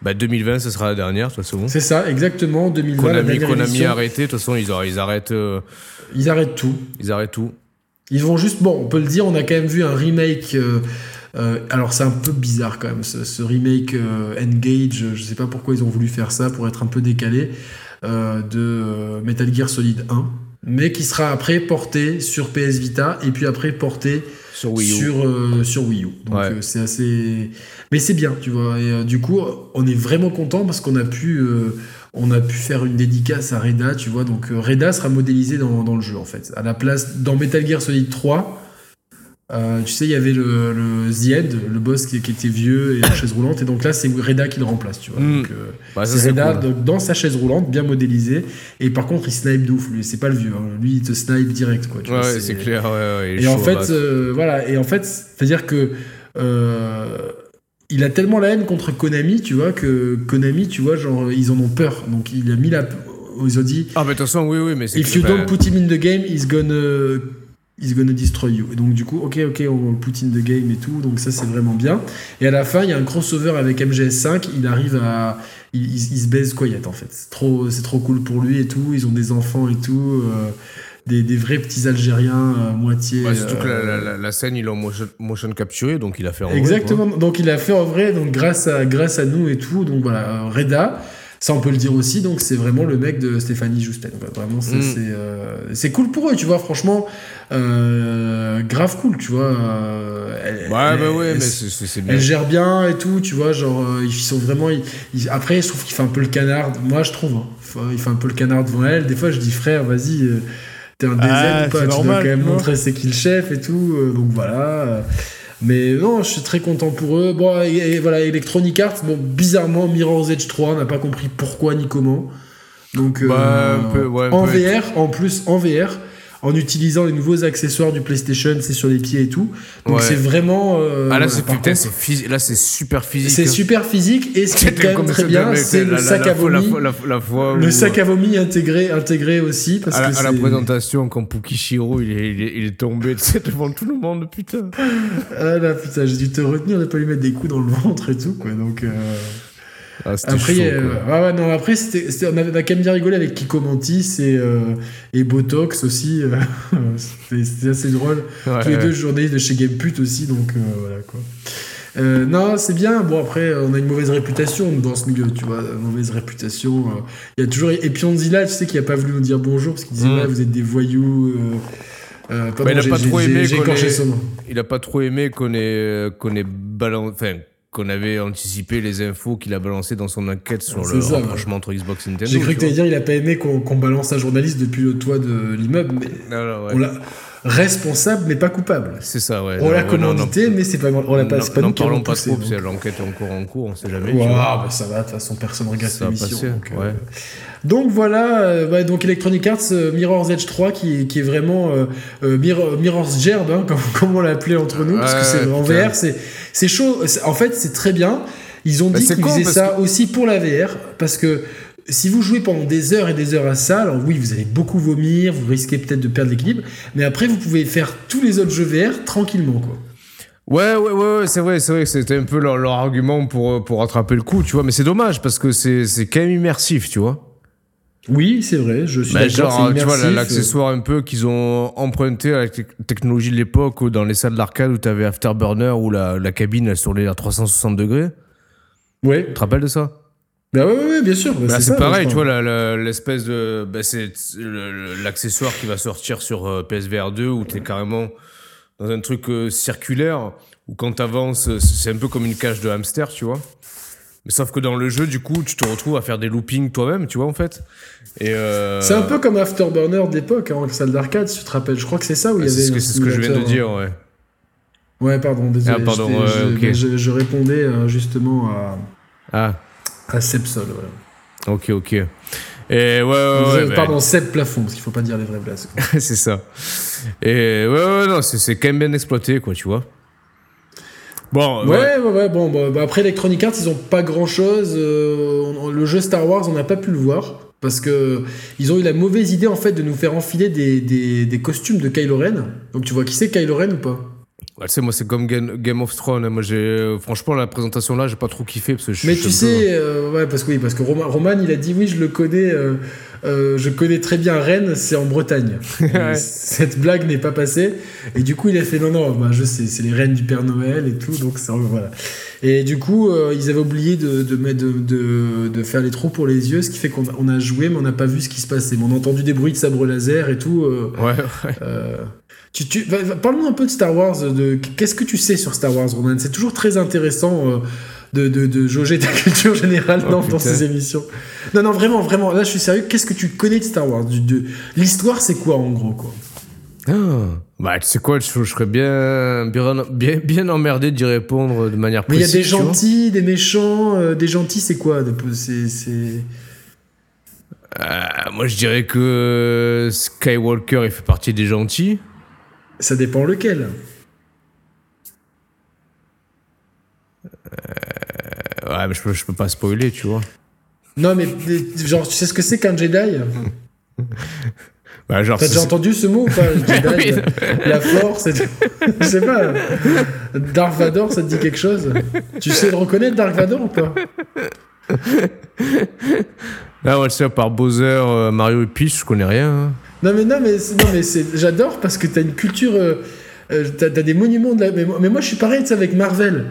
bah, 2020, ça sera la dernière, de toute façon. c'est ça exactement 2020 la Konami, dernière Konami arrêté. De toute façon, ils, ils arrêtent, euh, ils arrêtent tout ils arrêtent tout. Ils vont juste, bon, on peut le dire, on a quand même vu un remake. euh, euh, alors c'est un peu bizarre quand même, ce, ce remake Engage. Je sais pas pourquoi ils ont voulu faire ça pour être un peu décalé de Metal Gear Solid 1, mais qui sera après porté sur PS Vita et puis après porté Sur Wii U. sur euh, sur Wii U. Donc Ouais. euh, c'est assez, mais c'est bien, tu vois. Et euh, du coup, on est vraiment content parce qu'on a pu euh, on a pu faire une dédicace à Reda, tu vois. Donc Reda sera modélisé dans, dans le jeu en fait. À la place dans Metal Gear Solid 3. Euh, tu sais, il y avait le, le End, le boss qui, qui était vieux et en chaise roulante, et donc là c'est Reda qui le remplace, tu vois. Mm. Donc, euh, Bah, c'est Reda cool. dans sa chaise roulante, bien modélisé, et par contre il snipe de ouf, lui, c'est pas le vieux, hein. lui il te snipe direct, quoi. tu Ouais, c'est clair. Ouais, ouais, et en fait, battre. euh, voilà. Et en fait, c'est-à-dire que il a tellement la haine contre Konami, tu vois, que Konami, tu vois, genre ils en ont peur. Donc il a mis la, ils ont dit, Ah, mais de toute façon, oui, oui, mais c'est. if you don't put him in the game, he's gonna He's gonna destroy you. Et donc du coup, ok, ok, on in the game et tout, donc ça c'est vraiment bien. Et à la fin, il y a un crossover avec MGS5, il arrive à... Il, il- il se baise Quiet en fait. C'est trop, c'est trop cool pour lui et tout, ils ont des enfants et tout, euh, des, des vrais petits Algériens, euh, moitié... ouais, surtout que la, euh, la- la- la scène, ils l'ont motion, motion capturé, donc il a fait en vrai, Exactement. Donc il a fait en vrai, donc grâce à grâce à nous et tout. Donc voilà, Reda, ça on peut le dire aussi. Donc c'est vraiment le mec de Stéphanie quoi. Vraiment, c'est Mm. c'est, euh, cool pour eux, tu vois. Franchement, euh, grave cool, tu vois. euh, elle-. Ouais, elle- bah ouais, mais c'est bien. elle gère bien et tout, tu vois, genre, euh, ils sont vraiment... ils- ils- après, je trouve qu'il fait un peu le canard, moi je trouve, hein. Il fait un peu le canard devant elle, des fois je dis, frère, vas-y, t'es un DZ Ah, ou pas, tu dois normal, quand même montrer c'est qui le chef et tout, donc voilà. Mais non, je suis très content pour eux. Bon, et, et voilà, Electronic Arts, bon, bizarrement, Mirror's Edge 3, on n'a pas compris pourquoi ni comment. Donc, Bah, euh, un peu, ouais, un en. VR, en plus, en VR, en utilisant les nouveaux accessoires du PlayStation, c'est sur les pieds et tout. Donc Ouais. c'est vraiment. euh, Ah là, voilà, c'est phys- là, c'est super physique. c'est hein. super physique et ce qui *laughs* est quand même très bien, c'est le sac à vomi. Le sac à vomi intégré, intégré aussi parce à la, que à la présentation, quand Pukishiro il est, il est, il est tombé devant tout le monde, putain. Ah là putain, j'ai dû te retenir de pas lui mettre des coups dans le ventre et tout quoi. Donc euh, Ah, après, chaud, euh, quoi. ouais, non après c'était, c'était- on, a quand même bien rigolé avec Kiko Mantis et euh, et Botox aussi. euh, *laughs* c'était, c'était assez drôle. Ouais, Tous les deux journalistes de chez Gameput aussi, donc euh, voilà quoi. Euh, non, c'est bien. Bon, après, on a une mauvaise réputation dans ce milieu, tu vois. Une mauvaise réputation. euh. Il y a toujours. Et Pionzilla, tu sais, qui a pas voulu nous dire bonjour parce qu'il disait, Mm. ouais, vous êtes des voyous. euh, euh, pardon, il a j'ai- pas trop j'ai- aimé J'ai qu'on son nom. Il a pas trop aimé qu'on ait, qu'on ait balan- enfin, qu'on avait anticipé les infos qu'il a balancées dans son enquête sur C'est le ça, ouais. rapprochement entre Xbox et Nintendo. J'ai cru tu que t'allais dire, il a pas aimé qu'on balance un journaliste depuis le toit de l'immeuble, mais ouais. on l'a responsable, mais pas coupable. C'est ça, ouais. On l'a commandité, mais c'est pas, on l'a pas, non, c'est pas nous parlons pas trop, que l'enquête est encore en cours, on sait jamais. tu vois. bah ça va, de toute façon, personne regarde Ça va l'émission. donc, euh, ouais. Donc voilà, euh, donc Electronic Arts euh, Mirror's Edge 3 qui, qui est vraiment euh, euh, Mirror- Mirror's Gerbe, hein, *laughs* comme, comme on l'a appelé entre nous, parce que c'est en. VR, c'est c'est chaud. En fait, c'est très bien. Ils ont Bah, dit qu'ils faisaient ça aussi pour la VR, parce que si vous jouez pendant des heures et des heures à ça, alors oui, vous allez beaucoup vomir, vous risquez peut-être de perdre l'équilibre, mais après, vous pouvez faire tous les autres jeux VR tranquillement, quoi. Ouais, ouais, ouais, ouais, c'est vrai, c'est vrai que c'était un peu leur, leur argument pour, pour rattraper le coup, tu vois. Mais c'est dommage parce que c'est c'est quand même immersif, tu vois. Oui, c'est vrai, je suis Bah, d'accord, genre, tu vois, l'accessoire un peu qu'ils ont emprunté à la te- technologie de l'époque ou dans les salles d'arcade où t'avais Afterburner où la, la cabine elle tournait à 360 degrés. Ouais, Tu te rappelles de ça? Bah ouais, ouais, ouais, bien sûr. bah, Bah, c'est pareil, tu vois, la- la- l'espèce de. bah, c'est le- l'accessoire qui va sortir sur euh, PSVR 2 où t'es carrément dans un truc euh, circulaire où quand t'avances, euh, c'est un peu comme une cage de hamster, tu vois. Mais sauf que dans le jeu, du coup, tu te retrouves à faire des loopings toi-même, tu vois, en fait. Et euh, C'est un peu comme Afterburner d'époque, hein, salle d'arcade, si tu te rappelles. Je crois que c'est ça où il y C'est avait. ce, que- un c'est ce que je viens de dire, ouais. hein. Ouais, pardon, désolé. Ah, pardon, ouais, je, ok. je- je répondais euh, justement à, Ah, à Seb Sol. Voilà. ok, ok. Et ouais, ouais, ouais. Euh, bah, pardon, Seb Plafond, parce qu'il faut pas dire les vraies blagues. *laughs* c'est ça. Et ouais, ouais, non, c'est quand même bien exploité, quoi, tu vois. Bon, Ouais, ouais, ouais. Bon, bah, bah, après Electronic Arts, ils ont pas grand chose. le jeu Star Wars, on n'a pas pu le voir. Parce que ils ont eu la mauvaise idée en fait de nous faire enfiler des, des, des costumes de Kylo Ren. Donc tu vois qui c'est Kylo Ren ou pas? Ouais, tu sais, moi, c'est comme Game, Game of Thrones. hein. Moi, j'ai, euh, franchement, la présentation là, j'ai pas trop kiffé parce que je Mais tu peu- sais, euh, ouais, parce que oui, parce que Roman, Roman, il a dit oui, je le connais, euh, euh, je connais très bien Rennes, c'est en Bretagne. *laughs* Ouais. Cette blague n'est pas passée, et du coup, il a fait non, non, bah, je sais, c'est les reines du Père Noël et tout, donc ça, voilà. Et du coup, euh, ils avaient oublié de, de, faire les trous pour les yeux, ce qui fait qu'on a, on a joué, mais on n'a pas vu ce qui se passait. Mais on a entendu des bruits de sabre laser et tout. euh, Ouais, ouais. tu, Parle-nous un peu de Star Wars. De, qu'est-ce que tu sais sur Star Wars, Roman C'est toujours très intéressant de, de, de jauger ta culture générale Oh, dans, dans putain. ces émissions. Non, non, vraiment, vraiment. Là, je suis sérieux. Qu'est-ce que tu connais de Star Wars? Du- de, L'histoire, c'est quoi en gros quoi? Ah. Bah, tu sais quoi, je, je serais bien, bien, bien, bien emmerdé d'y répondre de manière Mais il y a précise. des gentils, des méchants. euh, des gentils, c'est quoi? C'est... Euh, moi, je dirais que Skywalker, il fait partie des gentils. Ça dépend lequel. Euh, ouais, mais je peux, je peux pas spoiler, tu vois. Non, mais genre, tu sais ce que c'est qu'un Jedi? *laughs* Bah, genre, T'as déjà entendu ce mot ou pas? *laughs* Jedi, la, force, et *laughs* je sais pas. Dark Vador, ça te dit quelque chose? Tu sais le reconnaître, Dark Vador ou pas? Là, ouais, tu sais, par Bowser, euh, Mario et Peach, je connais rien. hein. Non mais non mais non mais j'adore parce que t'as une culture, euh, euh, t'as des monuments de la. Mais mais moi, je suis pareil, tu sais, avec Marvel.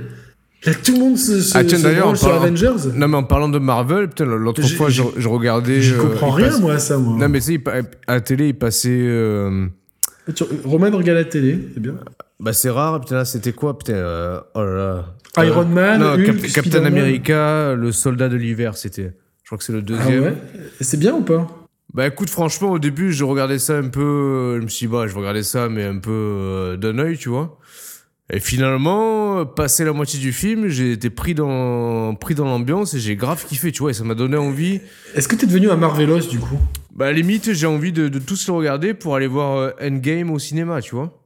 Là, tout le monde se, se, Ah, tiens, se sur parlant- Avengers. Non, mais en parlant de Marvel, putain, l'autre fois, je, je regardais. Je euh, comprends rien passe- moi à ça moi. Non, mais tu sais, à la télé, il passait. euh, Tu- Roman regarde la télé, c'est bien. Bah, c'est rare, putain, là, c'était quoi, putain euh, Oh là là. Iron Man, non, Hulk, Cap- Captain. America, le soldat de l'hiver, c'était. Je crois que c'est le Ah deuxième. ouais? Et C'est bien ou pas? Bah écoute, franchement, au début, je regardais ça un peu. euh, Je me suis dit, bah, je regarder ça, mais un peu euh, d'un œil, tu vois. Et finalement, passé la moitié du film, j'ai été pris dans, pris dans l'ambiance et j'ai grave kiffé, tu vois, et ça m'a donné envie. Est-ce que t'es devenu un Marvelos du coup? Bah, à la limite, j'ai envie de, de tous le regarder pour aller voir euh, Endgame au cinéma, tu vois.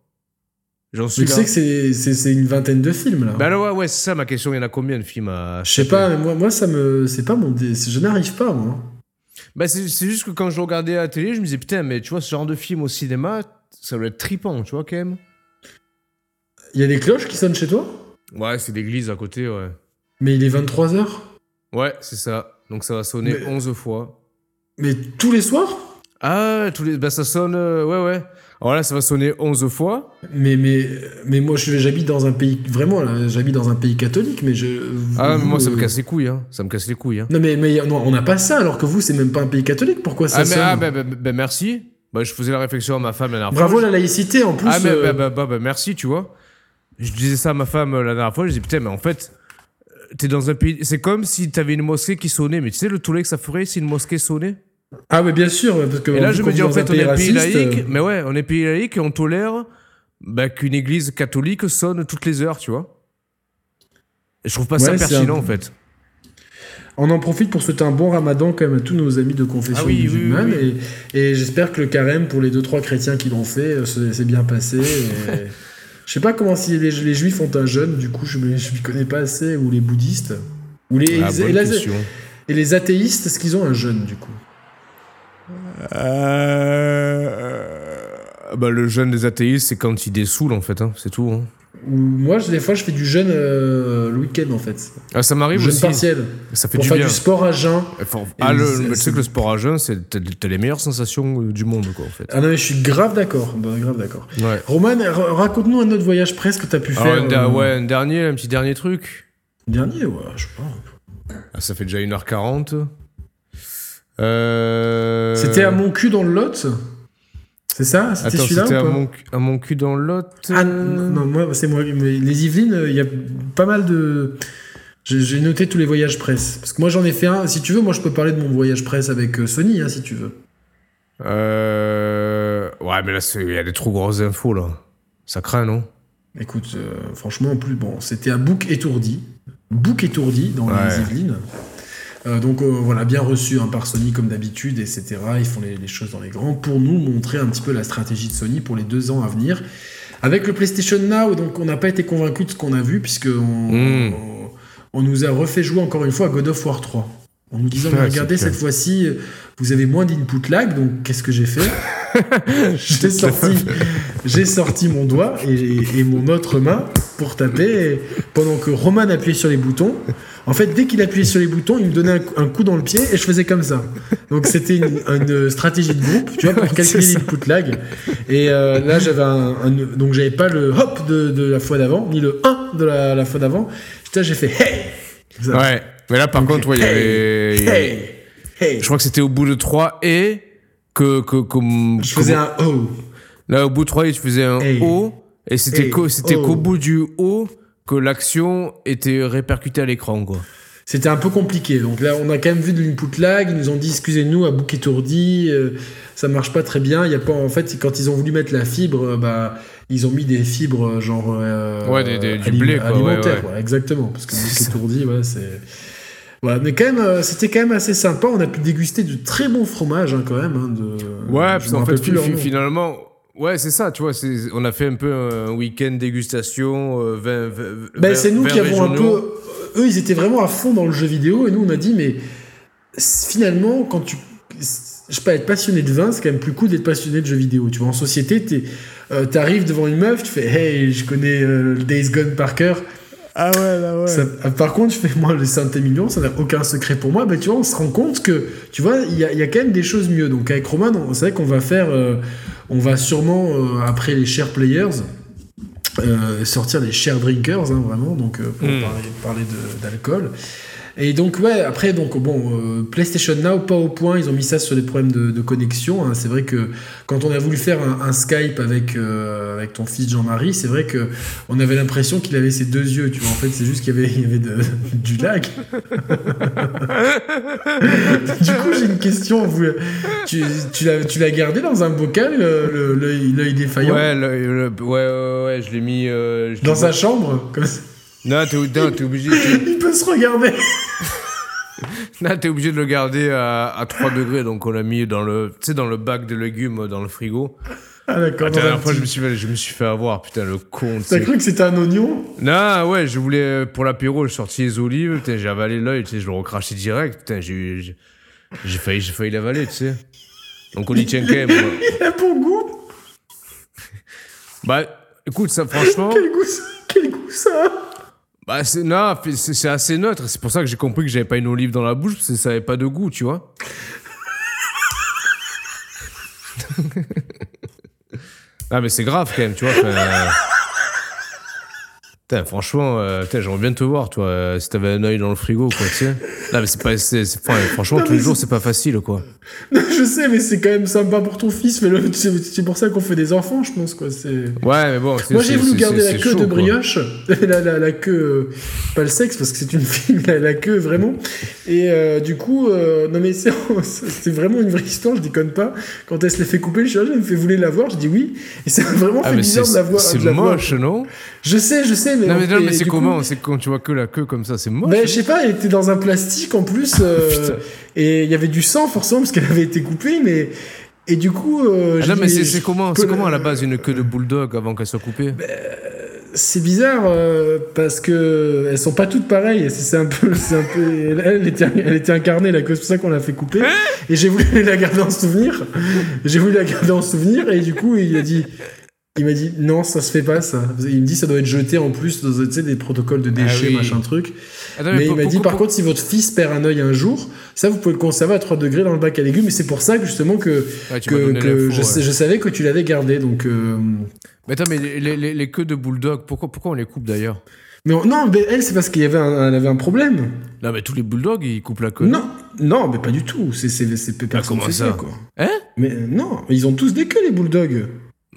J'en suis Mais tu là. sais que c'est- une vingtaine de films là. Bah, alors, ouais, ouais, c'est ça ma question. Il y en a combien de films à. je sais pas, mais moi, moi ça me. C'est pas mon. dé- Je n'arrive pas, moi. Bah, c'est c'est juste que quand je le regardais à la télé, je me disais, putain, mais tu vois, ce genre de film au cinéma, ça doit être trippant, tu vois, quand même. Il y a des cloches qui sonnent chez toi? Ouais, c'est l'église à côté, ouais. Mais il est 23h Ouais, c'est ça. Donc ça va sonner Mais- 11 fois. Mais tous les soirs? Ah, tous les... bah, ça sonne. euh, ouais, ouais. Alors là, ça va sonner 11 fois. mais, mais, mais moi, j'habite dans un pays. Vraiment, là, j'habite dans un pays catholique, mais je. Ah, mais moi, ça me casse les couilles, hein. Ça me casse les couilles, hein. Non, mais, mais non, on n'a pas ça, alors que vous, c'est même pas un pays catholique. Pourquoi ça Ah, mais, sonne? ah, bah, bah, bah, merci. Bah, je faisais la réflexion à ma femme la dernière Bravo la laïcité, en plus. Ah, mais euh, bah, bah, bah, bah, merci, tu vois. Je disais ça à ma femme euh, la dernière fois. Je disais, putain, mais en fait, euh, t'es dans un pays. C'est comme si t'avais une mosquée qui sonnait. Mais tu sais, le tollé que ça ferait si une mosquée sonnait? Ah, mais bien sûr, parce que. Et là, je me dis, en fait, on est pays laïque. euh, Mais ouais, on est pays laïque et on tolère bah, qu'une église catholique sonne toutes les heures, tu vois. Et je trouve pas ça Ouais, pertinent, un- en fait. On en profite pour souhaiter un bon ramadan quand même à tous nos amis de confession Ah oui, oui, musulmane. oui, Et, et j'espère que le carême, pour les deux trois chrétiens qui l'ont fait, se- s'est bien passé. et- *laughs* Je sais pas comment si les, les juifs ont un jeûne, du coup je ne m'y connais pas assez, ou les bouddhistes. Ou les, Ah, et les athéistes, est-ce qu'ils ont un jeûne du coup? Euh, Bah, le jeûne des athéistes, c'est quand ils dessoulent, en fait. hein, C'est tout. hein. Ou moi, des fois, je fais du jeûne euh, le week-end en fait. Ah, ça m'arrive Jeûne aussi. partiel. Ça fait Pour du faire bien. du sport à jeun. Enfin, ah, le- tu sais que le sport à jeun, c'est t'as t'as les meilleures sensations euh, du monde, quoi, en fait. Ah non, mais je suis grave d'accord. Bah, grave d'accord. Ouais. Roman, ra- raconte-nous un autre voyage presque que tu as pu Alors, faire. un, euh, ouais, un dernier, un petit dernier truc. Dernier, ouais, je sais pas. Ah, ça fait déjà 1h40. Euh... C'était à mon cul dans le Lot C'est ça? C'était celui-là c'était à à mon cul dans lot. Ah euh, non, non, moi, c'est moi. les Yvelines, il y a pas mal de. J'ai noté tous les voyages presse. Parce que moi, j'en ai fait un. Si tu veux, moi, je peux parler de mon voyage presse avec euh, Sony, hein, si tu veux. Euh... Ouais, mais là, il y a des trop grosses infos, là. Ça craint, non? Écoute, euh, franchement, en plus, bon, c'était à Bouc étourdi. Bouc étourdi dans Ouais. les Yvelines. Euh, donc euh, voilà, bien reçu hein, par Sony comme d'habitude, etc. Ils font les, les choses dans les grands pour nous montrer un petit peu la stratégie de Sony pour les deux ans à venir. Avec le PlayStation Now, donc on n'a pas été convaincu de ce qu'on a vu puisque on, Mm. on, on nous a refait jouer encore une fois à God of War 3. En nous disant, regardez, cette fois-ci, vous avez moins d'input lag, donc qu'est-ce que j'ai fait *laughs* J'ai sorti, j'ai sorti mon doigt et, et mon autre main pour taper et pendant que Roman appuyait sur les boutons. En fait, dès qu'il appuyait sur les boutons, il me donnait un, coup- un coup dans le pied et je faisais comme ça. Donc c'était une, une stratégie de groupe, tu vois, pour calculer l'input lag. Et euh, là, j'avais un, un- donc j'avais pas le hop de, de la fois d'avant, ni le 1 de la, la fois d'avant. J'ai fait hey. Ça. Ouais. Mais là, par contre, ouais, il y avait... Hey, hey. Je crois que c'était au bout de 3 et que... que, Je faisais un oh. Là, au bout de 3 et tu faisais un. O. Et c'était qu'au Oh. qu'au bout du O que l'action était répercutée à l'écran, quoi. C'était un peu compliqué. Donc là, on a quand même vu de l'input lag. Ils nous ont dit, excusez-nous, à bouc étourdi, euh, ça marche pas très bien. Il y a pas, en fait, quand ils ont voulu mettre la fibre, euh, bah, ils ont mis des fibres genre euh, Ouais, des- des- du blé, quoi, alimentaires, ouais, ouais. exactement. Parce que bouc *laughs* étourdi, ouais, c'est. Voilà, mais quand même, euh, c'était quand même assez sympa. On a pu déguster de très bons fromages, hein, quand même. hein, de... Ouais, parce qu'en fait, finalement, ouais, c'est ça, tu vois, on a fait un peu un week-end dégustation, euh, vin, vin- Ben, c'est nous qui avons un peu. Eux, ils étaient vraiment à fond dans le jeu vidéo, et nous, on a dit, mais finalement, quand tu. Je sais pas, être passionné de vin, c'est quand même plus cool d'être passionné de jeux vidéo. Tu vois, en société, euh, t'arrives devant une meuf, tu fais Hey, je connais euh, le Days Gone par cœur. Ah ouais, là, ouais. Ça- ah, par contre, je fais moi le Saint-Émilion, ça n'a aucun secret pour moi. Ben, tu vois, on se rend compte que, tu vois, il y a, il y a quand même des choses mieux. Donc, avec Roman, on- c'est vrai qu'on va faire. euh, on va sûrement, euh, après les share players, euh, sortir des share drinkers, hein, vraiment, donc euh, pour Mm. parler, parler de- d'alcool. Et donc, ouais, après, donc, bon, euh, PlayStation Now, pas au point, ils ont mis ça sur des problèmes de, de connexion. hein. C'est vrai que quand on a voulu faire un, un Skype avec, euh, avec ton fils Jean-Marie, c'est vrai que on avait l'impression qu'il avait ses deux yeux, tu vois. En fait, c'est juste qu'il y avait, il y avait de- *laughs* du lag. *laughs* du coup, j'ai une question. Vous, tu tu l'as gardé dans un bocal, euh, le- l'œil défaillant? Ouais, le- le- ouais, ouais, ouais, je l'ai mis. euh, je Dans sa chambre comme ça. Non, t'es obligé. t'es- *laughs* Il peut se regarder. *laughs* Là, t'es obligé de le garder à, à 3 degrés, donc on l'a mis dans le, dans le bac de légumes dans le frigo. Ah d'accord. La dernière fois, je me suis fait, je me suis fait avoir, putain, le con. T'as cru que c'était un oignon? Non, ouais, je voulais, pour l'apéro, j'ai sorti les olives, putain, j'ai avalé l'œil, tu sais, je le recrachais direct, putain, j'ai failli, j'ai failli l'avaler, tu sais. Donc on y tient quand même. quoi. Il a pour goût Bah, écoute, ça, franchement, Quel goût ça Quel goût ça bah, c'est, non, c'est c'est assez neutre, c'est pour ça que j'ai compris que j'avais pas une olive dans la bouche, parce que ça avait pas de goût, tu vois. *laughs* ah, mais c'est grave quand même, tu vois. Putain, franchement, euh, putain, j'aimerais bien te voir, toi, euh, si t'avais un œil dans le frigo, quoi, tu sais. Non, mais c'est pas. c'est- c'est- enfin, franchement, Non, tous les jours, c'est- pas facile, quoi. Non, Je sais, mais c'est quand même sympa pour ton fils. Mais le- c'est pour ça qu'on fait des enfants, je pense. quoi. C'est. Ouais, mais bon, c'est- Moi j'ai voulu garder la queue chaud, de brioche, *laughs* la, la, la queue, euh, pas le sexe parce que c'est une fille, *laughs* la, la queue vraiment. Et euh, du coup, non mais c'est *laughs* c'est vraiment une vraie histoire, je déconne pas. Quand elle se l'est fait couper, le chirurgien me fait voulez la voir, je dis oui. Et ça m'a vraiment Ah, fait bizarre de la voir. c'est voir. moche, non? Je sais, je sais, mais Non, mais, non, mais c'est comment C'est quand tu vois que la queue comme ça, c'est moche. ben, je sais pas, elle était dans un plastique en plus, euh, *laughs* et il y avait du sang forcément parce qu'elle avait été coupée, mais et du coup, euh, Ah non, dit, mais c'est comment, peux comment à la base une queue de bulldog avant qu'elle soit coupée? C'est bizarre euh, parce que elles sont pas toutes pareilles. C'est un peu, c'est un peu. Elle, elle était, elle était incarnée la queue, c'est pour ça qu'on l'a fait couper. Et j'ai voulu la garder en souvenir. J'ai voulu la garder en souvenir et du coup il a dit. Il m'a dit non, ça se fait pas ça. Il me dit ça doit être jeté en plus dans des protocoles de déchets, Ah oui. machin truc. Attends, Mais il pour- m'a dit par contre si votre fils perd un œil un jour, ça vous pouvez le conserver à 3 degrés dans le bac à légumes. Et c'est pour ça que justement que, que, je, ouais. sais- je savais que tu l'avais gardé. Donc euh, Mais attends, mais les, les- les queues de bulldog, pourquoi, pourquoi on les coupe d'ailleurs? Mais on- non, mais elle c'est parce qu'il y avait un, elle avait un problème. Non, mais tous les bulldogs, ils coupent la queue. Non, non, mais pas du tout. C'est c'est c'est personne comment fait ça? ça quoi. Hein? Mais euh, non, ils ont tous des queues les bulldogs.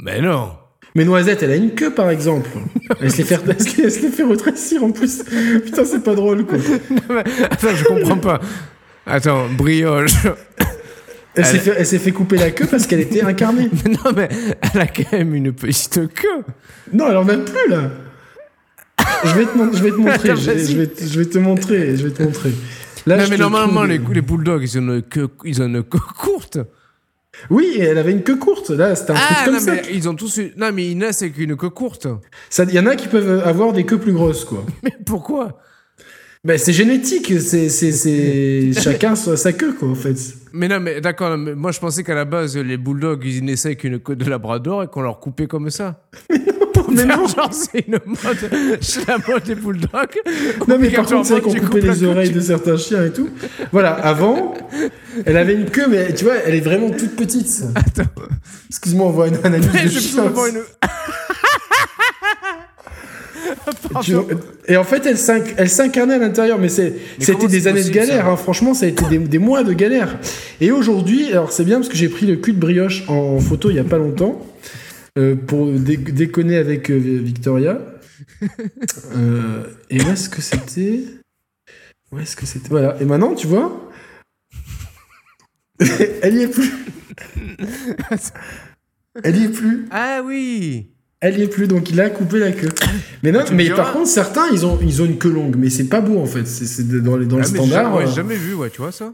Mais non Mais Noisette, elle a une queue par exemple. *laughs* Elle se les fait, elle se les- elle se les fait retrécir en plus. Putain, c'est pas drôle quoi. Attends, je comprends pas. Attends, brioche. Elle s'est Elle- fait, elle s'est fait couper la queue parce qu'elle était incarnée. *laughs* non, mais elle a quand même une petite queue. Non, elle en a plus là. Je vais te, mon- je vais te montrer. Attends, je, vais, te- je vais te montrer. Je vais te montrer. Là, non, mais normalement, les, les bulldogs, ils ont une queue, ils ont une queue courte. Oui, elle avait une queue courte. Là, c'était un Ah, truc comme non, ça. mais ils ont tous une... Non, mais ils naissent avec une queue courte. Il y en a qui peuvent avoir des queues plus grosses, quoi. *laughs* Mais pourquoi? Ben, c'est génétique. C'est, c'est, c'est... *laughs* Chacun sa, sa queue, quoi, en fait. Mais non, mais d'accord, moi je pensais qu'à la base, les bulldogs, ils naissaient avec une queue de labrador et qu'on leur coupait comme ça. *laughs* Mais non. Genre, c'est une mode. C'est la mode des bulldogs. Non, mais par contre, c'est qu'on coupait les oreilles de certains chiens et tout. Voilà, avant, elle avait une queue, mais tu vois, elle est vraiment toute petite. Attends. Excuse-moi, on voit une analyse Mais de chien. *laughs* Et en fait, elle s'inc- elle s'incarnait à l'intérieur, mais c'était des années de galère. hein. Franchement, ça a été des, des mois de galère. Et aujourd'hui, alors c'est bien parce que j'ai pris le cul de brioche en photo il y a pas longtemps euh, pour dé- déconner avec euh, Victoria. *laughs* Euh, et où est-ce que c'était? Où est-ce que c'était? Voilà. Et maintenant, tu vois, *laughs* elle y est plus. *laughs* Elle y est plus. Ah oui Elle y est plus, donc il a coupé la queue. Mais non, mais par contre, certains, ils ont, ils ont une queue longue, mais c'est pas beau en fait. C'est dans, les- dans le Ah, mais standard. j'ai- ouais, euh, jamais vu, ouais, tu vois ça?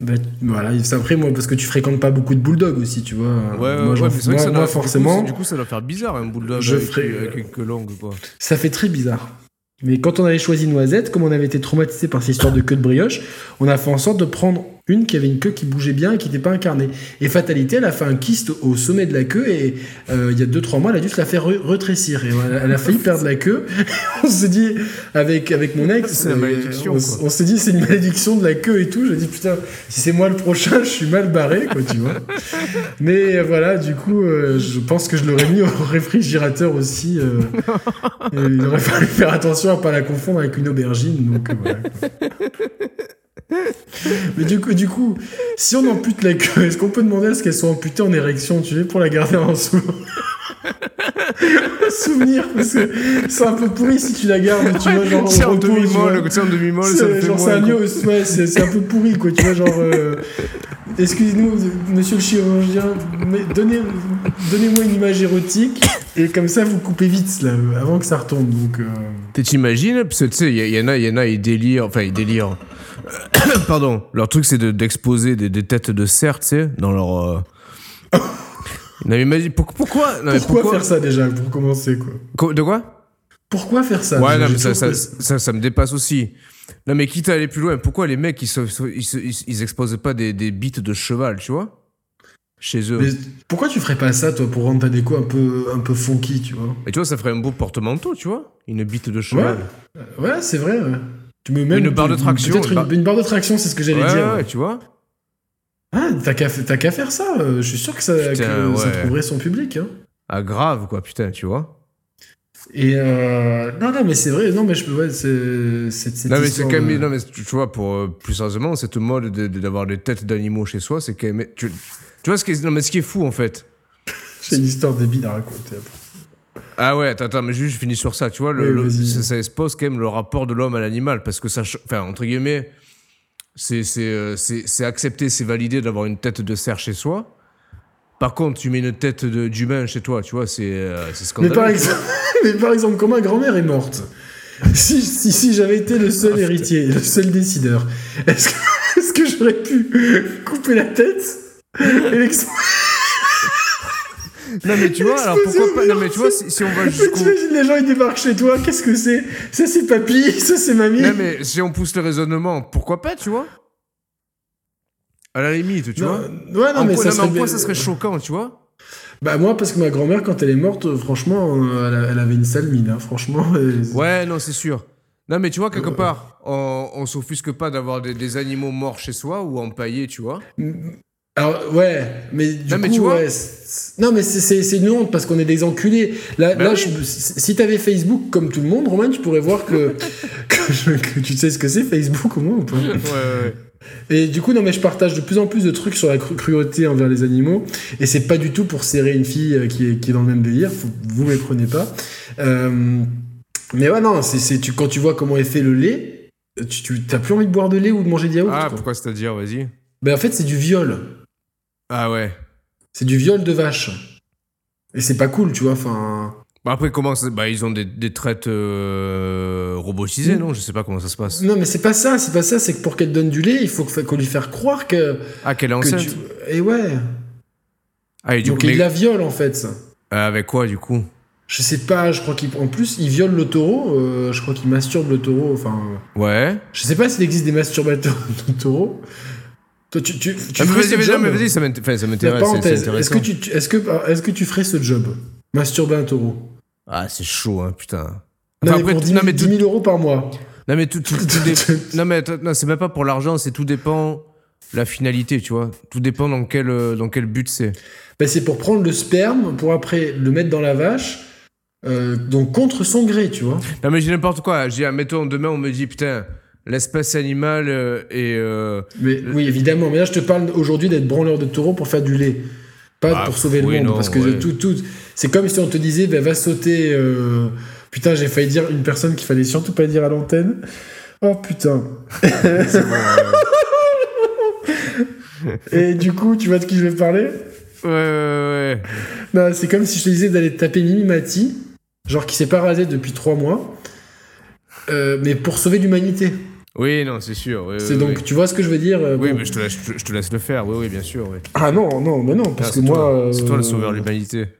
Bah, voilà, c'est après moi, parce que tu fréquentes pas beaucoup de bulldogs aussi, tu vois. Ouais, moi, ouais, vrai moi- que ça moi, doit, forcément, Du coup, du coup, ça doit faire bizarre un bulldog Je avec, ferai- avec une longue, quoi. ça fait très bizarre. Mais quand on avait choisi Noisette, comme on avait été traumatisé par cette histoire de queue de brioche, on a fait en sorte de prendre une qui avait une queue qui bougeait bien et qui n'était pas incarnée. Et fatalité, elle a fait un kyste au sommet de la queue et euh, il y a 2-3 mois, elle a dû se la faire re- retrécir. Et elle, elle a failli perdre la queue. *laughs* on s'est dit, avec, avec mon ex, euh, malédiction, on, on s'est dit, c'est une malédiction de la queue et tout. Je dis, putain, si c'est moi le prochain, je suis mal barré, quoi, tu vois. Mais euh, voilà, du coup, euh, je pense que je l'aurais mis au réfrigérateur aussi. euh, *laughs* il aurait fallu faire attention à pas la confondre avec une aubergine. Donc, euh, voilà, quoi. *laughs* Mais du coup, du coup, si on ampute la queue, est-ce qu'on peut demander à ce qu'elle soit amputée en érection, tu sais, pour la garder en sou... souvenir Parce que c'est un peu pourri si tu la gardes, tu vois, genre C'est en demi-molle, c'est en demi-molle, ça me genre, c'est un ouais, c'est c'est un peu pourri, quoi, tu vois, genre... euh, Excusez-nous, monsieur le chirurgien, mais donnez, donnez-moi une image érotique, et comme ça, vous coupez vite, là, avant que ça retombe, donc... euh, Tu T'imagines Parce que tu sais, il y, y en a, il y en a, ils délirent, enfin ils délirent. *coughs* Pardon. Leur truc, c'est de- d'exposer des, des têtes de cerf, tu sais, dans leur. euh, *coughs* non, mais imagine, pour- pourquoi non, mais Pourquoi, faire ça déjà pour commencer quoi? Co- De quoi? Pourquoi faire ça Ouais, non, mais ça, toujours ça, pas- ça, ça me dépasse aussi. Non, mais quitte à aller plus loin, pourquoi les mecs, ils, se, ils, se- ils, ils exposent pas des, des bites de cheval, tu vois? Chez eux. Mais pourquoi tu ferais pas ça toi pour rendre ta déco un peu un peu funky, tu vois? Et tu vois, ça ferait un beau porte-manteau, tu vois? Une bite de cheval. Ouais, c'est vrai. ouais. Tu mets même Une barre de traction, Peut-être une une, barre- de traction, c'est ce que j'allais Ouais, dire. ouais, tu vois Ah, t'as qu'à faire ça. euh, Je suis sûr que ça, Putain, que ça ouais. trouverait son public. Hein. Ah, grave, quoi, putain, tu vois Et euh, non, non, mais c'est vrai. Non, mais je peux. Ouais, c'est Non, mais c'est quand même. de- Non, mais tu vois, pour euh, plus sérieusement, cette mode de- de- d'avoir des têtes d'animaux chez soi, c'est quand même. Tu, tu vois ce qui est, non, mais ce qui est fou, en fait *laughs* J'ai une histoire débile à raconter. après. Ah ouais, attends, attends, mais juste je finis sur ça, tu vois, le, Oui, le- vas-y. ça, ça expose quand même le rapport de l'homme à l'animal, parce que ça, enfin, entre guillemets, c'est c'est, euh, c'est- c'est accepté, c'est validé d'avoir une tête de cerf chez soi. Par contre, tu mets une tête de- d'humain chez toi, tu vois, c'est euh, c'est Mais scandaleux. par, exemple, *laughs* mais par exemple, quand ma grand-mère est morte, si, si, si j'avais été le Ah, seul héritier, le seul décideur, est-ce que, *laughs* est-ce que j'aurais pu couper la tête et. *laughs* Non, mais tu vois, alors pourquoi pas Non, mais tu vois, si, si on va jusqu'au. Les gens ils débarquent chez toi, qu'est-ce que c'est? Ça c'est papy, ça c'est mamie. Non, mais si on pousse le raisonnement, pourquoi pas, tu vois? À la limite, tu Non, vois ouais, non, en mais quoi, ça non, mais en serait quoi ça serait choquant, tu vois? Bah moi parce que ma grand-mère quand elle est morte, euh, franchement, euh, elle, avait une sale mine, hein, franchement. *laughs* Ouais, non, c'est sûr. Non, mais tu vois, quelque Euh. part, on, on s'offusque pas d'avoir des, des animaux morts chez soi ou empaillés, tu vois. Alors ouais, mais du Non, coup, mais tu vois- ouais, non mais c'est- une honte parce qu'on est des enculés. Là, Bah là oui. je- si t'avais Facebook comme tout le monde, Romain, tu pourrais voir que, *laughs* que, je- que tu sais ce que c'est Facebook au moins ou pas Ouais, ouais, Et du coup, non mais je partage de plus en plus de trucs sur la cru- cruauté envers les animaux et c'est pas du tout pour serrer une fille euh, qui est, qui est dans le même délire. Faut, vous méprenez pas. Euh, mais ouais non, c'est tu quand tu vois comment est fait le lait, tu, tu t'as plus envie de boire de lait ou de manger de yaourt. Ah, quoi. pourquoi c'est-à-dire, vas-y Ben en fait c'est du viol. Ah ouais. C'est du viol de vache. Et c'est pas cool, tu vois. Enfin, Bah après, comment ça- Bah, ils ont des, des traites euh, robotisées, Mm. non? Je sais pas comment ça se passe. non, mais c'est pas ça. C'est pas ça. C'est que pour qu'elle donne du lait, il faut qu'on lui faire croire que. Ah, qu'elle est que enceinte tu... Et ouais. Ah, et du Donc coup, il mais- la viole en fait. ça. euh, avec quoi, du coup? Je sais pas. Je crois qu'en plus il viole le taureau. euh, je crois qu'il masturbe le taureau. Enfin, Ouais. je sais pas s'il existe des masturbateurs *laughs* de taureau. Toi, tu, tu, tu Ah, ferais vas-y, ce job mais vas-y, ça m'intéresse. Est-ce que tu, est-ce que, est-ce que tu ferais ce job? Masturber un taureau. Ah, c'est chaud, hein, putain. Non, mais après, pour tout- 10 000, non, mais 10 tout- 000 euros par mois. Non mais tout, tout- tout dé- *laughs* non mais non, c'est même pas pour l'argent, c'est tout dépend la finalité, tu vois. Tout dépend dans quel euh, dans quel but c'est. Ben, c'est pour prendre le sperme, pour après le mettre dans la vache, euh, donc contre son gré, tu vois. Non mais j'ai n'importe quoi. J'ai mettons demain on me dit putain l'espèce animale euh, et euh, Mais oui, évidemment. Mais là, je te parle aujourd'hui d'être branleur de taureau pour faire du lait, pas Ah, pour sauver le monde, non, parce que ouais. tout, tout, c'est comme si on te disait, ben, va sauter. euh, Putain, j'ai failli dire une personne qu'il fallait surtout pas dire à l'antenne. Oh putain. *laughs* Et du coup, tu vois de qui je vais parler? Ouais, ouais, ouais, c'est comme si je te disais d'aller taper Mimi Mati, genre qui s'est pas rasé depuis trois mois, euh, mais pour sauver l'humanité. Oui non c'est sûr. oui, C'est oui, donc, oui. tu vois ce que je veux dire euh, Oui bon. mais je te laisse je te- je te laisse le faire. Oui oui bien sûr. Ah non, non, mais non, parce Ah, que moi. c'est euh, toi le sauveur de l'humanité. *laughs*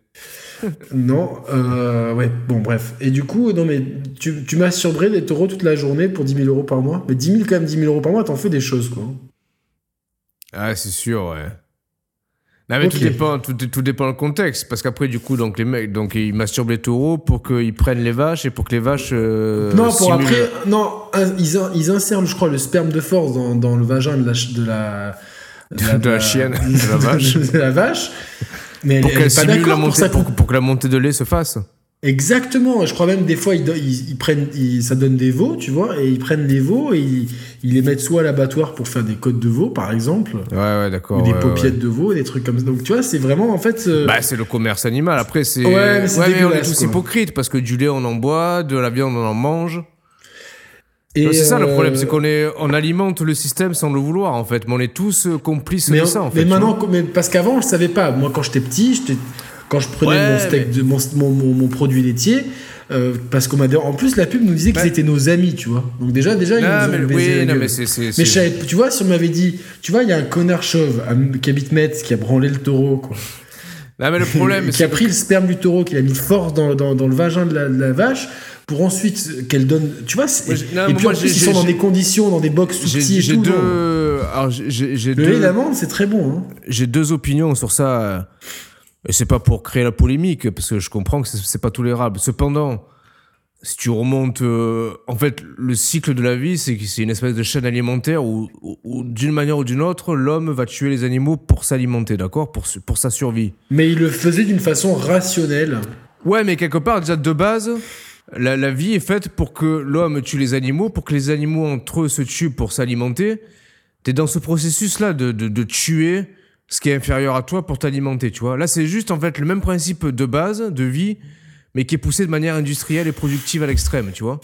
Non, euh, ouais, bon, bref. Et du coup, non, mais tu, tu masturberais des taureaux toute la journée pour 10 000 euros par mois Mais 10 000, quand même, 10 000 euros par mois, t'en fais des choses, quoi. Ah c'est sûr ouais. Non mais Ok. tout dépend tout, tout dépend le contexte parce qu'après du coup donc les mecs donc ils masturbent les taureaux pour qu'ils prennent les vaches et pour que les vaches euh, non, pour simulent- après. Non, ils, ils insèrent, je crois, le sperme de force dans, dans le vagin de la. ch- De la, De la chienne, *laughs* de la vache. *laughs* de la vache. Mais pour elle qu'elle simule la montée pour, pour que la montée de lait se fasse. Exactement. Je crois même des fois ils, do- ils, ils prennent, ils- ça donne des veaux, tu vois, et ils prennent des veaux et ils, les mettent soit à l'abattoir pour faire des côtes de veau, par exemple, Ouais, ouais, d'accord. ou des ouais, paupiettes de veau, des trucs comme ça. Donc tu vois, c'est vraiment en fait. euh, Bah, c'est le commerce animal. Après, c'est. Ouais, mais c'est on est tous quoi. hypocrites parce que du lait, on en boit, de la viande, on en mange. et, c'est ça le euh, problème, c'est qu'on est, on alimente le système sans le vouloir, en fait. Mais on est tous euh, complices Mais, de ça, en fait. mais maintenant, mais parce qu'avant, je savais pas. Moi, quand j'étais petit, j'étais- quand je prenais Ouais, mon steak, mais- de, mon, mon, mon- mon produit laitier, euh, parce qu'on m'a en plus la pub nous disait qu'ils étaient nos amis, tu vois. Donc déjà, déjà ils nous Non, ont mais, baisé oui, non, mais c'est. c'est- Mais c'est- savais- tu vois, si on m'avait dit, tu vois, il y a un connard chauve à- qui habite Metz qui a branlé le taureau, quoi. Non, mais le problème, qui a c'est. pris le sperme du taureau, qui l'a mis force dans, dans, dans le vagin de la, de la vache, pour ensuite qu'elle donne. Tu vois, c'est- Moi, non, et puis moi, en plus, ils sont dans des conditions, dans des box petits et tout. deux. Alors, j'ai- j'ai j'ai Le lait deux. d'amande, c'est très bon. Hein. j'ai deux opinions sur ça. Et c'est pas pour créer la polémique, parce que je comprends que c'est- pas tolérable. Cependant, si tu remontes. euh, en fait, le cycle de la vie, c'est que c'est une espèce de chaîne alimentaire où, où- où, d'une manière ou d'une autre, l'homme va tuer les animaux pour s'alimenter, d'accord? Pour, sa survie. Mais il le faisait d'une façon rationnelle. Ouais, mais quelque part, déjà de base, la, la vie est faite pour que l'homme tue les animaux, pour que les animaux entre eux se tuent pour s'alimenter. T'es dans ce processus-là de, de, de tuer ce qui est inférieur à toi pour t'alimenter, tu vois. Là, c'est juste en fait le même principe de base, de vie, mais qui est poussé de manière industrielle et productive à l'extrême, tu vois.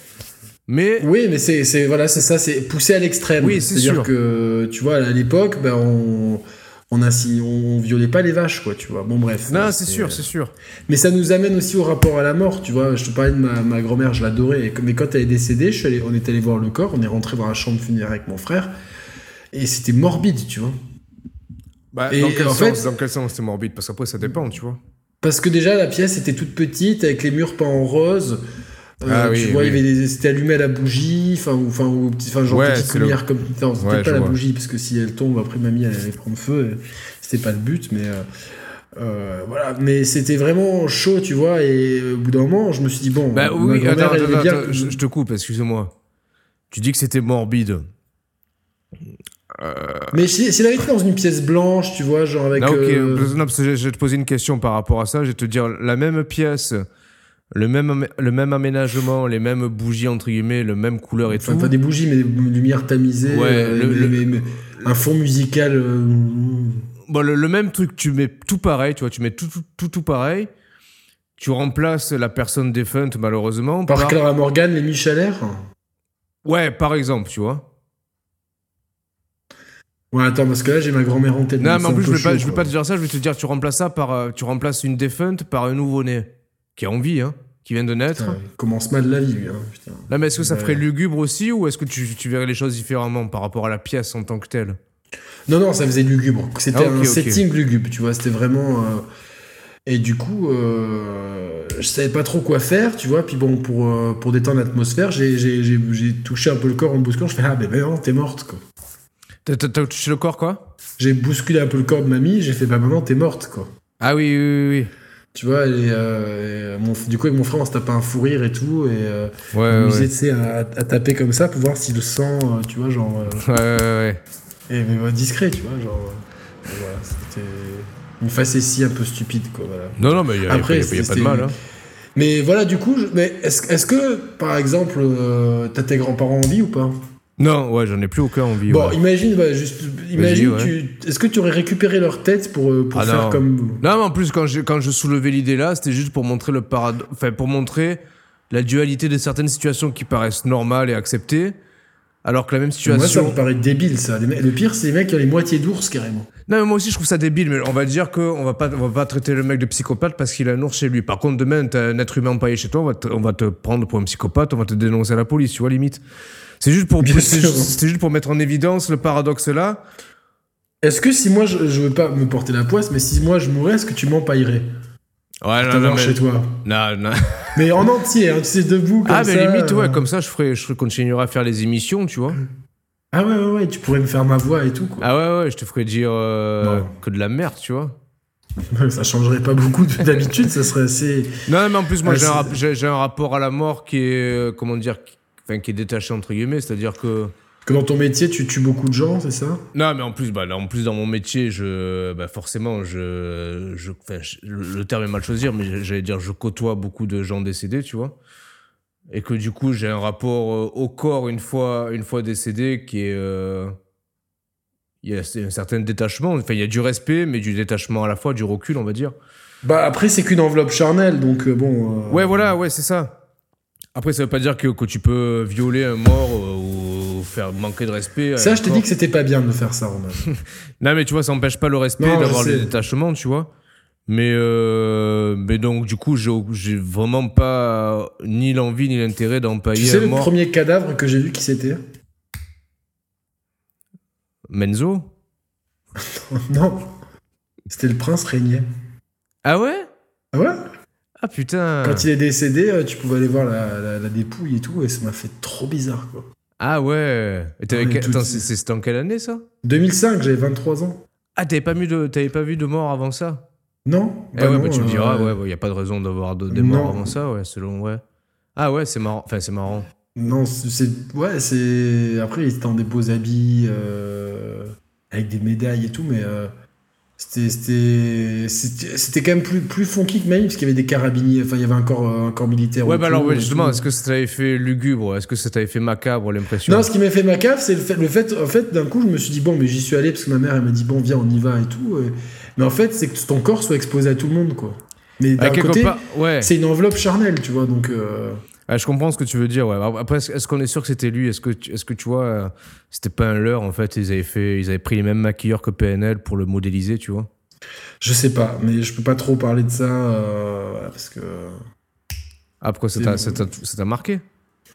Mais Oui, mais c'est c'est- voilà, c'est ça, c'est poussé à l'extrême. Oui, c'est sûr. que, tu vois, à l'époque, ben, on. On, assi- on violait pas les vaches, quoi, tu vois. Bon, bref. non, c'est sûr, c'est sûr. Mais ça nous amène aussi au rapport à la mort, tu vois. Je te parlais de ma, ma grand-mère, je l'adorais. Mais quand elle est décédée, je suis allé- on est allé voir le corps, on est rentré dans la chambre funéraire avec mon frère. Et c'était morbide, tu vois. Bah, Et dans, quel en sens, fait- dans quel sens c'est morbide? Parce qu'après, ça dépend, tu vois. Parce que déjà, la pièce était toute petite, avec les murs peints en rose. Euh, Ah oui, tu vois, oui. avait des- c'était allumé à la bougie, enfin, ou, enfin, ou enfin, genre Ouais, petite c'est le- lumière comme. Non, c'était Ouais, pas la vois. bougie, parce que si elle tombe, après mamie, elle allait prendre feu. C'était pas le but, mais. euh, euh, voilà, mais c'était vraiment chaud, tu vois, et au bout d'un moment, je me suis dit, bon, Bah oui, attends, attends, bien je, je te coupe, excuse-moi. Tu dis que c'était morbide. Mais si, si elle avait été dans une pièce blanche, tu vois, genre avec. Non, ok, euh, non, parce que je vais te poser une question par rapport à ça. Je vais te dire la même pièce, le même, le même aménagement, les mêmes bougies, entre guillemets, le même couleur et Enfin, tout. pas des bougies, mais des lumières tamisées. Ouais, euh, le- mais- le- mais- mais un fond musical. euh, Bon, le, le même truc, tu mets tout pareil, tu vois, tu mets tout, tout, tout, tout pareil. Tu remplaces la personne défunte, malheureusement. Par Clara Morgan, les Michalaire. Ouais, par exemple, tu vois. Ouais, attends, parce que là, j'ai ma grand-mère en tête. Non, mais en plus, je peu vais, pas, chaud, je vais quoi. pas te dire ça, je vais te dire, tu remplaces ça par. euh, tu remplaces une défunte par un nouveau-né. Qui est en vie, hein. Qui vient de naître. Putain, il commence mal la vie, lui. Hein, putain. Là, mais est-ce que ça ferait lugubre aussi ou est-ce que tu, tu verrais les choses différemment par rapport à la pièce en tant que telle? Non, non, ça faisait lugubre. C'était Ah, un ok. setting lugubre, tu vois. C'était vraiment. euh, Et du coup, euh, je savais pas trop quoi faire, tu vois. Puis bon, pour, euh, pour détendre l'atmosphère, j'ai- touché un peu le corps en bousculant. Je fais Ah, ben ben non, t'es morte, quoi. T'as touché le corps, quoi? J'ai bousculé un peu le corps de mamie, j'ai fait Bah maintenant, t'es morte, quoi. Ah oui, oui, oui. Tu vois, et, euh, et mon- du coup, avec mon frère, on se tapait un fou rire et tout. Et euh, oui. on Ouais, ouais, à, à taper comme ça pour voir si le sang, euh, tu vois, genre. euh, ouais. ouais, ouais. Et mais, ouais, discret, tu vois, genre. euh, voilà, c'était une facétie un peu stupide, quoi, voilà. Non, non, mais il n'y a, Après, y a- y a pas de mal. Hein. Mais voilà, du coup, je- mais est-ce est-ce que, par exemple, euh, t'as tes grands-parents en vie ou pas? Non, ouais, j'en ai plus aucun envie. Bon, ouais. imagine, bah, juste, imagine, ouais. tu, est-ce que tu aurais récupéré leur tête pour, euh, pour Ah, faire non. comme. Non, mais en plus, quand je, quand je soulevais l'idée là, c'était juste pour montrer le paradoxe. Enfin, pour montrer la dualité de certaines situations qui paraissent normales et acceptées, alors que la même Moi, ça situation. me paraît débile, ça. Le pire, c'est les mecs qui ont les moitiés d'ours, carrément. Non, mais moi aussi je trouve ça débile, mais on va dire qu'on va pas, on va pas traiter le mec de psychopathe parce qu'il a un ours chez lui. Par contre, demain, t'as un être humain empaillé chez toi, on va, te, on va te prendre pour un psychopathe, on va te dénoncer à la police, tu vois, limite. C'est juste pour, Bien c'est sûr. juste, c'est juste pour mettre en évidence le paradoxe là. Est-ce que si moi, je, je veux pas me porter la poisse, mais si moi je mourais, est-ce que tu m'empaillerais Ouais, T'avoir chez toi Non, non. *laughs* Mais en entier, hein, tu sais, debout comme Ah, mais ça. limite, ouais, euh. comme ça, je ferai, je continuerai à faire les émissions, tu vois. Ah ouais, ouais, ouais, tu pourrais me faire ma voix et tout, quoi. Ah ouais, ouais, je te ferai dire euh, Non. que de la merde, tu vois. Ça changerait pas beaucoup de- d'habitude, ça serait assez. Non, mais en plus, moi, Ah, j'ai un, rapport à la mort qui est, euh, comment dire, enfin, qui est détaché, entre guillemets, c'est-à-dire que... Que dans ton métier, tu tues beaucoup de gens, c'est ça? Non, mais en plus, bah, là, en plus dans mon métier, je, bah, forcément, je, je, enfin, je- le terme est mal choisir, mais j'allais dire, je côtoie beaucoup de gens décédés, tu vois. Et que du coup, j'ai un rapport euh, au corps une fois, une fois décédé qui est, euh, il y a un certain détachement. Enfin, il y a du respect, mais du détachement à la fois, du recul, on va dire. Bah après, c'est qu'une enveloppe charnelle, donc euh, bon. euh, Ouais, voilà, ouais, c'est ça. Après, ça veut pas dire que, que tu peux violer un mort euh, ou faire manquer de respect. à Ça, je t'ai dit que c'était pas bien de faire ça, Roman. *laughs* Non, mais tu vois, ça empêche pas le respect d'avoir le sais. détachement, tu vois. Mais, euh, mais donc, du coup, j'ai vraiment pas ni l'envie ni l'intérêt Tu d'empailler sais un le mort. premier cadavre que j'ai vu qui c'était? Menzo? *laughs* Non. C'était le prince régnier. Ah ouais? Ah ouais? Ah putain Quand il est décédé, euh, tu pouvais aller voir la, la- la dépouille et tout, et ça m'a fait trop bizarre, quoi. Ah ouais Attends, c'est- c'était en quelle année ça? 2005, j'avais 23 ans. Ah, t'avais pas, vu de... t'avais pas vu de mort avant ça? Non Eh Bah ouais, non, bah tu me diras, euh, ouais, il y a pas de raison d'avoir de, des non. morts avant ça, ouais, selon, ouais. Ah ouais, c'est marrant, enfin c'est marrant. Non, c'est. Ouais, c'est. Après, il était en des beaux habits, euh, avec des médailles et tout, mais. euh, c'était- quand même plus, plus funky que Maï, parce qu'il y avait des carabiniers, enfin, il y avait un corps, euh, un corps militaire. Ouais, bah alors, ouais, justement, est-ce que ça t'avait fait lugubre Est-ce que ça t'avait fait macabre l'impression Non, ce qui m'a fait ma cave, c'est le fait, le fait, en fait, d'un coup, je me suis dit, bon, mais j'y suis allé parce que ma mère, elle m'a dit, bon, viens, on y va et tout. et- Mais en fait, c'est que ton corps soit exposé à tout le monde, quoi. Mais Ah, d'un côté, part, ouais. c'est une enveloppe charnelle, tu vois, donc. euh, Ah, je comprends ce que tu veux dire. Ouais. Après, est-ce qu'on est sûr que c'était lui? Est-ce que, tu- est-ce que tu vois, euh, c'était pas un leurre en fait? Ils avaient fait, ils avaient pris les mêmes maquilleurs que PNL pour le modéliser, tu vois? Je sais pas, mais je peux pas trop parler de ça, euh, parce que. Ah, pourquoi ça t'a, ça marqué?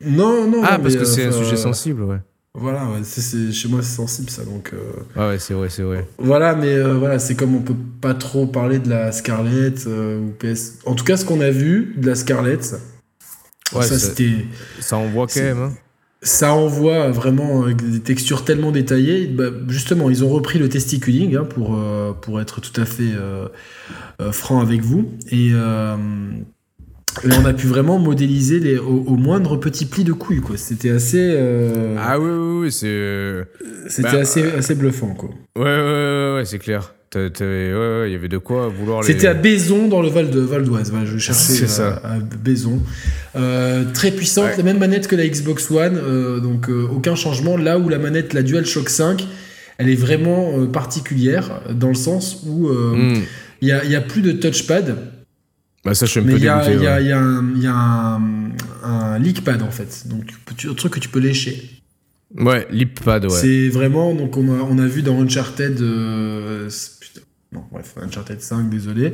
Non, non. Ah, parce que c'est un euh, sujet sensible, ouais. Voilà, ouais, c'est- c'est- chez moi, c'est sensible, ça, donc. euh, Ouais, ouais, c'est vrai, c'est vrai. Voilà, mais voilà, c'est comme on peut pas trop parler de la Scarlett ou PS. En tout cas, ce qu'on a vu de la Scarlett, Ouais, ça ça- c'était. Ça envoie quand même. Hein. Ça envoie vraiment avec des textures tellement détaillées. Bah, justement, ils ont repris le testiculing hein, pour, euh, pour être tout à fait euh, euh, franc avec vous. Et, euh, et on a pu vraiment modéliser les, au, au moindre petit pli de couille. quoi. C'était assez, euh, Ah oui, oui, euh, c'était bah, assez, assez bluffant. quoi. Ouais, ouais, ouais, ouais, c'est clair. Ouais, ouais, il y avait de quoi vouloir les. C'était à Baison dans le Val de Val d'Oise. Voilà, je cherchais C'est à, ça. à Baison. Euh, très puissante, Ouais. la même manette que la Xbox One, euh, donc euh, aucun changement. Là où la manette, la DualShock 5, elle est vraiment euh, particulière dans le sens où euh, il Hmm. a, il y a plus de touchpad, Bah, ça, je suis un peu il y a, dégoûté. y a- ouais. il y a un, un, en fait, donc tu- un truc que tu peux lécher. Ouais, l'iPad, ouais. C'est vraiment, donc on a, on a vu dans Uncharted, euh, putain, non, bref, Uncharted 5, désolé,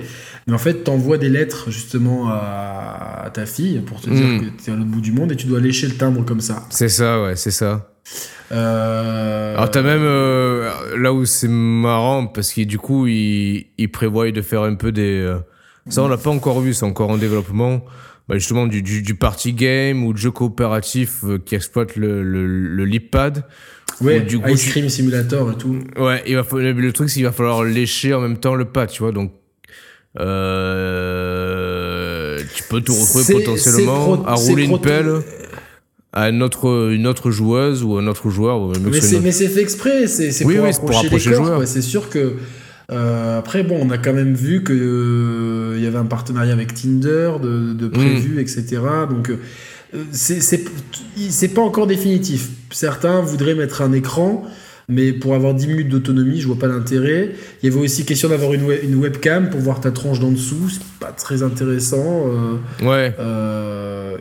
mais en fait, t'envoies des lettres justement à, à ta fille pour te dire Mm. que t'es à l'autre bout du monde et tu dois lécher le timbre comme ça. C'est ça, ouais, c'est ça. Euh, Alors, t'as même euh, là où c'est marrant, parce que du coup, ils il prévoient de faire un peu des. euh, ça, on l'a pas encore vu, c'est encore en développement. Bah, justement, du, du, du party game ou de jeu coopératif euh, qui exploite le, le, le lip-pad. ouais, ou du coup, Ice Cream Simulator et tout. Ouais, il va falloir, le truc, c'est qu'il va falloir lécher en même temps le pad, tu vois. Donc, euh, tu peux te retrouver potentiellement à rouler une pelle à une autre, une autre joueuse ou un autre joueur. ou même que Mais c'est, une fait exprès, c'est, Oui, pour, oui, c'est pour approcher approcher les le corps. C'est sûr que euh, après, bon, on a quand même vu que euh, y avait un partenariat avec Tinder de, de prévu, etc. Donc euh, c'est, pas encore définitif. Certains voudraient mettre un écran. Mais pour avoir 10 minutes d'autonomie, je vois pas l'intérêt. Il y avait aussi question d'avoir une, une webcam pour voir ta tronche d'en dessous. C'est pas très intéressant. euh, Ouais.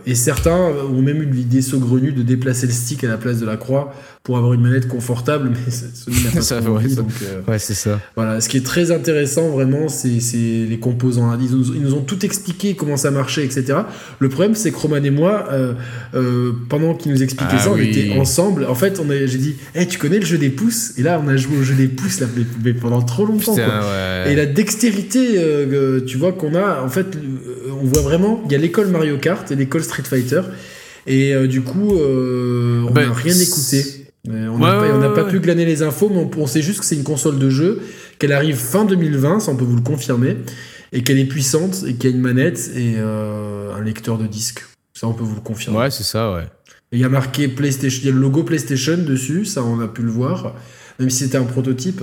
et certains ont même eu l'idée saugrenue de déplacer le stick à la place de la croix pour avoir une manette confortable, mais Sony n'a pas *laughs* Ça, trop envie, donc, euh, Ouais, c'est ça. voilà. Ce qui est très intéressant vraiment, c'est c'est les composants. Ils nous, ils nous ont tout expliqué comment ça marchait, etc. Le problème, c'est que Roman et moi, euh, euh, pendant qu'ils nous expliquaient Ah ça, on oui. était ensemble. En fait, on a- j'ai dit, hey, tu connais le jeu des pouces? Et là, on a joué au jeu des pouces là, mais, mais pendant trop longtemps. Putain, quoi. ouais. Et la dextérité, euh, que tu vois, qu'on a, en fait, euh, on voit vraiment, il y a l'école Mario Kart et l'école Street Fighter. Et euh, du coup, euh, on n'a Ben, rien c'est- écouté. Euh, on Ouais, n'a pas, ouais, pas pu glaner les infos, mais on, on sait juste que c'est une console de jeu, qu'elle arrive fin 2020, ça on peut vous le confirmer, et qu'elle est puissante, et qu'il y a une manette et euh, un lecteur de disque. Ça on peut vous le confirmer. Ouais, c'est ça, ouais. Et il y a marqué PlayStation, il y a le logo PlayStation dessus, ça on a pu le voir, même si c'était un prototype.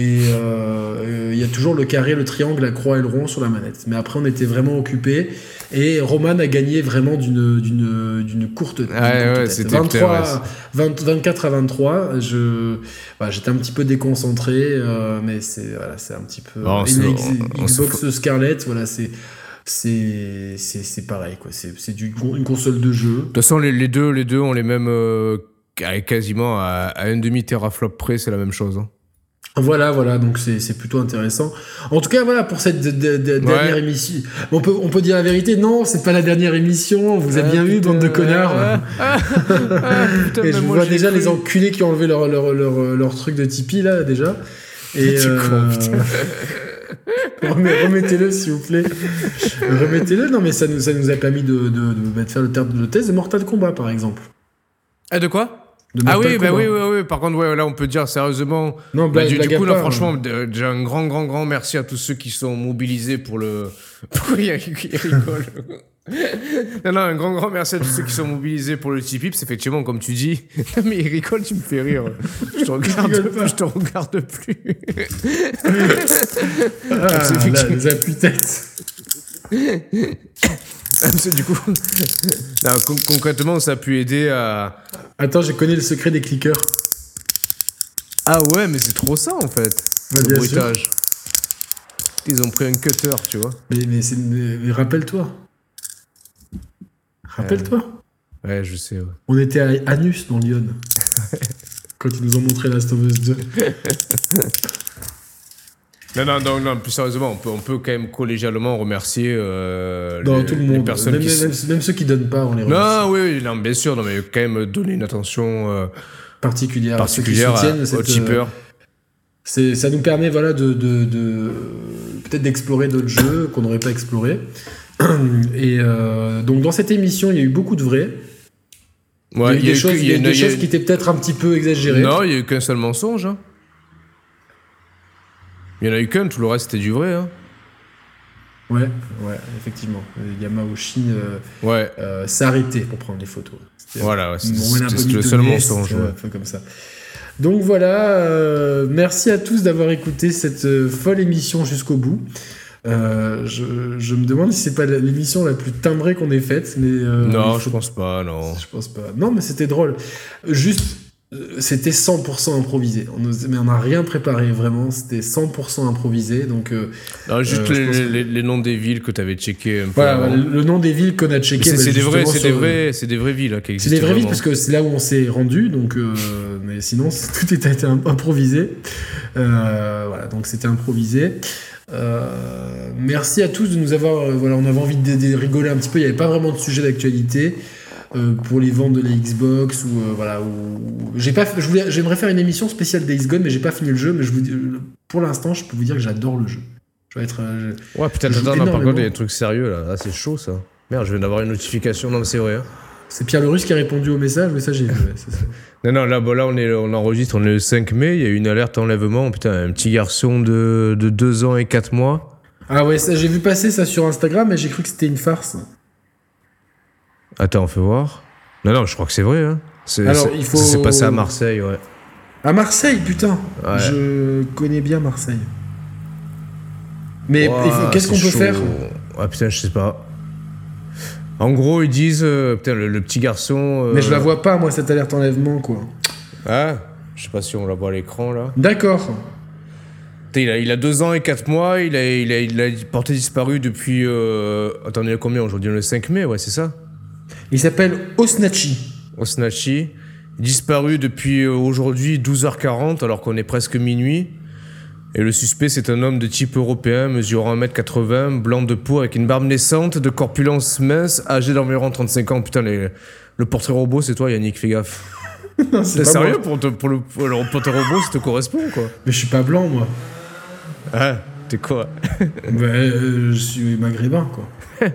Et euh, euh, il y a toujours le carré, le triangle, la croix et le rond sur la manette. Mais après on était vraiment occupés et Roman a gagné vraiment d'une d'une d'une courte, Ouais, ouais, courte tête. c'était 23, putain, 20 24 à 23. Je voilà, j'étais un petit peu déconcentré, euh, mais c'est voilà, c'est un petit peu. Bon, se Xbox Scarlett, voilà, c'est c'est pareil quoi. C'est c'est du- une console de jeu. De toute façon, les, les deux, les deux ont les mêmes. euh, quasiment à, à un demi teraflop près, c'est la même chose. hein. Voilà, voilà, donc c'est plutôt intéressant. En tout cas, voilà, pour cette de- de- de- dernière émission. On peut, on peut dire la vérité, non, c'est pas la dernière émission, on vous a Ah, bien eu, putain, bande de connards. ah, ah, putain, Et je vois déjà les enculés qui ont enlevé leur, leur, leur, leur truc de Tipeee, là, déjà. Et euh, *laughs* remettez-le, s'il vous plaît. remettez-le. Non, mais ça nous, ça nous a permis de, de, de, de faire le, ter- le test de Mortal Kombat, par exemple. Ah, de quoi? De Ah oui, bah oui, oui, oui. Par contre, ouais, là, on peut dire sérieusement. Non, Bah, du, coup, non, part. franchement, déjà un grand, grand, grand merci à tous ceux qui sont mobilisés pour le. *laughs* Pourquoi il, y a- il rigole *laughs* Non, non, un grand, grand merci à tous ceux qui sont mobilisés pour le Tipeee. parce qu'effectivement, comme tu dis. Non, *laughs* mais il rigole, tu me fais rire. Je te regarde, pas. je te regarde plus. Ah, C'est là, effectivement- les appuis-têtes. *laughs* Parce que du coup, *laughs* non, con- concrètement, ça a pu aider à. Attends, j'ai connu le secret des clickers. Ah ouais, mais c'est trop ça en fait. Bah, le bruitage. Ils ont pris un cutter, tu vois. Mais, mais, mais- rappelle-toi. Rappelle-toi. Ouais, je sais, ouais. On était à Anus dans Lyon. *laughs* Quand ils nous ont montré Last of Us 2. Non, non, non, non, plus sérieusement, on peut, on peut quand même collégialement remercier euh, les, tout le les monde. personnes Même, qui. même- même ceux qui donnent pas, on les remercie. Non, oui, non, bien sûr, non, mais quand même donner une attention euh, Particulière. à ceux qui particulière à- soutiennent aux cette, euh, ça nous permet voilà, de, de, de- peut-être d'explorer d'autres jeux qu'on n'aurait pas explorés. *clears throat* Et donc dans cette émission, il y a eu beaucoup de vrais. Ouais, il y a eu des, y a choses qui étaient peut-être un petit peu exagérées. Non, il y a eu qu'un seul mensonge. Hein. Il y en a eu qu'un, tout le reste c'était du vrai. Hein. Ouais, ouais, effectivement. Euh, Yamauchi euh, Ouais, euh, pour prendre les photos. Voilà, ouais, c'est- le seul mensonge. un peu comme ça. Donc voilà, euh, merci à tous d'avoir écouté cette euh, folle émission jusqu'au bout. Euh, je, je me demande si c'est pas l'émission la plus timbrée qu'on ait faite, mais euh, Non, je pense pas, non. je pense pas. Non, mais c'était drôle. Juste, euh, c'était 100% improvisé. On mais on n'a rien préparé vraiment. C'était 100% improvisé. Donc euh, Non, juste Euh, je les, que- noms des villes que tu avais checké un peu. voilà, le, nom des villes qu'on a checké. C'est bah, c'est des vrais, sur- des vrais, c'est des vraies villes hein, qui C'est des vraies villes parce que c'est là où on s'est rendu, donc euh, mais sinon *laughs* tout était été im- improvisé. Euh, voilà, donc c'était improvisé. Euh, merci à tous de nous avoir. euh, voilà, on avait envie de, de rigoler un petit peu. Il n'y avait pas vraiment de sujet d'actualité euh, pour les ventes de la Xbox ou euh, voilà. Ou, j'ai pas. Je voulais, j'aimerais faire une émission spéciale Days Gone, mais j'ai pas fini le jeu. Mais je vous, dis- pour l'instant, je peux vous dire que j'adore le jeu. Je vais être. euh, je- Ouais, putain, non, par contre, il y a des trucs sérieux là. Ah, c'est chaud ça. Merde, je viens d'avoir une notification. Non, mais c'est vrai. hein. C'est Pierre le Russe qui a répondu au message, mais ça j'ai vu. *laughs* Non, non, là, bon, là on, est, on enregistre, on est le 5 mai. Il y a eu une alerte enlèvement. Putain, un petit garçon de, de 2 ans et 4 mois. Ah ouais, ça, j'ai vu passer ça sur Instagram, mais j'ai cru que c'était une farce. Attends, on fait voir. Non, non, je crois que c'est vrai. Hein. C'est, Alors, c'est- il faut- Ça s'est passé à Marseille, ouais. À Marseille, putain Ouais. Je connais bien Marseille. Mais qu'est-ce qu'on peut chaud. faire? Ah putain, je sais pas. En gros, ils disent, euh, putain, le, le petit garçon. euh, Mais je la vois pas, moi, cette alerte enlèvement, quoi. Ah, je sais pas si on la voit à l'écran là. D'accord. Il a, il a deux ans et quatre mois, il a, il a, il a porté disparu depuis. Euh... Attendez, combien aujourd'hui? Le 5 mai, ouais, c'est ça? Il s'appelle Osnachi. Osnachi. Disparu depuis euh, aujourd'hui 12h40, alors qu'on est presque minuit. Et le suspect, c'est un homme de type européen, mesurant 1m80, blanc de peau, avec une barbe naissante, de corpulence mince, âgé d'environ 35 ans. Putain, les- le portrait robot, c'est toi, Yannick, fais gaffe. *laughs* C'est sérieux pour, te- pour le, pour le portrait robot, ça te correspond, quoi Mais je suis pas blanc, moi. Ah, t'es quoi? *laughs* Bah, euh, je suis maghrébin, quoi. *laughs*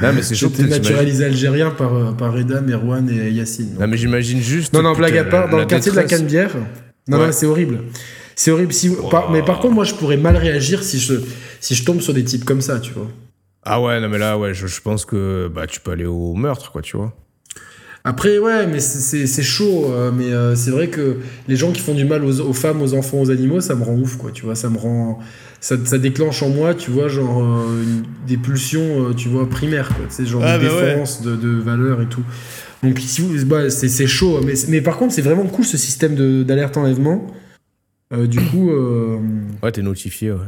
Non, mais c'est chaud, naturalisé algérien par, euh, par Reda, Merwan et Yacine. Non, mais j'imagine juste. Non, non, blague à part, dans le quartier de la. Canebière. Non, Ouais. non, c'est horrible. C'est horrible. Si, par- mais par contre, moi, je pourrais mal réagir si je, si je tombe sur des types comme ça, tu vois. Ah ouais, non, mais là, ouais, je, je pense que bah, tu peux aller au meurtre, quoi, tu vois. Après, ouais, mais c'est- chaud. euh, mais euh, c'est vrai que les gens qui font du mal aux, aux femmes, aux enfants, aux animaux, ça me rend ouf, quoi. Tu vois, ça me rend. Ça, ça déclenche en moi, tu vois, genre euh, une- des pulsions, euh, tu vois, primaires, quoi. C'est genre Ah, de bah ouais. défense, de, de valeur et tout. Donc, si vous- bah, c'est c'est chaud. Mais, mais par contre, c'est vraiment cool ce système d'alerte enlèvement. Euh, du coup. euh, Ouais, t'es notifié, ouais.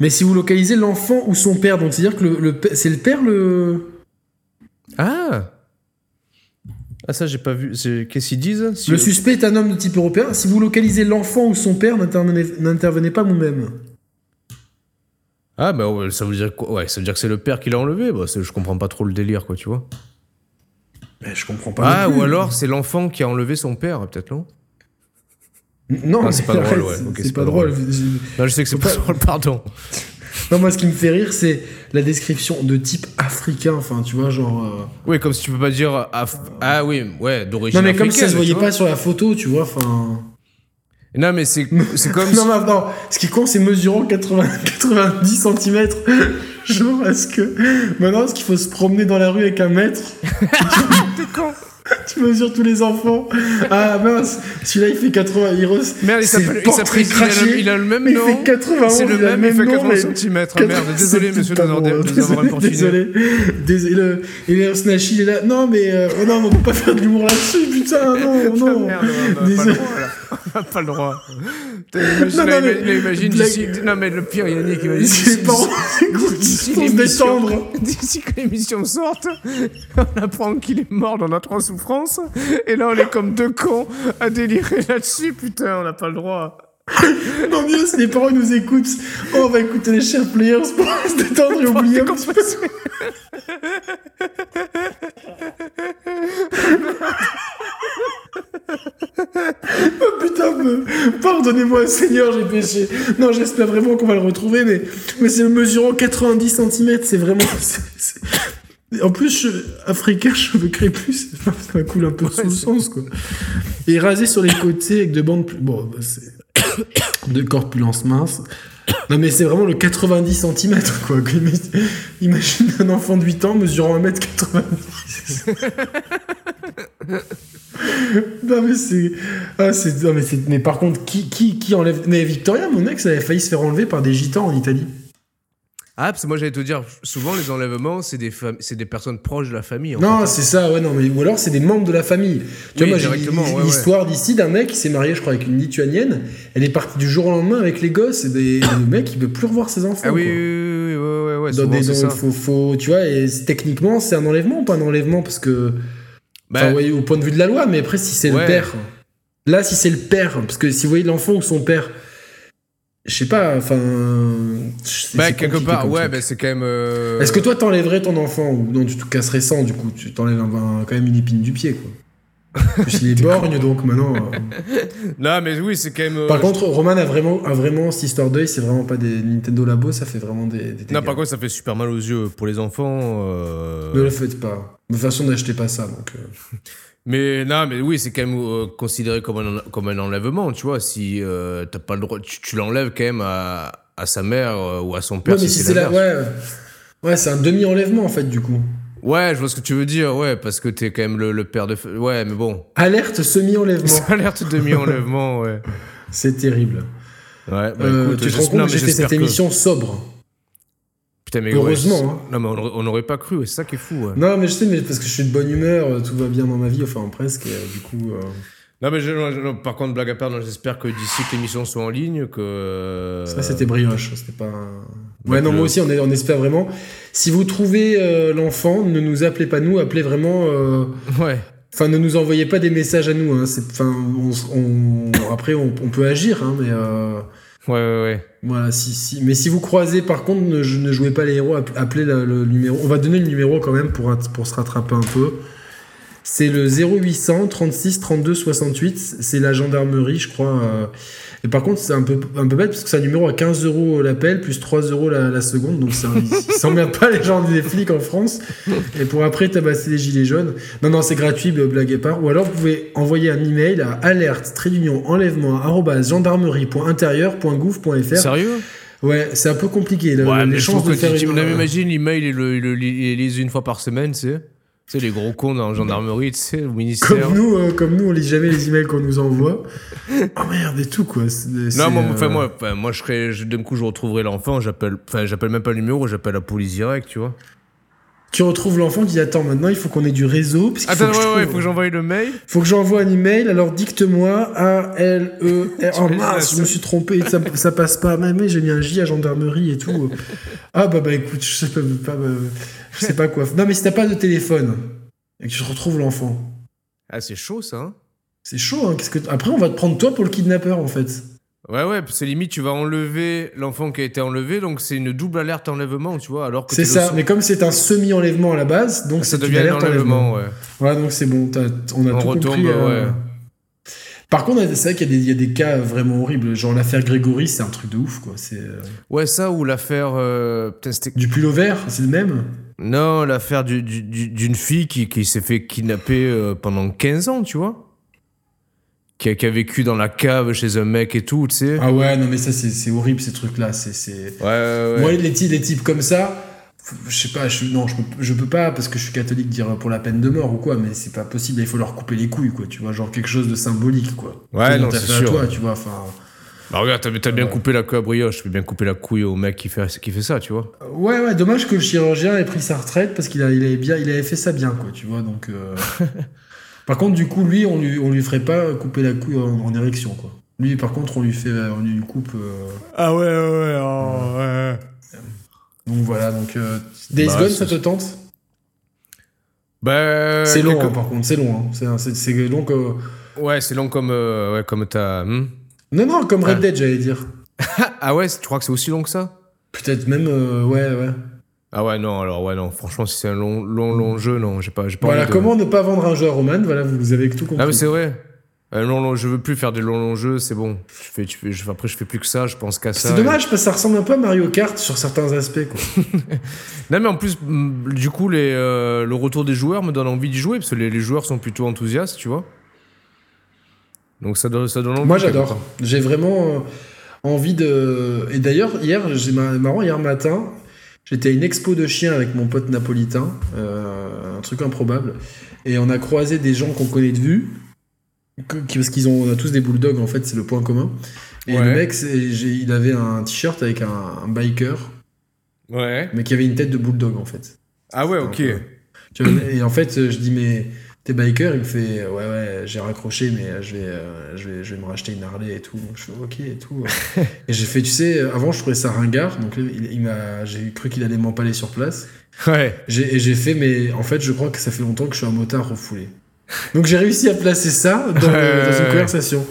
Mais si vous localisez l'enfant ou son père, donc c'est-à-dire que le, c'est le père le. Ah ça j'ai pas vu. C'est- Qu'est-ce qu'ils disent Si- Le suspect est un homme de type européen. Si vous localisez l'enfant ou son père, n'intervenez n'intervenez pas vous-même. Ah bah ouais, ça veut dire quoi? Ouais, ça veut dire que c'est le père qui l'a enlevé. Bah, je comprends pas trop le délire quoi, tu vois. Mais je comprends pas. Ah plus. ou alors c'est l'enfant qui a enlevé son père, peut-être non? Non, Ah, c'est pas *laughs* drôle, ouais. c'est- pas, pas drôle. Non, je sais que c'est pas pas- drôle, pardon. Non, moi, ce qui me fait rire, c'est la description de type africain. Enfin, tu vois, genre. euh, Oui, comme si tu peux pas dire af- ah oui, ouais, d'origine Non, mais comme ça africaine, se voyait pas sur la photo, tu vois. Enfin. Non, mais c'est c'est comme *laughs* non, si- mais non, ce qui compte, c'est mesurant 80, 90 cm. Genre, est-ce que. Maintenant, est-ce qu'il faut se promener dans la rue avec un mètre? *laughs* *laughs* Tu mesures tous les enfants. Ah mince, celui-là il fait 80. Il re- Merde, il c'est s'appelle il il a le- craché. il a le même Il nom. fait 91. C'est le il même, il fait nom, 80 mais- cm. Merde, désolé, C'est *laughs* monsieur, de pas. *laughs* Désolé, désolé. le- Et le Snatchy, il est là. Non, mais euh, oh non, on peut pas faire de l'humour là-dessus, putain, non, *laughs* non. Merde, on a pas le droit, là. On a pas le droit. Non, mais- imagine d'ici. Non, mais le pire, Yannick, imagine. Parents écoute, d'ici. D'ici que l'émission sorte, on apprend qu'il est mort dans notre souffrance. Et là, on est comme deux cons à délirer là-dessus. Putain, on n'a pas le droit. Non, mieux, si les parents nous écoutent, oh, on va écouter les chers players pour se détendre et oublier un petit. Oh putain, me- pardonnez-moi Seigneur, j'ai péché. Non, j'espère vraiment qu'on va le retrouver, mais, mais c'est mesurant 90 cm, c'est vraiment... En plus, *laughs* je- africain, cheveux crépus, ça coule un peu sous le sens, quoi. Et rasé sur les côtés avec de bandes... plus- Bon, bah, c'est... *coughs* de corpulence mince. Non, mais c'est vraiment le 90 cm, quoi. Imagine un enfant de 8 ans mesurant 1m90. *laughs* non, mais c'est. Ah, c'est... Non, mais, c'est... mais par contre, qui, qui, qui enlève. Mais Victoria, mon ex, avait failli se faire enlever par des gitans en Italie. Ah, parce que moi, j'allais te dire, souvent, les enlèvements, c'est des, c'est des personnes proches de la famille. En Non, c'est ça, ouais, non, mais. Ou alors, c'est des membres de la famille. Tu Oui, vois, moi, j'ai l- ouais, l'histoire d'ici d'un mec qui s'est marié, je crois, avec une lituanienne. Elle est partie du jour au lendemain avec les gosses et, des... le mec, il veut plus revoir ses enfants. Ah oui, quoi. oui, oui, oui, ouais, ouais, ouais, Dans des, ça. faut, faut- tu vois, et techniquement, c'est un enlèvement ou pas un enlèvement Parce que, Bah, ouais, au point de vue de la loi, mais après, si c'est Ouais. le père, là, si c'est le père, parce que si vous voyez l'enfant ou son père, je sais pas, enfin, bah, quelque part, ouais, truc. bah, c'est quand même. euh, Est-ce que toi, t'enlèverais ton enfant ou non, tu te casserais sans, du coup, tu t'enlèves un- quand même une épine du pied, quoi. Il est *laughs* borgne, donc maintenant. euh. *laughs* Non, mais oui, c'est quand même. euh, Par contre, Roman a vraiment, a vraiment cette histoire d'œil, c'est vraiment pas des Nintendo Labo, ça fait vraiment des. des Non, par contre, ça fait super mal aux yeux pour les enfants. euh, Ne le faites pas. De toute façon, n'achetez pas ça, donc. Mais non, mais oui, c'est quand même euh, considéré comme un, comme un enlèvement, tu vois. Si euh, t'as pas le droit, tu, tu l'enlèves quand même à, à sa mère euh, ou à son père. Ouais, mais si c'est l'inverse. ouais. Ouais, c'est un demi-enlèvement en fait, du coup. Ouais, je vois ce que tu veux dire, ouais, parce que t'es quand même le, le père de. Ouais, mais bon. Alerte semi-enlèvement. *laughs* Ça a l'air de demi-enlèvement, ouais. c'est terrible. Ouais, bah écoute, tu te rends compte que j'ai fait cette que- émission sobre. Putain, mais Heureusement, ouais, hein. Non, mais on aurait- on n'aurait pas cru, c'est ça qui est fou, ouais. Non, mais je sais, mais parce que je suis de bonne humeur, euh, tout va bien dans ma vie, enfin presque, et, euh, du coup. euh, Non, mais je- non, je- non, par contre, blague à part, j'espère que d'ici que l'émission soit en ligne, que. Ça, c'était brioche, c'était pas. Ouais, non, que- moi aussi, on, est- on espère vraiment. Si vous trouvez euh, l'enfant, ne nous appelez pas nous, appelez vraiment. euh, Ouais. Enfin, ne nous envoyez pas des messages à nous. Hein. Enfin, on, on- après, on, on peut agir, hein, mais. Ouais, ouais, ouais. Voilà, si, si. Mais si vous croisez, par contre, ne, ne jouez pas les héros, app- appelez le, le numéro. On va donner le numéro quand même pour, pour se rattraper un peu. C'est le 0800 36 32 68. C'est la gendarmerie, je crois. euh. Et par contre, c'est un peu, un peu bête parce que c'est un numéro à 15 euros l'appel, plus 3 euros la, la seconde. Donc, ça- *laughs* ils s'emmerdent pas les gens des flics en France. Et pour après tabasser les gilets jaunes. Non, non, c'est gratuit, blague à part. Ou alors, vous pouvez envoyer un email à alerte trait d'union enlèvement gendarmerie.intérieur.gouv.fr. Sérieux? Ouais, c'est un peu compliqué. Ouais, les mais chances de que faire tu une- imagine l'email, il le, il lit- il lise une fois par semaine, tu sais. Tu sais, les gros cons dans la gendarmerie, tu sais, au ministère. Comme nous, euh, comme nous, on lit jamais les emails qu'on nous envoie. oh merde, et tout quoi. Non, moi, euh, enfin, moi, moi, je serais, d'un coup, je retrouverai l'enfant, j'appelle, enfin, j'appelle même pas le numéro, j'appelle la police directe, tu vois. Tu retrouves l'enfant qui dit attends, maintenant il faut qu'on ait du réseau. Parce Attends, faut, que ouais, ouais, trouve- faut que j'envoie le mail. faut que j'envoie un email. Alors dicte-moi A L E *laughs* R. Oh mince, je me suis trompé. Ça, ça passe pas. Mais j'ai mis un J à gendarmerie et tout. ah bah bah écoute, je sais pas, pas bah, je sais pas quoi. Non mais si t'as pas de téléphone et que tu retrouves l'enfant. Ah, c'est chaud ça. Hein c'est chaud, hein. Qu'est-ce que Après, on va te prendre toi pour le kidnappeur en fait. Ouais, ouais, c'est limite, tu vas enlever l'enfant qui a été enlevé, donc c'est une double alerte enlèvement, tu vois. alors C'est ça, mais comme c'est un semi-enlèvement à la base, donc ça devient un enlèvement, ouais. Ouais, donc c'est bon, on a tout compris. Euh, ouais. Par contre, c'est vrai qu'il y, a des cas vraiment horribles. Genre l'affaire Grégory, c'est un truc de ouf, quoi. Euh, ouais, ça, ou l'affaire. Euh, du pull vert, c'est le même? Non, l'affaire d'une fille qui, qui s'est fait kidnapper pendant 15 ans, tu vois qui a, vécu dans la cave chez un mec et tout, tu sais. Ah ouais, non mais ça c'est horrible ces trucs-là. C'est, Ouais, ouais, Moi les, les types comme ça, je sais pas, je, non, je peux, je peux pas parce que je suis catholique dire pour la peine de mort ou quoi, mais c'est pas possible. Il faut leur couper les couilles, quoi. Tu vois, genre quelque chose de symbolique, quoi. Ouais, non, c'est sûr. toi, tu vois, enfin. Bah regarde, t'as, bien coupé la couille à brioche, tu peux bien couper la couille au mec qui fait, qui fait ça, tu vois. Ouais, ouais, dommage que le chirurgien ait pris sa retraite parce qu'il a, il avait bien, il avait fait ça bien, quoi, tu vois, donc. Euh... *laughs* Par contre, du coup, lui, on lui, on lui ferait pas couper la couille en, érection, quoi. Lui, par contre, on lui fait, on lui coupe. Euh, ah ouais, ouais, ouais, oh, ouais. Donc voilà, donc euh, Days bah, Gone, ça te tente? Bah. C'est long, hein, par contre, c'est long. Hein. C'est long que. Ouais, c'est long comme, euh, ouais, comme t'as. Hmm? Non, non, comme Red Dead, j'allais dire. *laughs* ah ouais, tu crois que c'est aussi long que ça? Peut-être même, ouais, ouais. Ah ouais, non, alors ouais, non, franchement, si c'est un long, long, long jeu, non, j'ai pas, pas Voilà, comment ne pas vendre un jeu à Roman Voilà, vous avez tout compris. Ah, mais c'est vrai. Un long, long, je veux plus faire des longs, longs jeux, c'est bon. Je fais, tu fais, je, après, je fais plus que ça, je pense qu'à ça. C'est dommage, parce que ça ressemble un peu à Mario Kart sur certains aspects, quoi. *laughs* non, mais en plus, du coup, les, euh, le retour des joueurs me donne envie d'y jouer, parce que les, les, joueurs sont plutôt enthousiastes, tu vois. Donc ça donne, ça donne envie. Moi, j'adore. J'ai vraiment euh, envie de. Et d'ailleurs, hier, j'ai marrant, hier matin, J'étais à une expo de chiens avec mon pote napolitain, euh, un truc improbable. Et on a croisé des gens qu'on connaît de vue, parce qu'ils ont, on a tous des bulldogs en fait, c'est le point commun. Et le mec, il avait un t-shirt avec un, biker, ouais. mais qui avait une tête de bulldog en fait. Ah ouais, ok. et en fait, je dis mais t'es biker Il me fait ouais ouais j'ai raccroché mais je vais, euh, je vais je vais me racheter une Harley et tout. Donc je fais ok et tout. *laughs* et j'ai fait tu sais avant je trouvais ça ringard donc il, m'a j'ai cru qu'il allait m'empaler sur place. Ouais. et j'ai fait mais en fait je crois que ça fait longtemps que je suis un motard refoulé. Donc j'ai réussi à placer ça dans, *laughs* dans une conversation.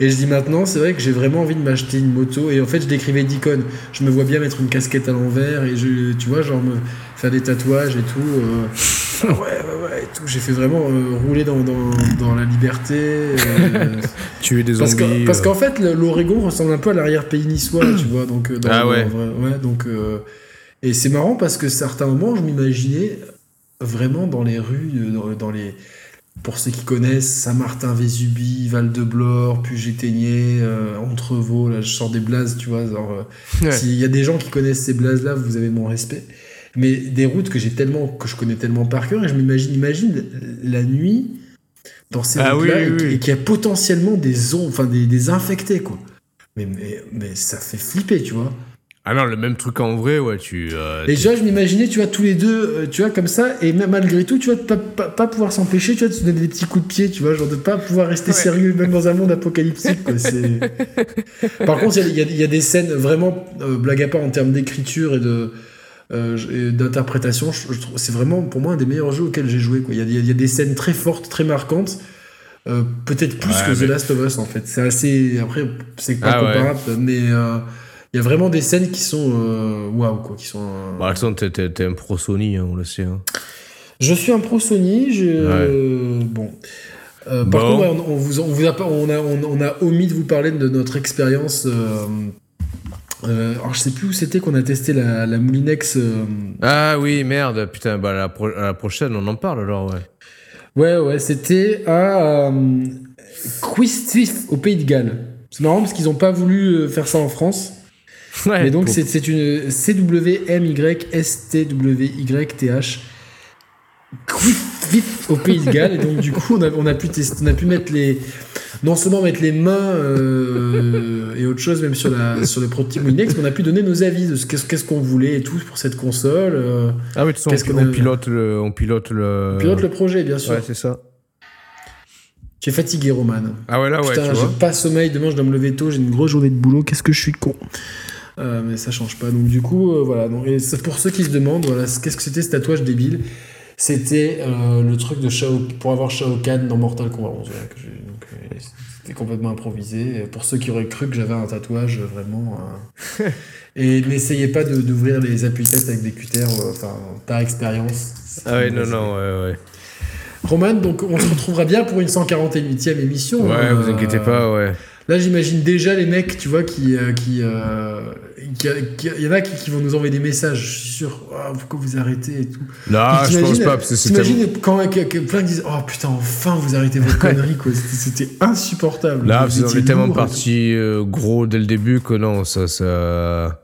Et je dis maintenant, c'est vrai que j'ai vraiment envie de m'acheter une moto. Et en fait, je décrivais d'icônes. Je me vois bien mettre une casquette à l'envers et je, tu vois, genre me faire des tatouages et tout. Euh. *laughs* Ah ouais, ouais, et tout. J'ai fait vraiment euh, rouler dans, dans, dans, la liberté. Euh. *laughs* Tuer des zombies. Parce qu'en fait, l'Oregon ressemble un peu à l'arrière-pays niçois, tu vois. Donc, ah ouais. ouais donc, et c'est marrant parce que certains moments, je m'imaginais vraiment dans les rues, dans les pour ceux qui connaissent, Saint-Martin, Vésubie, Val-de-Blore, Puget-Ténier, euh, Entrevaux, là je sors des blazes, tu vois. Euh, s'il y a des gens qui connaissent ces blazes-là, vous avez mon respect. Mais des routes que j'ai tellement, que je connais tellement par cœur, et je m'imagine, imagine la nuit dans ces ah routes-là, et, qu'il y a potentiellement des, enfin, des, des infectés, quoi. Mais, mais, mais ça fait flipper, tu vois. Ah non, le même truc en vrai, ouais, tu... Euh, et vois, je m'imaginais, tu vois, tous les deux, euh, tu vois, comme ça, et même malgré tout, tu vois, de pas, pas, pouvoir s'empêcher, tu vois, de se donner des petits coups de pied, tu vois, genre de pas pouvoir rester sérieux, même dans un monde apocalyptique, quoi, *laughs* Par contre, il y, y, a des scènes vraiment, euh, blague à part en termes d'écriture et de... d'interprétation, c'est vraiment pour moi un des meilleurs jeux auxquels j'ai joué. Il y, y, a des scènes très fortes, très marquantes, peut-être plus que The Last of Us en fait. C'est assez. Après, c'est pas ah comparable, mais il y a vraiment des scènes qui sont euh, waouh quoi, qui sont. Euh... Bah, Alexandre, t'es, un pro Sony, hein, on le sait. Hein. Je suis un pro Sony. Je... Bon. Euh, par contre, on, on, vous, on, vous a, on, a, on, a omis de vous parler de notre expérience. Euh, euh, alors je sais plus où c'était qu'on a testé la, la Moulinex. Euh. Ah oui, merde, putain, bah la, la, prochaine on en parle alors, ouais. Ouais, ouais, c'était à euh, au Pays de Galles. C'est marrant parce qu'ils n'ont pas voulu faire ça en France. Ouais, Mais donc, c'est une CWMYSTWYTH au Pays de Galles. Et donc, du coup, on a, on a, pu, tester, on a pu mettre les. Non seulement mettre les mains euh, et autre chose, même sur, la, sur les prototypes Windex, mais on a pu donner nos avis de qu'est-ce qu'on voulait et tout pour cette console. Euh, ah oui, de toute façon, on, pilote le, on pilote le. On pilote le projet, bien sûr. Ouais, c'est ça. J'ai fatigué, Roman. Ah ouais, là, ouais. Putain, j'ai pas sommeil. Demain, je dois me lever tôt. J'ai une grosse journée de boulot. Qu'est-ce que je suis con. Euh, mais ça change pas. Donc du coup, euh, voilà. Donc, et pour ceux qui se demandent, voilà, qu'est-ce que c'était ce tatouage débile c'était euh, le truc de Shao, pour avoir Shao Kahn dans Mortal Kombat 11. voilà, que j'ai- donc, euh, c'était complètement improvisé. Pour ceux qui auraient cru que j'avais un tatouage, euh, vraiment. euh, *laughs* et n'essayez pas de- d'ouvrir les appuis-têtes avec des cutters, enfin, par expérience. Ah ouais, non, non, ouais, ouais. Roman, donc on se retrouvera bien pour une 148e émission. Ouais, hein, vous inquiétez pas, ouais. Là, j'imagine déjà les mecs, tu vois, qui. euh, qui, euh, qui- qui- Il y en a qui, qui vont nous envoyer des messages, je suis sûr. Ah, pourquoi vous arrêtez et tout. Non, je pense pas, parce que T'imagines quand plein disent Oh putain, enfin vous arrêtez vos *laughs* conneries, quoi. C'était insupportable. Là, Vous est tellement parti euh, gros dès le début que non, ça, ça.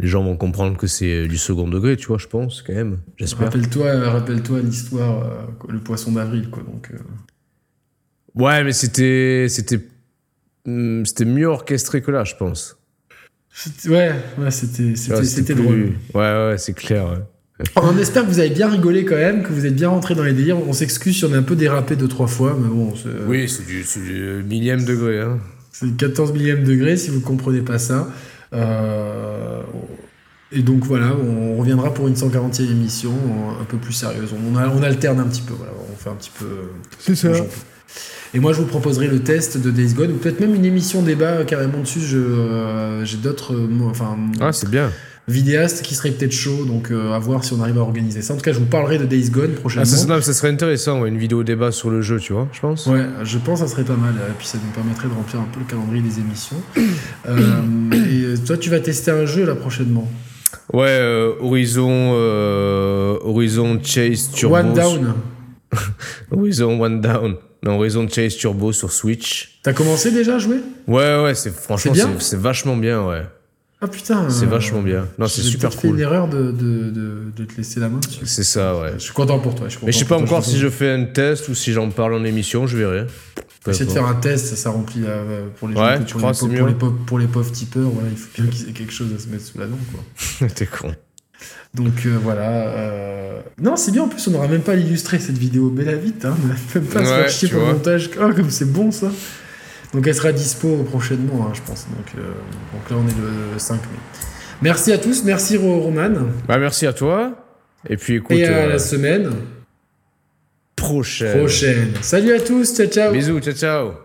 Les gens vont comprendre que c'est du second degré, tu vois, je pense, quand même. J'espère. Rappelle-toi rappelle-toi l'histoire, le poisson d'avril, quoi. Donc, Ouais, mais c'était. C'était. Hum, C'était mieux orchestré que là, je pense. ouais, ouais, c'était c'était- plus- drôle. Ouais, ouais, c'est clair. ouais. On espère que vous avez bien rigolé quand même, que vous êtes bien rentré dans les délires. On s'excuse si on a un peu dérapé deux, trois fois, mais bon, Oui, c'est du, millième degré. Hein. c'est 14 millième degré si vous comprenez pas ça. Euh, et donc voilà, on reviendra pour une 140e émission euh, un peu plus sérieuse. On, a- on alterne un petit peu, voilà, on fait un petit peu. C'est ça. Et moi, je vous proposerai le test de Days Gone, ou peut-être même une émission débat euh, carrément dessus. Euh, J'ai d'autres euh, enfin, Ah, c'est bien. vidéastes qui seraient peut-être chauds, donc euh, à voir si on arrive à organiser ça. En tout cas, je vous parlerai de Days Gone prochainement. Ah, ça, non, ça serait intéressant, une vidéo débat sur le jeu, tu vois, je pense. Ouais, je pense que ça serait pas mal. Et puis ça nous permettrait de remplir un peu le calendrier des émissions. *coughs* Euh, et toi, tu vas tester un jeu là prochainement. Ouais, euh, Horizon, Horizon Chase Turbo. One Down. *laughs* Horizon One Down. Non, Horizon Chase Turbo sur Switch. T'as commencé déjà à jouer? Ouais, ouais, c'est franchement, C'est bien? c'est c'est vachement bien, ouais. Ah putain. C'est euh, vachement bien. Non, c'est j'ai super peut-être fait cool. une erreur de, de, de, de te laisser la main. C'est ça, ouais. Je suis content pour toi. Je suis Mais je sais pas toi, encore si je fais un test ou si j'en parle en émission, je verrai. Essayer de faire un test, ça, ça remplit la- pour les Ouais, gens, tu pour, crois, les, c'est pour, mieux les pauvres, pour les pauvres tipeurs, voilà, il faut bien *laughs* qu'ils aient quelque chose à se mettre sous la dent. Quoi. *laughs* T'es con. Donc euh, voilà. euh, Non, c'est bien en plus, on n'aura même pas illustré cette vidéo. Mais la vite, hein, on n'a même pas à se faire chier pour le montage. Oh, comme c'est bon ça. Donc elle sera dispo prochainement, hein, je pense. Donc, euh, donc là, on est le 5 mai. Merci à tous, merci Ro- Roman. Bah, merci à toi. Et puis écoute, Et à la semaine prochaine. prochaine. Salut à tous, ciao ciao. Bisous, ciao, ciao.